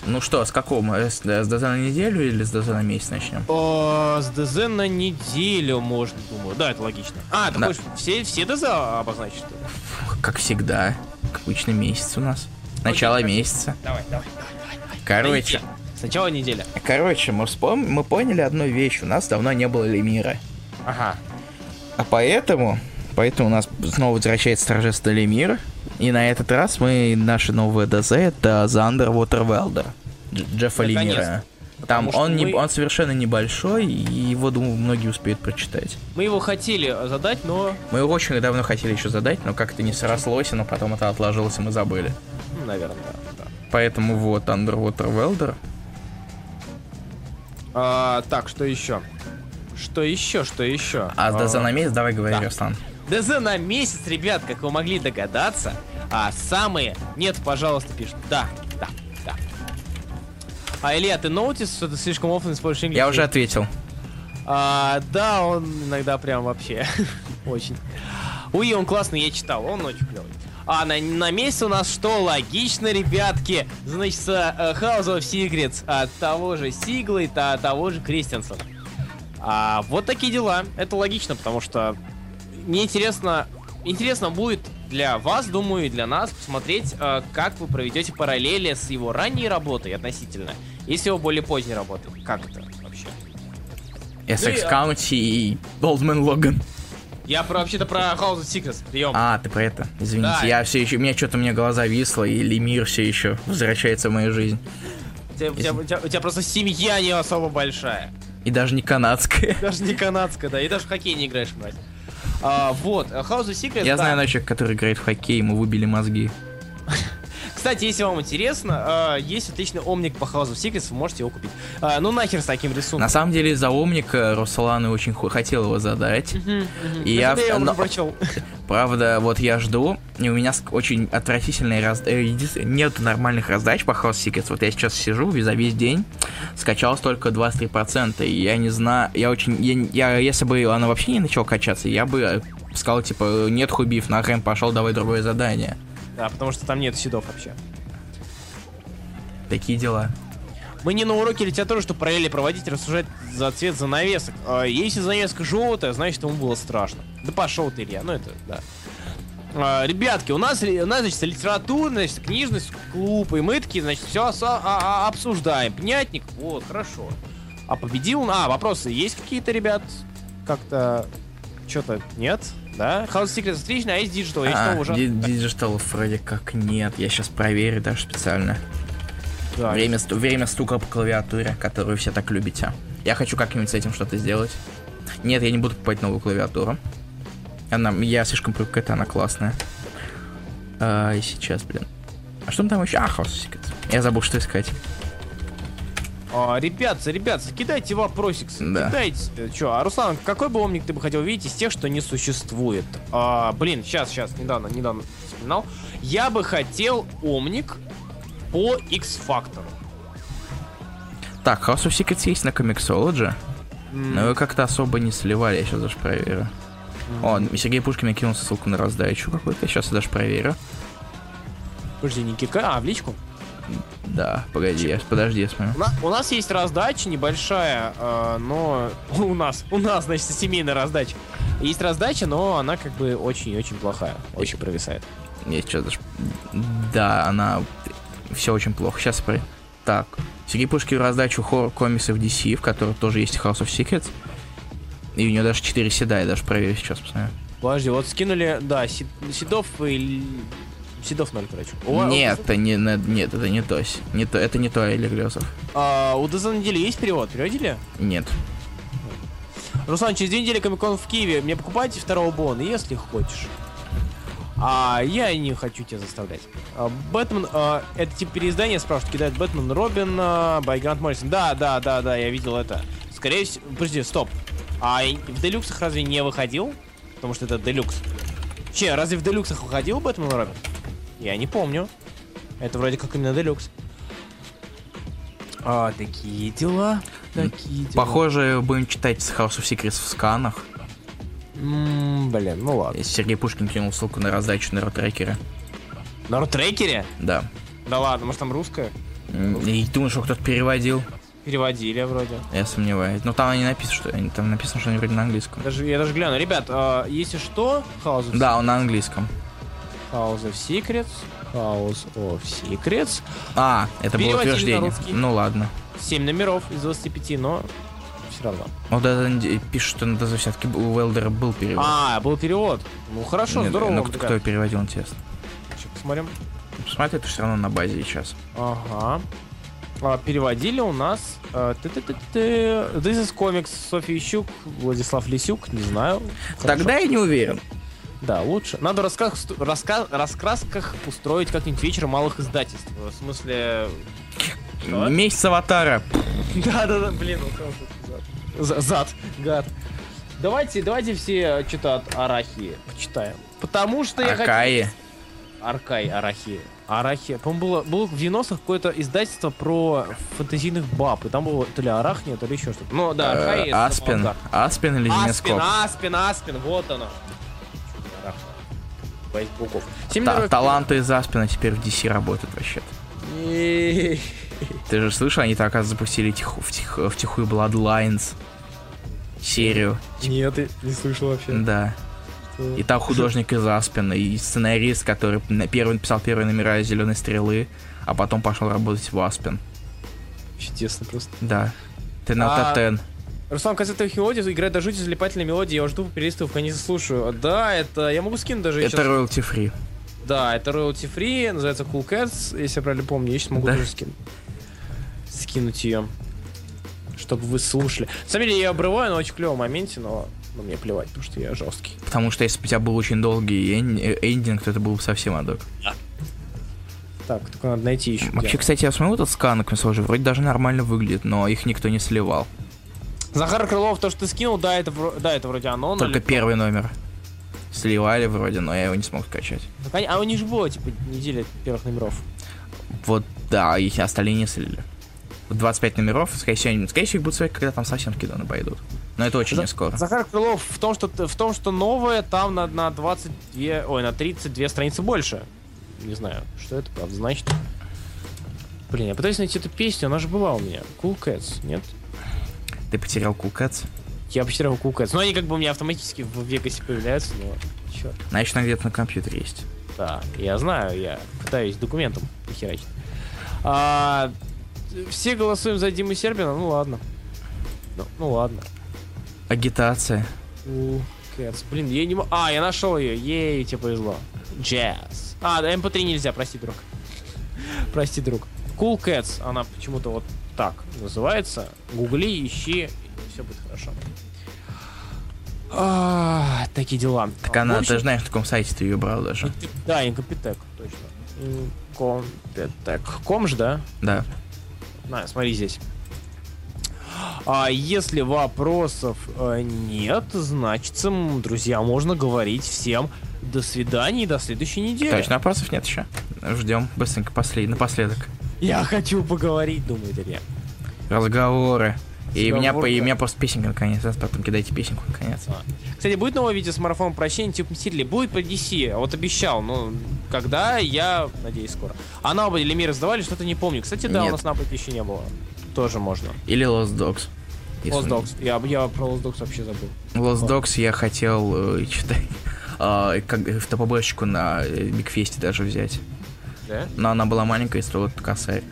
Ну что, с какого? С, с ДЗ на неделю или с ДЗ на месяц начнем? О, с ДЗ на неделю можно, думаю. Да, это логично. А, ты Да. хочешь все, все ДЗ обозначить, что ли? Как всегда. Как обычно месяц у нас. Начало Окей, месяца. Давай, давай. Короче, Сначала неделя. короче, мы вспом... мы поняли одну вещь. У нас давно не было Лемира. Ага. А поэтому, поэтому у нас снова возвращается торжественный Лемир. И на этот раз мы, наши новые ДЗ, это Welder. Дж- Джеффа. Лемира. Там он, не, мы- он совершенно небольшой, и его, думаю, многие успеют прочитать. Мы его хотели задать, но... Мы его очень давно хотели еще задать, но как-то не срослось, но потом это отложилось, и мы забыли. Наверное, да. Поэтому вот, Underwater Welder. А, так, что еще? Что еще, что еще? А с ДЗ на месяц давай говори, да. Руслан. ДЗ на месяц, ребят, как вы могли догадаться. А самые... Нет, пожалуйста, пишут. Да, да, да. А, Илья, ты notice, что ты слишком often используешь English? Я уже ответил. А, да, он иногда прям вообще <laughs> очень. Уи, он классный, я читал, он очень клевый. А на, на месяц у нас что? Логично, ребятки. Значит, э, House of Secrets от того же Сиглайта, от того же Кристенсена. А, вот такие дела. Это логично, потому что мне интересно, интересно будет для вас, думаю, и для нас посмотреть, э, как вы проведете параллели с его ранней работой относительно и с его более поздней работой. Как это вообще? Essex а- County и Болдман Логан. Я про, вообще-то про House of Secrets, прием. А, ты про это. Извините, Да. я все еще. У меня что-то у меня глаза висло, и Лемир все еще возвращается в мою жизнь. У, тебя, у тебя- у тебя- у тебя просто семья не особо большая. И даже не канадская. <laughs> Даже не канадская, да, и даже в хоккей не играешь, мать. А, вот, House of Secrets, Я да. знаю человека, который играет в хоккей, ему выбили мозги. Кстати, если вам интересно, э, есть отличный омник по House of Secrets, вы можете его купить. А, ну нахер с таким рисунком. На самом деле, из-за умника Руслан очень хо- хотел его задать. И я-. <laughs> Правда, вот я жду, и у меня очень отвратительные раз... э, Нет нормальных раздач по House Secrets. Вот я сейчас сижу за весь день, скачалось только 23%, и я не знаю, я очень... Я, я- если бы она вообще не начала качаться, я бы э, сказал, типа, нет, Хубив, нахрен пошел, давай другое задание. Да, потому что там нет седов вообще. Такие дела. Мы не на уроке литературы, чтобы параллели проводить рассуждать за цвет занавесок. А если занавеска желтая, значит ему было страшно. Да пошел ты, Илья, ну это, да. А, ребятки, у нас, у нас, значит, литературный, значит, книжный клуб, и мы такие, значит, все обсуждаем. Пнятник, вот, хорошо. А победил, а, вопросы есть какие-то, ребят? Как-то, что-то нет, да? House of Secrets отлично, а есть Digital, есть А, уже? Digital вроде как нет, я сейчас проверю даже специально. Да. Время, сту- время стука по клавиатуре, которую все так любите. Я хочу как-нибудь с этим что-то сделать. Нет, я не буду покупать новую клавиатуру. Она, я слишком привык к этой, она классная. А, и сейчас, блин. А что там еще? А, House of Secrets. Я забыл, что искать. А, ребят, ребят, кидайте вопросик, Да. кидайте. Че, а Руслан, какой бы омник ты бы хотел видеть из тех, что не существует? А, блин, сейчас, сейчас, недавно, недавно вспоминал. Я бы хотел омник по X-фактору. Так, House of Secrets есть на Comixology, М, но его как-то особо не сливали, я сейчас даже проверю. О, Сергей Пушкин кинул ссылку на раздачу какую-то, сейчас я даже проверю. Подожди, не кика, а, в личку? Да, погоди, я, подожди, я смотрю. У на- У нас есть раздача небольшая, э, но <laughs> у нас, у нас, значит, семейная раздача. Есть раздача, но она как бы очень-очень плохая, очень провисает. Есть что-то... ж- Да, она... Все очень плохо. Сейчас смотри. Так. Сергей Пушкин раздачу хоррор комиксов DC, в которой тоже есть House of Secrets. И у него даже 4 седа, я даже проверю сейчас, посмотрю. Подожди, вот скинули, да, Си- Седов и... Седов ноль, короче. У Нет, это не, на- нет, это не то. Не то это не то, Элли Глезов. А, у ДЗ недели есть перевод? Переводили? Нет. Руслан, через две недели Комикон в Киеве. Мне покупайте второго Бона, если хочешь. А я не хочу тебя заставлять. А, Бэтмен, а, это типа переиздание, спрашивают, кидает Бэтмен Робин, а, by Грант Моррисон. Да, да, да, да, я видел это. Скорее всего, подожди, стоп. А в Делюксах разве не выходил? Потому что это Делюкс. Че, разве в Делюксах выходил Бэтмен Робин? Я не помню. Это вроде как именно Делюкс. А, такие дела. Такие дела. Похоже, будем читать с House of Secrets в сканах. М, блин, ну ладно. Если Сергей Пушкин кинул ссылку на раздачу на ротрекере. На рутрекере? Да. Да ладно, может там русская? И думаешь, что кто-то переводил? Переводили вроде. Я сомневаюсь. Но там не написано, что они- там написано, что они вроде на английском. Даже, я даже гляну. Ребят, а, если что, House of, Да, он на английском. House of Secrets, House of Secrets. А, это было утверждение. Ну ладно. 7 номеров из 25, но все равно. Вот это пишут, что ДЗ все-таки у Велдера был перевод. А, был перевод. Ну хорошо, Нет, здорово. Ну, кто, кто переводил, интересно. Щас посмотрим. Посмотри, это все равно на базе сейчас. Ага. А, переводили у нас э, ты-ты-ты-ты, This is Comics Софья Ищук, Владислав Лисюк, не знаю. Хорошо. Тогда я не уверен. Да, лучше. Надо раска... раска... раскрасках устроить как-нибудь вечер малых издательств. В смысле... Что? Месяц аватара. Да-да-да, блин, у кого зад? За- Зад, гад. Давайте, давайте все что-то от Арахи почитаем. Потому что я хочу... Акаи. Аркай, Арахи. Арахи. По-моему, было, было в 90-х какое-то издательство про фантазийных баб. И там было то ли Арахния, то ли еще что-то. Ну да, Э, это Аспин. Аспин или Аспин? Аспин, Аспин, вот оно. Боюсь пауков. Та- таланты из Аспина теперь в DC работают вообще-то. Ты же слышал, они так запустили тиху, втих- втихую Bloodlines серию. Нет, я не слышал вообще. Да. И там художник из Аспина, и сценарист, который на- первый написал первые номера Зеленой стрелы, а потом пошел работать в Аспин. Чудесно просто. Да. Ты на А, Татен. Руслан мелодия играет до жути залипательной мелодии. Я уже тупо перелистываю, пока не слушаю. Да, это... Я могу скинуть даже Это сейчас. royalty free. Да, это royalty free, называется Cool Cats, если я правильно помню. Я сейчас могу Да? тоже скинуть. Скинуть ее. Чтобы вы слушали. На самом деле я обрываю на очень клевом моменте, но, но мне плевать, потому что я жесткий. Потому что если бы у тебя был очень долгий э, эндинг, то это был бы совсем адок. Так, только надо найти еще. Вообще, кстати, я смотрю этот скан консоли, вроде даже нормально выглядит, но их никто не сливал. Захар Крылов, то, что ты скинул, да, это, да, это вроде оно. но Только первый номер. Сливали вроде, но я его не смог скачать. Так они- А у них же было, типа, неделя первых номеров. Вот, да, их остальные не слили. 25 номеров, скорее всего, скорее всего, их будут смотреть, когда там совсем скиданы пойдут. Но это очень За- не скоро. Захар Крылов в том, что, в том, что новое там на, на 22, ой, на 32 страницы больше. Не знаю, что это правда значит. Блин, я пытаюсь найти эту песню, она же была у меня. Cool Cats, нет? Ты потерял Кукац. Я потерял Cool Cats. Ну, они как бы у меня автоматически в Вегасе появляются, но... Черт. Значит, она где-то на компьютере есть. Да, я знаю, я пытаюсь документом херачить. А, все голосуем за Диму Сербина, ну ладно. Ну, ну ладно. Агитация. Cool Cats. Блин, я не могу... А, я нашел ее. Ей, тебе повезло. Джаз. А, да, MP3 нельзя, прости, друг. прости, друг. Cool Cats, она почему-то вот так называется. Гугли, ищи, и все будет хорошо. А, такие дела. Так А, она, общем, ты знаешь, на каком сайте ты ее брал даже. Да, Инкомпетек, точно. Инкомпетек. Ком ж, да? Да. На, смотри здесь. А если вопросов э, нет, значит, друзья, можно говорить всем до свидания и до следующей недели. Точно, вопросов нет еще. Ждем быстренько послед... напоследок. Я хочу поговорить, думает Илья. Разговоры. И Тебя меня, по- и Word- меня просто песенка наконец, а потом кидайте песенку наконец. Кстати, будет новое видео с марафоном прощения типа Мстителей? Будет по DC, а вот обещал, но когда, я надеюсь, скоро. А на оба Лемир сдавали, что-то не помню. Кстати, да, у Нет. нас на Апоте еще не было. Тоже можно. Или Lost Dogs. Lost Dogs. Я, я про Lost Dogs вообще забыл. Lost Dogs я хотел, э, читай, <laughs> а, как в ТПБшечку на э, Бигфесте даже взять. Да? Но она была маленькая и стоила косарь.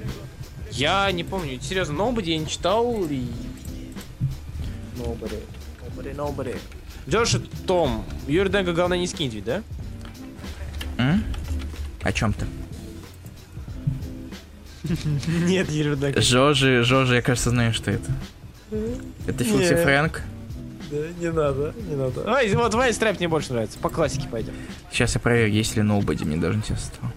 Я не помню. Серьезно, Nobody я не читал и... Nobody. Nobody, nobody. Джош и Том. Юрий Дэнга главное не скинь ведь, да? М? О чем ты? <laughs> Нет, Юрий Дэнга. Жожи, Жожи, я кажется, знаю, что это. Это Филти Не. Фрэнк. Да, не надо, не надо. Ай, вот Вай Страйп мне больше нравится. По классике пойдем. Сейчас я проверю, есть ли Nobody, мне даже интересно стало.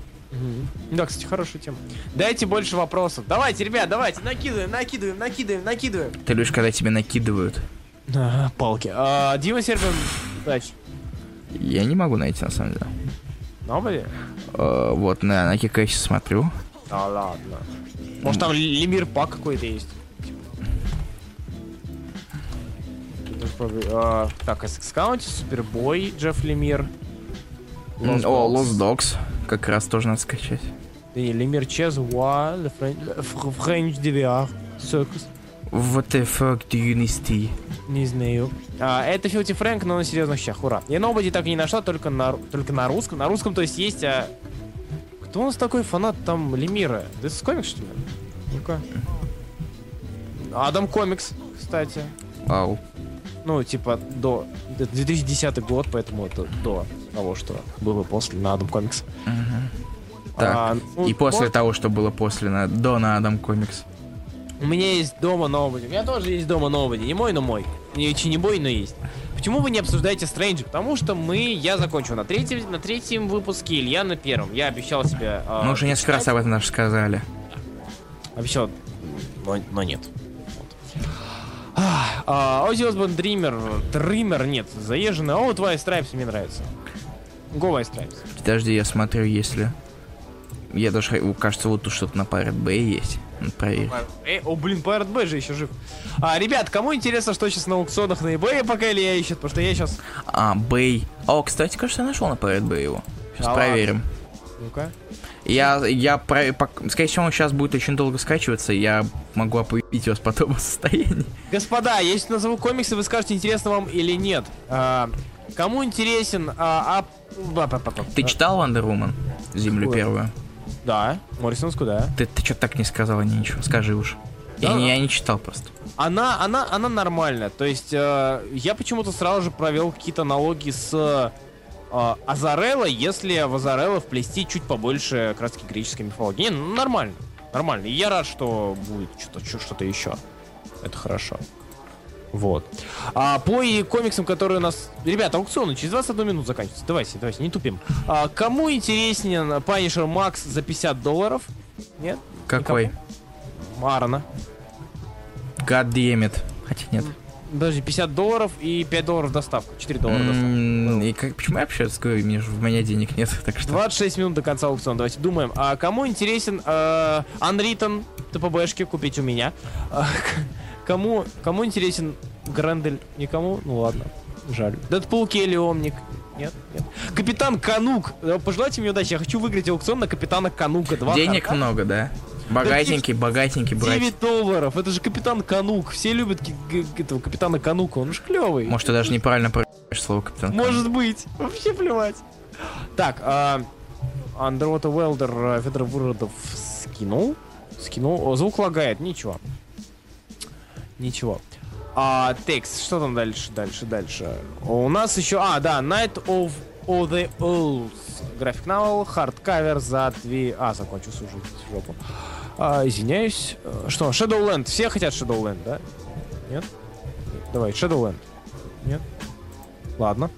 Да, кстати, хорошая тема. Дайте больше вопросов. Давайте, ребят, давайте, накидываем, накидываем, накидываем, накидываем. Ты любишь, когда тебе накидывают? А, палки. А, Дима Сербин, удачи. Я не могу найти, на самом деле. Nobody? Э, вот, на, на Кикэсе смотрю. Да ладно. Может там Лемир Пак какой-то есть? А, Так, County, Супербой, Джефф Лемир. О, Lost Dogs. Как раз тоже надо скачать. Не, Лемир Чез, Уа, Le French- Fr- French DVR, Circus. What the fuck do you need? Не знаю. А, это Филти Фрэнк, но на серьезных щах, ура. Я Nobody так и не нашла, только на, только на русском. На русском, то есть, есть... А... Кто у нас такой фанат там Лемира? Да это комикс, что ли? Ну-ка. Адам Комикс, кстати. Ау. Ну, типа, до... это 2010 год, поэтому это до того, что было после на Адам Комикс. Так, А, ну, и после может, того, что было после, на, до на Адам Комикс. У меня есть дома Nobody. У меня тоже есть дома Nobody. Не мой, но мой. Не, чи- не мой, но есть. Почему вы не обсуждаете Стрэнджа? Потому что мы... Я закончил на третьем, на третьем выпуске, Илья на первом. Я обещал себе... э, Мы уже несколько раз об этом даже сказали. Обещал, но, но нет. Вот. Оззи Осборн Дример, Дример, нет, заезженный. О, вот White Stripes мне нравится. Go White Stripes. Подожди, я смотрю, если... Я даже, кажется, вот тут что-то на Pirate Bay есть. Надо проверить. Э, о, блин, Pirate Bay же еще жив. А, ребят, кому интересно, что сейчас на аукционах на eBay, пока Илья ищет, потому что я сейчас... А, Bay. О, кстати, кажется, я нашел на Pirate Bay его. Сейчас Да проверим. Ну-ка. Я, я, про, пок- скорее всего, он сейчас будет очень долго скачиваться, я могу оповестить вас по тому состоянии. Господа, если назову комиксы, вы скажете, интересно вам или нет. А, кому интересен... А, а-. Ты читал Wonder Woman? Землю Какую? первую? Да, Моррисонску, да. Ты, ты что-то так не сказала ни ничего, скажи уж. Я, Да. не, я не читал просто. Она, она, она нормальная. То есть э, я почему-то сразу же провел какие-то аналогии с э, Азарелло, если в Азарелло вплести чуть побольше краски греческой мифологии. Не, ну, нормально. Нормально. И я рад, что будет что-то, что-то еще. Это хорошо. Вот. А по и комиксам, которые у нас... Ребята, аукционы через 21 минут заканчиваются. Давайте, давайте, не тупим. А, кому интересен Punisher Max за 50 долларов? Нет? Какой? Аарона. God damn it. Хотя нет. Подожди, 50 долларов и 5 долларов доставка. 4 доллара доставка. И как, почему я общаюсь? Говорю, мне у меня денег нет, <laughs> так что... 26 минут до конца аукциона. Давайте думаем. А кому интересен э, Unwritten ТПБшки купить у меня? Кому, кому интересен Грендель? Никому? Ну ладно. Жаль. Дэдпул Келли Омник. Нет, нет. Капитан Канук. Э, Пожелайте мне удачи. Я хочу выиграть аукцион на Капитана Канука 2. Денег много, да? Богатенький, богатенький брать. 9 долларов. Это же Капитан Канук. Все любят этого Капитана Канука. Он же клевый. Может, ты даже неправильно произносишь слово капитан. Может быть. Вообще плевать. Так, а, Underwater Welder Федор Выродов скинул. Скинул. О, звук лагает. Ничего. Ничего. А, текст. Что там дальше, дальше, дальше? У нас еще... А, да. Night of All the Owls. График новел. Хардкавер за 2... А, закончил служить жопу. А, извиняюсь. Э, Что, Shadowland. Все хотят Shadowland, да? Нет? Давай, Shadowland. Нет? Ладно.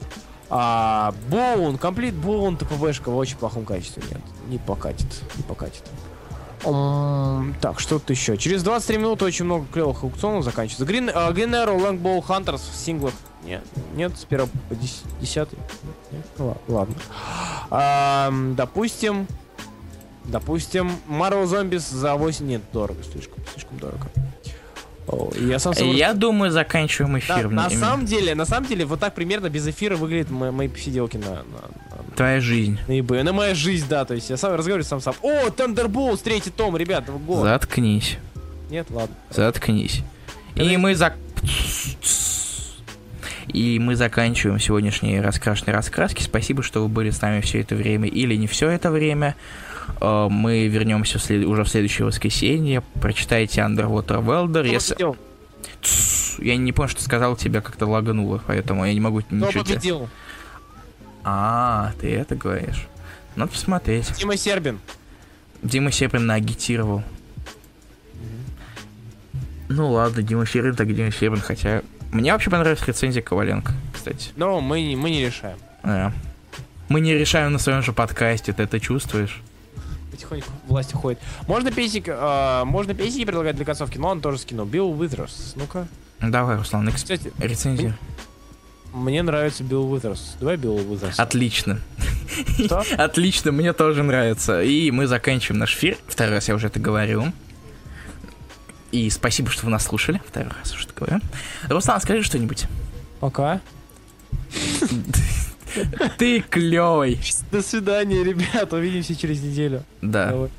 А, Боун, комплит Боун, ТПБшка в очень плохом качестве. Нет, не покатит, не покатит. Так, что-то еще. Через 23 минуты очень много клевых аукционов заканчивается. Green, а, Green Arrow, Longbow Hunters в синглах. Нет, нет, с первого по дес- десятый. Нет? Ну, ла- ладно. Ам, допустим, допустим, Marvel Zombies за 8... Нет, дорого, слишком, слишком дорого. Я сам собой- Я думаю, заканчиваем На, эфир. на Мне- самом деле, на самом деле, вот так примерно без эфира выглядят мо- мои посиделки на, на, Твоя жизнь. на eBay. На моя жизнь, да, то есть я сам разговариваю сам сам. О, Thunderbolts, третий том, ребят, год. Заткнись. Нет, ладно. Заткнись. И мы зак... И мы заканчиваем сегодняшние раскрашенные раскраски. Спасибо, что вы были с нами все это время или не все это время. Э, Мы вернемся в след- уже в следующее воскресенье. Прочитайте Underwater Welder. Кто Если... Я не понял, что сказал, тебя как-то лагануло, поэтому я не могу Кто ничего... тебе- победил? А, ты это говоришь. Надо посмотреть. Тима Сербин. Дима Сеприн наагитировал. Ну ладно, Дима Сеприн, так Дима Сеприн, хотя... Мне вообще понравилась рецензия Коваленко, кстати. Но мы, не- мы не решаем. Да. Мы не решаем на своем же подкасте, ты это чувствуешь? Потихоньку власть уходит. Можно песик, а, можно песенки предлагать для концовки, но он тоже скинул. Bill Withers. Ну-ка. Ну, Давай, Руслан, экс- Кстати, рецензия. мне нравится Bill Withers. Давай Bill Withers. Отлично. Что? <laughs> Отлично, мне тоже нравится. И мы заканчиваем наш эфир. Второй раз я уже это говорю. И спасибо, что вы нас слушали. Второй раз уже это говорю. Руслан, скажи что-нибудь. Пока. <laughs> Ты клевый. До свидания, ребят. Увидимся через неделю. Да. Давай.